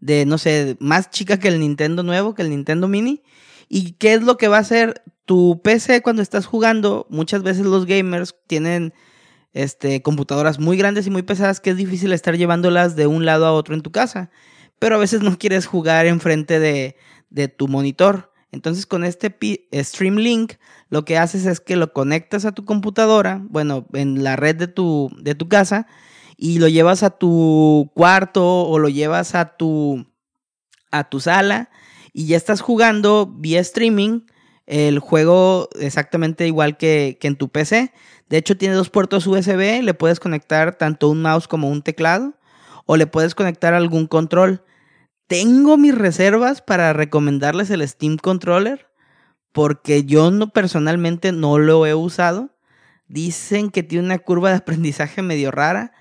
de, no sé, más chica que el Nintendo nuevo, que el Nintendo Mini. ¿Y qué es lo que va a hacer tu PC cuando estás jugando? Muchas veces los gamers tienen este, computadoras muy grandes y muy pesadas que es difícil estar llevándolas de un lado a otro en tu casa. Pero a veces no quieres jugar enfrente de, de tu monitor. Entonces con este pi- Stream Link lo que haces es que lo conectas a tu computadora, bueno, en la red de tu, de tu casa y lo llevas a tu cuarto o lo llevas a tu a tu sala y ya estás jugando vía streaming el juego exactamente igual que, que en tu PC. De hecho, tiene dos puertos USB, le puedes conectar tanto un mouse como un teclado o le puedes conectar algún control. Tengo mis reservas para recomendarles el Steam Controller porque yo no personalmente no lo he usado. Dicen que tiene una curva de aprendizaje medio rara,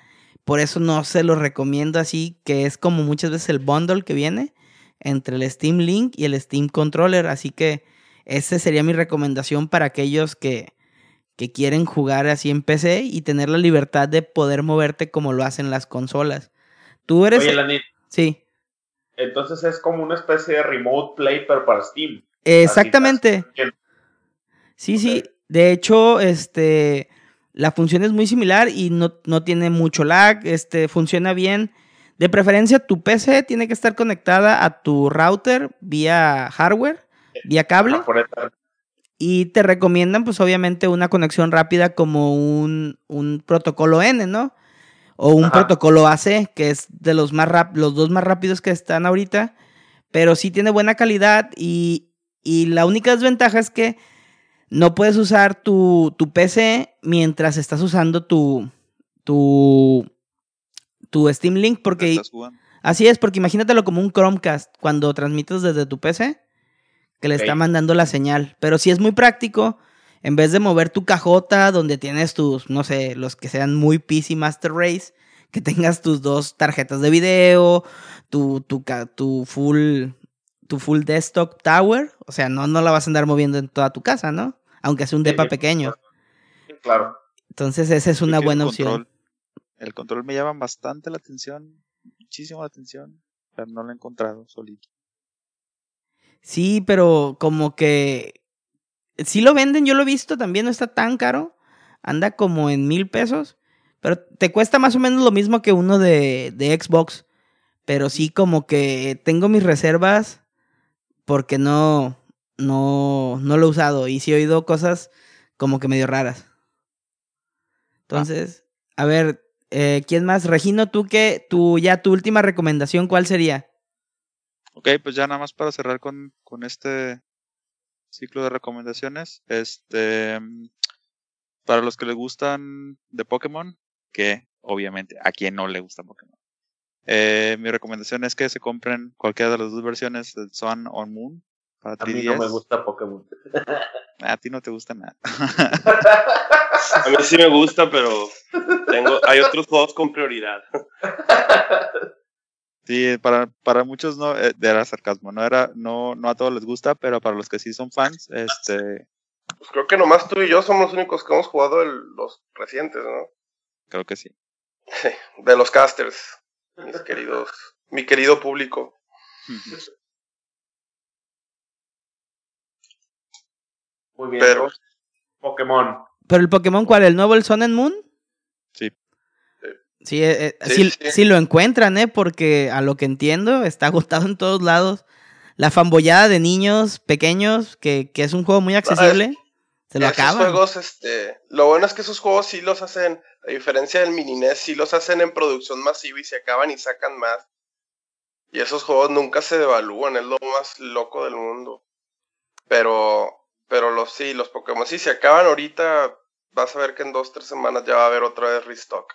por eso no se lo recomiendo así, que es como muchas veces el bundle que viene entre el Steam Link y el Steam Controller, así que esa sería mi recomendación para aquellos que, que quieren jugar así en PC y tener la libertad de poder moverte como lo hacen las consolas. Tú eres... Oye, Sí. entonces es como una especie de remote play, pero para Steam. Exactamente. Sí, sí. De hecho, este, la función es muy similar y no, no tiene mucho lag, este, funciona bien. De preferencia, tu PC tiene que estar conectada a tu router vía hardware, vía cable. Esta- Y te recomiendan, pues obviamente, una conexión rápida como un, un protocolo N, ¿no? O un Ajá. protocolo AC, que es de los, más rap- los dos más rápidos que están ahorita. Pero sí tiene buena calidad y, y la única desventaja es que no puedes usar tu, tu PC mientras estás usando tu, tu, tu Steam Link, porque Estás. Así es, porque imagínatelo como un Chromecast cuando transmites desde tu PC, que le está mandando la señal. Pero si es muy práctico, en vez de mover tu cajota donde tienes tus, no sé, los que sean muy PC Master Race, que tengas tus dos tarjetas de video, tu, tu, tu full tu full desktop tower, o sea, no, no la vas a andar moviendo en toda tu casa, ¿no? Aunque sea un depa sí, pequeño. Claro. Entonces esa es una buena opción. El control me llama bastante la atención, muchísimo la atención, pero no lo he encontrado solito. Sí, pero como que sí lo venden, yo lo he visto, también no está tan caro. Anda como en mil pesos. Pero te cuesta más o menos lo mismo que uno de, de Xbox. Pero sí como que tengo mis reservas porque no, no, no lo he usado. Y sí he oído cosas como que medio raras. Entonces, a ver, eh, ¿quién más? Regino, tú que, tu, ya tu última recomendación, ¿cuál sería? Ok, pues ya nada más para cerrar con, con este ciclo de recomendaciones. Este, para los que les gustan de Pokémon, que obviamente a quien no le gusta Pokémon. Eh, mi recomendación es que se compren cualquiera de las dos versiones del Sun o Moon para A mí 3DS. no me gusta Pokémon. A ti no te gusta nada. A mí sí me gusta, pero tengo, hay otros juegos con prioridad. Sí, para, para muchos no eh, era sarcasmo, no era, no, no a todos les gusta, pero para los que sí son fans, este, Pues creo que nomás tú y yo somos los únicos que hemos jugado el- los recientes, ¿no? creo que sí. De los casters, mis queridos, mi querido público. Muy bien. Pero- Pokémon. ¿Pero el Pokémon cuál? ¿El nuevo, el Sun and Moon? Sí. Sí, eh, eh, Sí, sí, sí. sí lo encuentran, ¿eh? Porque a lo que entiendo está agotado en todos lados. La fambollada de niños pequeños, que, que es un juego muy accesible, se lo Esos acaban. juegos, este, lo bueno es que esos juegos sí los hacen, a diferencia del mini NES, sí los hacen en producción masiva y se acaban y sacan más. Y esos juegos nunca se devalúan, es lo más loco del mundo. Pero, pero los sí, los Pokémon sí se acaban ahorita, vas a ver que en dos, tres semanas ya va a haber otra vez restock.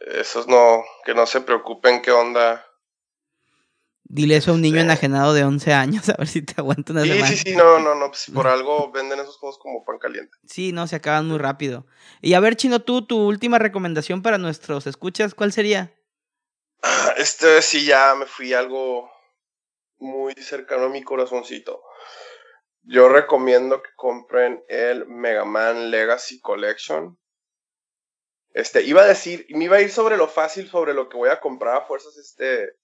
Esos no, que no se preocupen qué onda. Dile eso a un niño Este- enajenado de 11 años, a ver si te aguanta una Sí, semana. sí, sí, no, no, no, pues por algo venden esos juegos como pan caliente. Sí, no, se acaban muy rápido. Y a ver, Chino, tú, tu última recomendación para nuestros escuchas, ¿cuál sería? Ah, Este sí ya me fui algo muy cercano a mi corazoncito. Yo recomiendo que compren el Mega Man Legacy Collection. Este, iba a decir, me iba a ir sobre lo fácil, sobre lo que voy a comprar a fuerzas, este,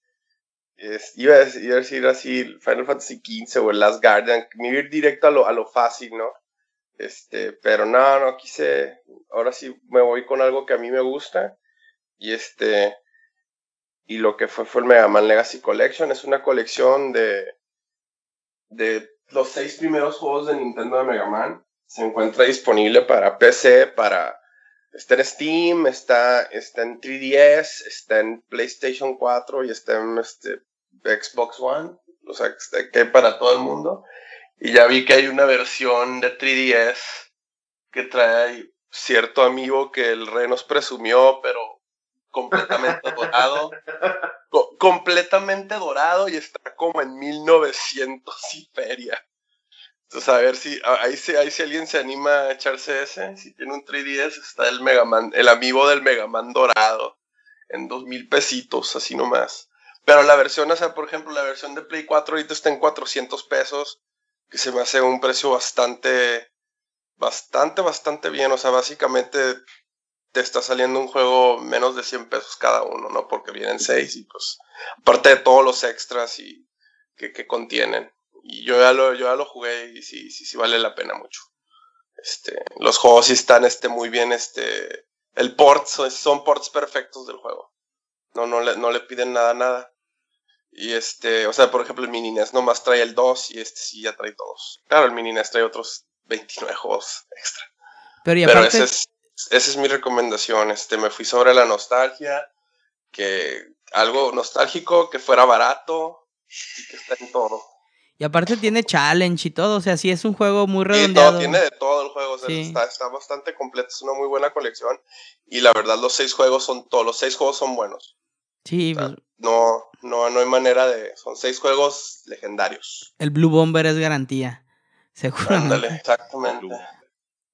es- iba, a decir, iba a decir así, Final Fantasy XV o el Last Guardian, me iba a ir directo a lo, a lo fácil, ¿no? Este, pero no, no quise, ahora sí me voy con algo que a mí me gusta, y este, y lo que fue fue el Mega Man Legacy Collection. Es una colección de, de los seis primeros juegos de Nintendo de Mega Man. Se encuentra disponible para PC, para... Está en Steam, está, está en 3DS, está en PlayStation 4 y está en este, Xbox One, o sea, que para todo el mundo. Y ya vi que hay una versión de 3DS que trae cierto amigo que el rey nos presumió, pero completamente dorado. Completamente dorado y está como en 1900 y feria. Entonces, a ver si ahí, si ahí si alguien se anima a echarse ese. Si tiene un 3DS, está el Megaman, el amigo del Megaman dorado. En dos mil pesitos, así nomás. Pero la versión, o sea, por ejemplo, la versión de Play 4 ahorita está en 400 pesos. Que se me hace un precio bastante, bastante, bastante bien. O sea, básicamente te está saliendo un juego menos de 100 pesos cada uno, ¿no? Porque vienen 6 y pues, aparte de todos los extras y que, que contienen. Y yo ya lo, yo ya lo jugué y sí, sí, sí vale la pena mucho. Este, los juegos sí están este, muy bien, este, el port, son ports perfectos del juego. No, no le, no le piden nada, nada. Y este, o sea, por ejemplo, el Mini NES nomás trae el 2 y este sí ya trae todos. Claro, el Mini NES trae otros 29 juegos extra. Pero, y aparte... esa es, esa es mi recomendación. Este, me fui sobre la nostalgia, que algo nostálgico, que fuera barato y que está en todo. Y aparte tiene challenge y todo, o sea, sí es un juego muy redondeado. Sí, tiene de todo el juego, o sea, está, bastante completo, es una muy buena colección. Y la verdad, los seis juegos son todos, los seis juegos son buenos. Sí. Pues no, no, no hay manera de, son seis juegos legendarios. El Blue Bomber es garantía, seguramente. Ándale, exactamente.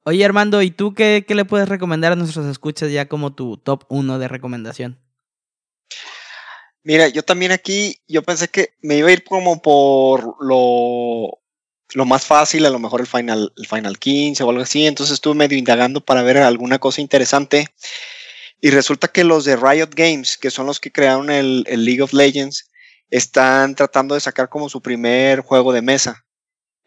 Oye, Armando, ¿y tú qué, qué le puedes recomendar a nuestros escuchas ya como tu top uno de recomendación? Mira, yo también aquí, yo pensé que me iba a ir como por lo, lo más fácil, a lo mejor el Final, el Final 15 o algo así, entonces estuve medio indagando para ver alguna cosa interesante. Y resulta que los de Riot Games, que son los que crearon el League of Legends, están tratando de sacar como su primer juego de mesa.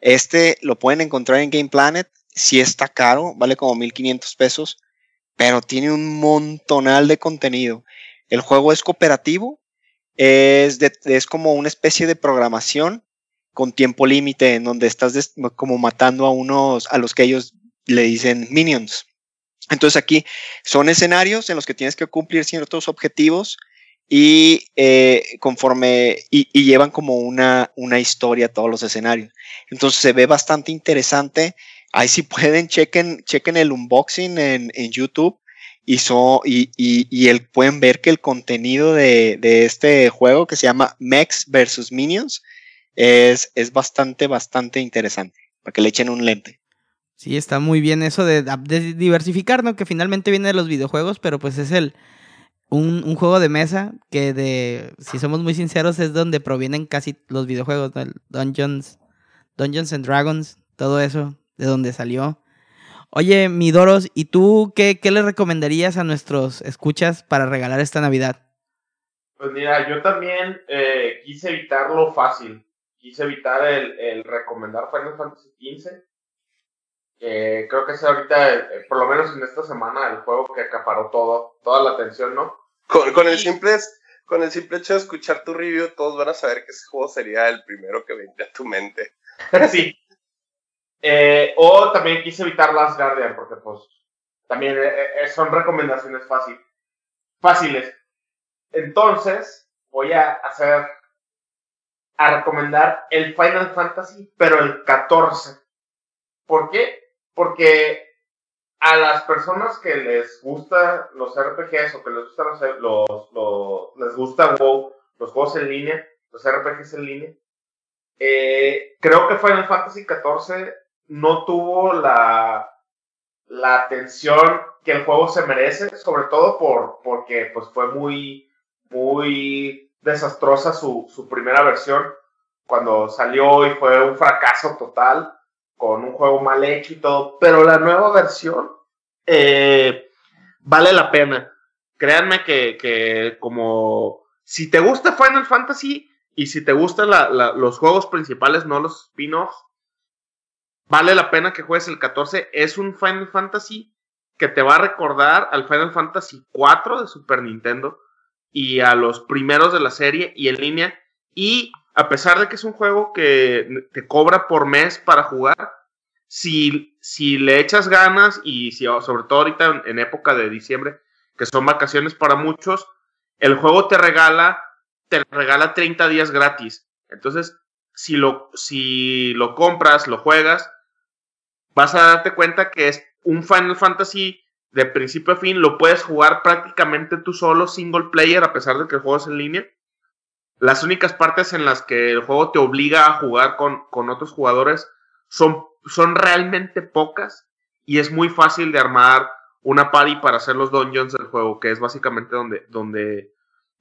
Este lo pueden encontrar en Game Planet, si está caro, vale como 1500 pesos, pero tiene un montonal de contenido. El juego es cooperativo, es, es como una especie de programación con tiempo límite en donde estás como matando a unos, a los que ellos le dicen minions. Entonces aquí son escenarios en los que tienes que cumplir ciertos objetivos y eh, conforme y, llevan como una, una historia todos los escenarios. Entonces se ve bastante interesante. Ahí si pueden, chequen, chequen el unboxing en, en YouTube y, y, el, pueden ver que el contenido de, este juego que se llama Mex versus Minions es, es bastante, bastante interesante. Para que le echen un lente. Sí, está muy bien eso de, diversificar, ¿no? Que finalmente viene de los videojuegos, pero pues es el un, un, juego de mesa que de, si somos muy sinceros, es donde provienen casi los videojuegos, Dungeons, Dungeons and Dragons, todo eso, de donde salió. Oye, mi Doros, ¿y tú qué, qué le recomendarías a nuestros escuchas para regalar esta Navidad? Pues mira, yo también eh, quise evitar lo fácil. Quise evitar el, recomendar Final Fantasy XV. creo que es ahorita, eh, por lo menos en esta semana, el juego que acaparó todo, toda la atención, ¿no? Con, con el simple con el simple hecho de escuchar tu review, todos van a saber que ese juego sería el primero que vendría a tu mente. sí, eh, o también quise evitar Last Guardian, porque pues también eh, eh, son recomendaciones fácil, fáciles. Entonces, voy a hacer, a recomendar el Final Fantasy, pero el 14. ¿Por qué? Porque a las personas que les gusta los RPGs o que les gustan los, les gusta WoW, los juegos en línea, los RPGs en línea, creo que Final Fantasy 14 no tuvo la, la atención que el juego se merece, sobre todo por, porque pues, fue muy, muy desastrosa su, su primera versión cuando salió y fue un fracaso total con un juego mal hecho y todo, pero la nueva versión eh, vale la pena. Créanme que, que, como si te gusta Final Fantasy y si te gustan los juegos principales, no los spin-offs, vale la pena que juegues el 14. Es un Final Fantasy que te va a recordar al Final Fantasy 4 de Super Nintendo y a los primeros de la serie y en línea. Y a pesar de que es un juego que te cobra por mes para jugar, si, si le echas ganas y si, sobre todo ahorita en época de diciembre, que son vacaciones para muchos, el juego te regala te regala 30 días gratis. Entonces, si lo, si lo compras, lo juegas, vas a darte cuenta que es un Final Fantasy de principio a fin, lo puedes jugar prácticamente tú solo, single player, a pesar de que el juego es en línea. Las únicas partes en las que el juego te obliga a jugar con, con otros jugadores son, son realmente pocas y es muy fácil de armar una party para hacer los dungeons del juego, que es básicamente donde, donde,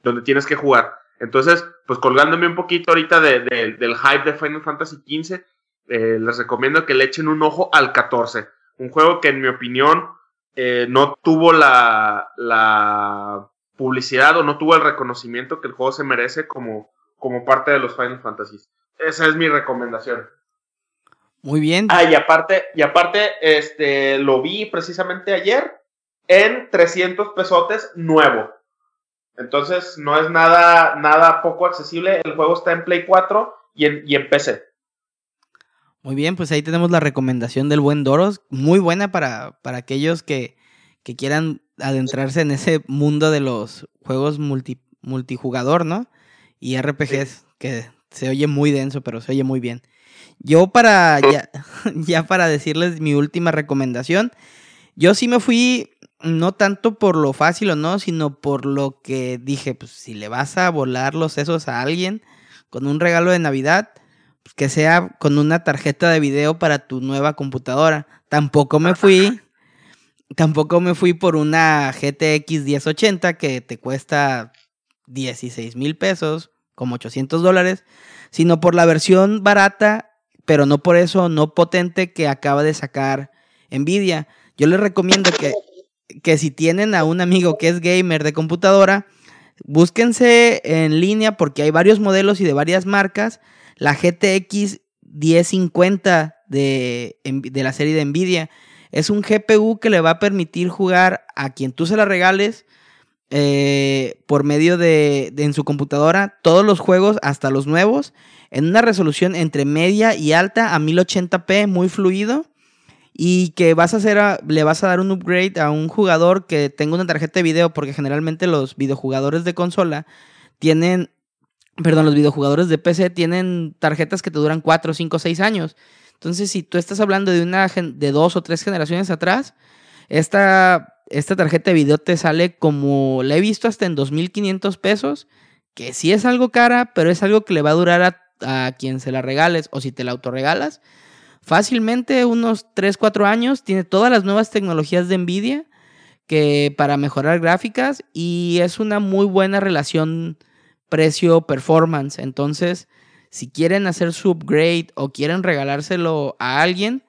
donde tienes que jugar. Entonces, pues colgándome un poquito ahorita del hype de Final Fantasy XV, eh, les recomiendo que le echen un ojo al 14. Un juego que en mi opinión eh, no tuvo la, la, publicidad o no tuvo el reconocimiento que el juego se merece como, como parte de los Final Fantasy. Esa es mi recomendación. Muy bien. Ah, y aparte, y aparte, este, lo vi precisamente ayer en 300 pesotes nuevo. Entonces, no es nada, nada poco accesible. El juego está en Play 4 y en, y en PC. Muy bien, pues ahí tenemos la recomendación del buen Doros. Muy buena para, para aquellos que, que, quieran adentrarse en ese mundo de los juegos multi, multijugador, ¿no? Y RPGs, que se oye muy denso, pero se oye muy bien. Yo para, ya, ya para decirles mi última recomendación, yo sí me fui no tanto por lo fácil o no, sino por lo que dije, pues si le vas a volar los sesos a alguien con un regalo de Navidad, que sea con una tarjeta de video para tu nueva computadora. Tampoco me fui, tampoco me fui por una GTX 1080 que te cuesta 16 mil pesos, como 800 dólares, sino por la versión barata, pero no por eso no potente que acaba de sacar Nvidia. Yo les recomiendo que que si tienen a un amigo que es gamer de computadora, búsquense en línea porque hay varios modelos y de varias marcas. La GTX 1050 de, de la serie de Nvidia. Es un GPU que le va a permitir jugar a quien tú se la regales eh, por medio de, en su computadora todos los juegos, hasta los nuevos, en una resolución entre media y alta a 1080p, muy fluido y que vas a hacer le vas a dar un upgrade a un jugador que tenga una tarjeta de video, porque generalmente los videojugadores de consola tienen, perdón, los videojugadores de PC tienen tarjetas que te duran 4, 5, 6 años. Entonces, si tú estás hablando de una de dos o tres generaciones atrás, esta, esta tarjeta de video te sale como la he visto hasta en 2.500 pesos, que sí es algo cara, pero es algo que le va a durar a, a quien se la regales o si te la autorregalas fácilmente unos 3, 4 años, tiene todas las nuevas tecnologías de Nvidia que para mejorar gráficas y es una muy buena relación precio-performance. Entonces, si quieren hacer su upgrade o quieren regalárselo a alguien,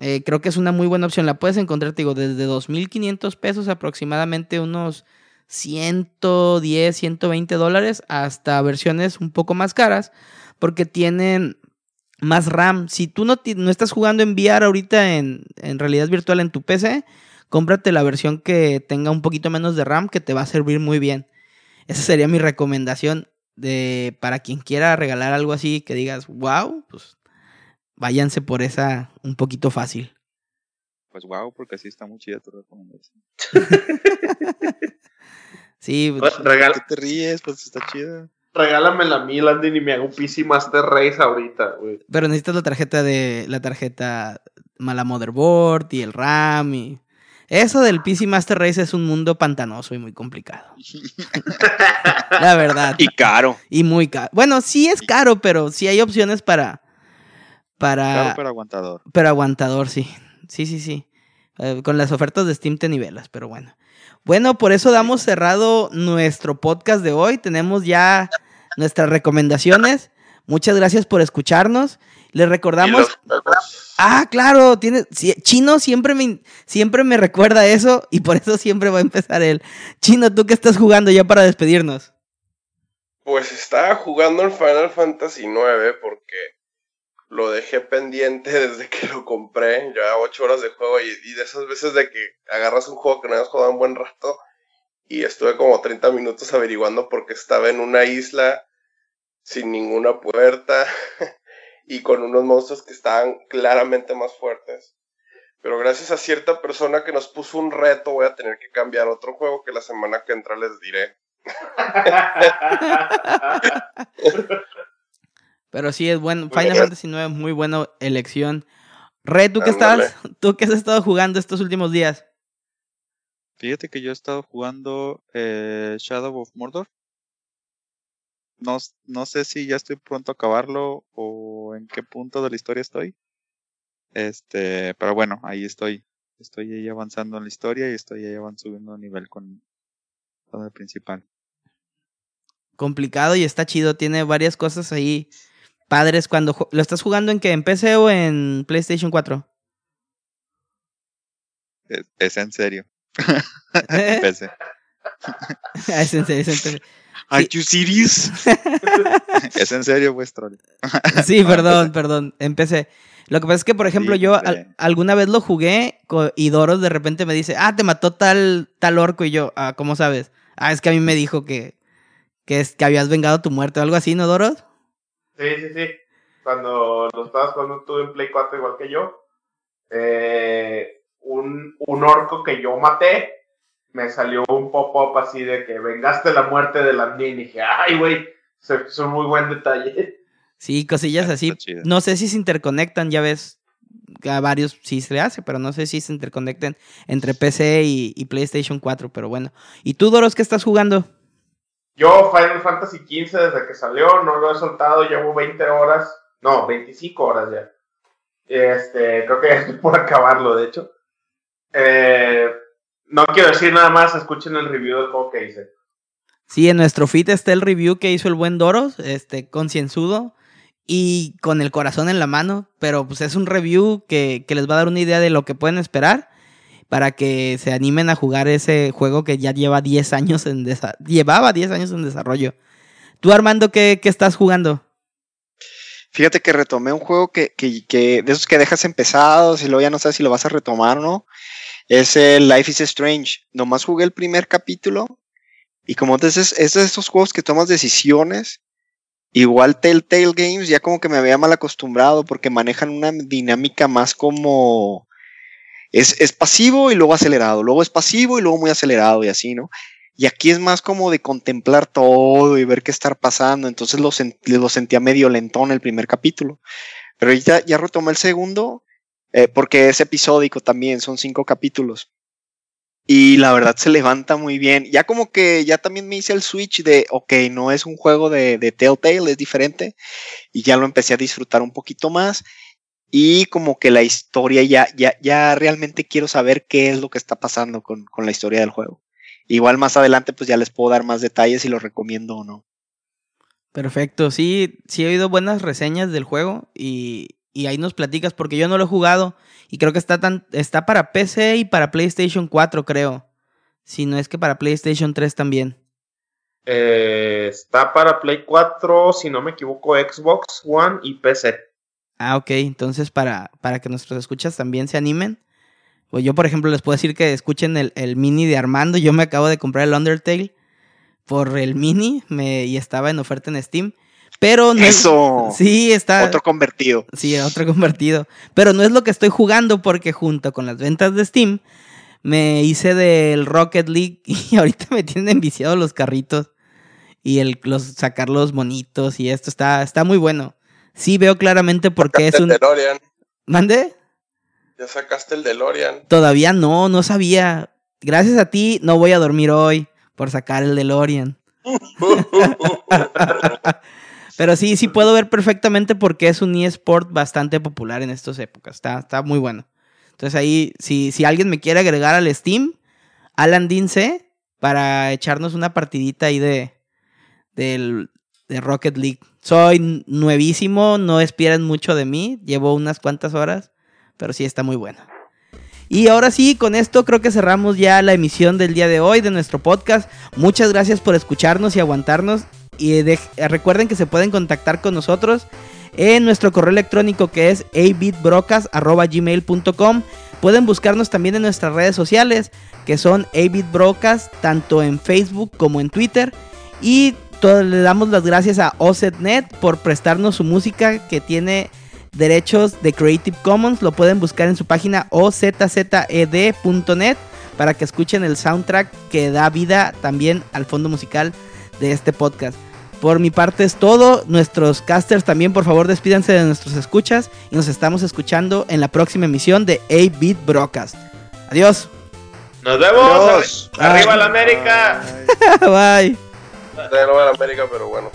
eh, creo que es una muy buena opción. La puedes encontrar, digo, desde 2.500 pesos aproximadamente unos 110, 120 dólares hasta versiones un poco más caras porque tienen más RAM. Si tú no, no estás jugando en VR ahorita en, en, realidad virtual en tu PC, cómprate la versión que tenga un poquito menos de RAM que te va a servir muy bien. Esa sería mi recomendación de para quien quiera regalar algo así que digas, wow, pues váyanse por esa un poquito fácil. Pues wow, porque así está muy chida tu recomendación. sí, pues, regala. ¿Qué te ríes? Pues está chida regálamela a mí, Landin, y me hago un PC Master Race ahorita, güey. Pero necesitas la tarjeta de. la tarjeta mala motherboard y el RAM y. Eso del PC Master Race es un mundo pantanoso y muy complicado. la verdad. Y caro. Y muy caro. Bueno, sí es caro, pero sí hay opciones para. Para. Caro, pero aguantador. Pero aguantador, sí. Sí, sí, sí. Eh, con las ofertas de Steam te nivelas, pero bueno. Bueno, por eso damos cerrado nuestro podcast de hoy. Tenemos ya nuestras recomendaciones. Muchas gracias por escucharnos. Les recordamos. Ah, claro, tiene. Chino siempre me, siempre me recuerda eso y por eso siempre va a empezar él. Chino, ¿tú qué estás jugando ya para despedirnos? Pues estaba jugando el Final Fantasy IX porque lo dejé pendiente desde que lo compré. Llevaba ocho horas de juego y, de esas veces de que agarras un juego que no habías jugado un buen rato y estuve como 30 minutos averiguando porque estaba en una isla sin ninguna puerta y con unos monstruos que estaban claramente más fuertes. Pero gracias a cierta persona que nos puso un reto voy a tener que cambiar otro juego que la semana que entra les diré. Pero sí es bueno. Final Fantasy IX, muy buena elección. Re, ¿tú qué estás? ¿Tú qué has estado jugando estos últimos días? Fíjate que yo he estado jugando eh, Shadow of Mordor. No, no sé si ya estoy pronto a acabarlo o en qué punto de la historia estoy. Este, pero bueno, ahí estoy. Estoy ahí avanzando en la historia y estoy ahí avanzando a nivel con, con el principal. Complicado y está chido. Tiene varias cosas ahí padres cuando lo estás jugando en qué, en PC o en PlayStation 4. Es, en serio. en PC. es en serio, es en serio. Are you serious? es en serio, vuestro. sí, perdón, perdón, empecé. Lo que pasa es que, por ejemplo, yo alguna vez lo jugué y Doros de repente me dice, ah, te mató tal, tal orco y yo, ah, ¿cómo sabes? Ah, es que a mí me dijo que, que, es, que habías vengado tu muerte o algo así, ¿no, Doros? Sí, sí, sí. Cuando lo estabas jugando tú en Play 4 igual que yo, eh, un, un orco que yo maté, me salió un pop-up así de que vengaste la muerte de la y dije, ay, güey, es un muy buen detalle. Sí, cosillas así. No sé si se interconectan, ya ves, a varios sí se le hace, pero no sé si se interconecten entre PC y, y PlayStation 4, pero bueno. ¿Y tú, Doros, qué estás jugando? Yo Final Fantasy XV desde que salió, no lo he soltado, llevo 20 horas, no, 25 horas ya. Este, creo que ya estoy por acabarlo, de hecho. Eh, no quiero decir nada más, escuchen el review del juego que hice. Sí, en nuestro feed está el review que hizo el buen Doros, este, concienzudo y con el corazón en la mano, pero pues es un review que, que les va a dar una idea de lo que pueden esperar para que se animen a jugar ese juego que ya lleva 10 años en llevaba 10 años en desarrollo. ¿Tú, Armando, qué, estás jugando? Fíjate que retomé un juego que, que, de esos que dejas empezados y luego ya no sabes si lo vas a retomar o no. Es el Life is Strange. Nomás jugué el primer capítulo y como entonces es de esos juegos que tomas decisiones. Igual Telltale Games ya como que me había mal acostumbrado porque manejan una dinámica más como es, pasivo y luego acelerado, luego es pasivo y luego muy acelerado y así, ¿no? Y aquí es más como de contemplar todo y ver qué está pasando. Entonces lo, lo sentía medio lentón el primer capítulo. Pero ya, ya retomé el segundo, eh, porque es episódico también, son cinco capítulos. Y la verdad se levanta muy bien. Ya como que ya también me hice el switch de, ok, no es un juego de, de Telltale, es diferente. Y ya lo empecé a disfrutar un poquito más y como que la historia ya, ya, ya realmente quiero saber qué es lo que está pasando con, con, la historia del juego. Igual más adelante pues ya les puedo dar más detalles si lo recomiendo o no. Perfecto, sí, sí he oído buenas reseñas del juego y, y ahí nos platicas porque yo no lo he jugado y creo que está, tan, está para PC y para PlayStation 4 creo. Si no es que para PlayStation 3 también. Eh, está para Play 4, si no me equivoco, Xbox One y PC. Ah, ok. Entonces, para, para que nuestros escuchas también se animen. Pues yo, por ejemplo, les puedo decir que escuchen el, mini de Armando. Yo me acabo de comprar el Undertale por el mini me, y estaba en oferta en Steam. Pero no Eso. sí, está. Otro convertido. Sí, otro convertido. Pero no es lo que estoy jugando porque junto con las ventas de Steam me hice del Rocket League y ahorita me tienen viciados los carritos y el los sacar los monitos y esto está, está muy bueno sí veo claramente por qué es un. El DeLorean. ¿Mande? Ya sacaste el DeLorean. Todavía no, no sabía. Gracias a ti no voy a dormir hoy por sacar el DeLorean. Pero sí, sí puedo ver perfectamente por qué es un eSport bastante popular en estas épocas. Está, está muy bueno. Entonces ahí, si, si alguien me quiere agregar al Steam, Alan Dince, para echarnos una partidita ahí de, del, de Rocket League. Soy nuevísimo, no esperen mucho de mí, llevo unas cuantas horas, pero sí está muy bueno. Y ahora sí, con esto creo que cerramos ya la emisión del día de hoy de nuestro podcast. Muchas gracias por escucharnos y aguantarnos. Y recuerden que se pueden contactar con nosotros en nuestro correo electrónico que es abitbrocas.gmail.com. Pueden buscarnos también en nuestras redes sociales que son abitbrocas, tanto en Facebook como en Twitter. Y le damos las gracias a OZNet por prestarnos su música que tiene derechos de Creative Commons. Lo pueden buscar en su página ozzed.net. para que escuchen el soundtrack que da vida también al fondo musical de este podcast. Por mi parte es todo. Nuestros casters también, por favor, despídanse de nuestros escuchas y nos estamos escuchando en la próxima emisión de 8-Bit Broadcast. Adiós. Nos vemos. Arriba la América. Bye. De nuevo en América, pero bueno.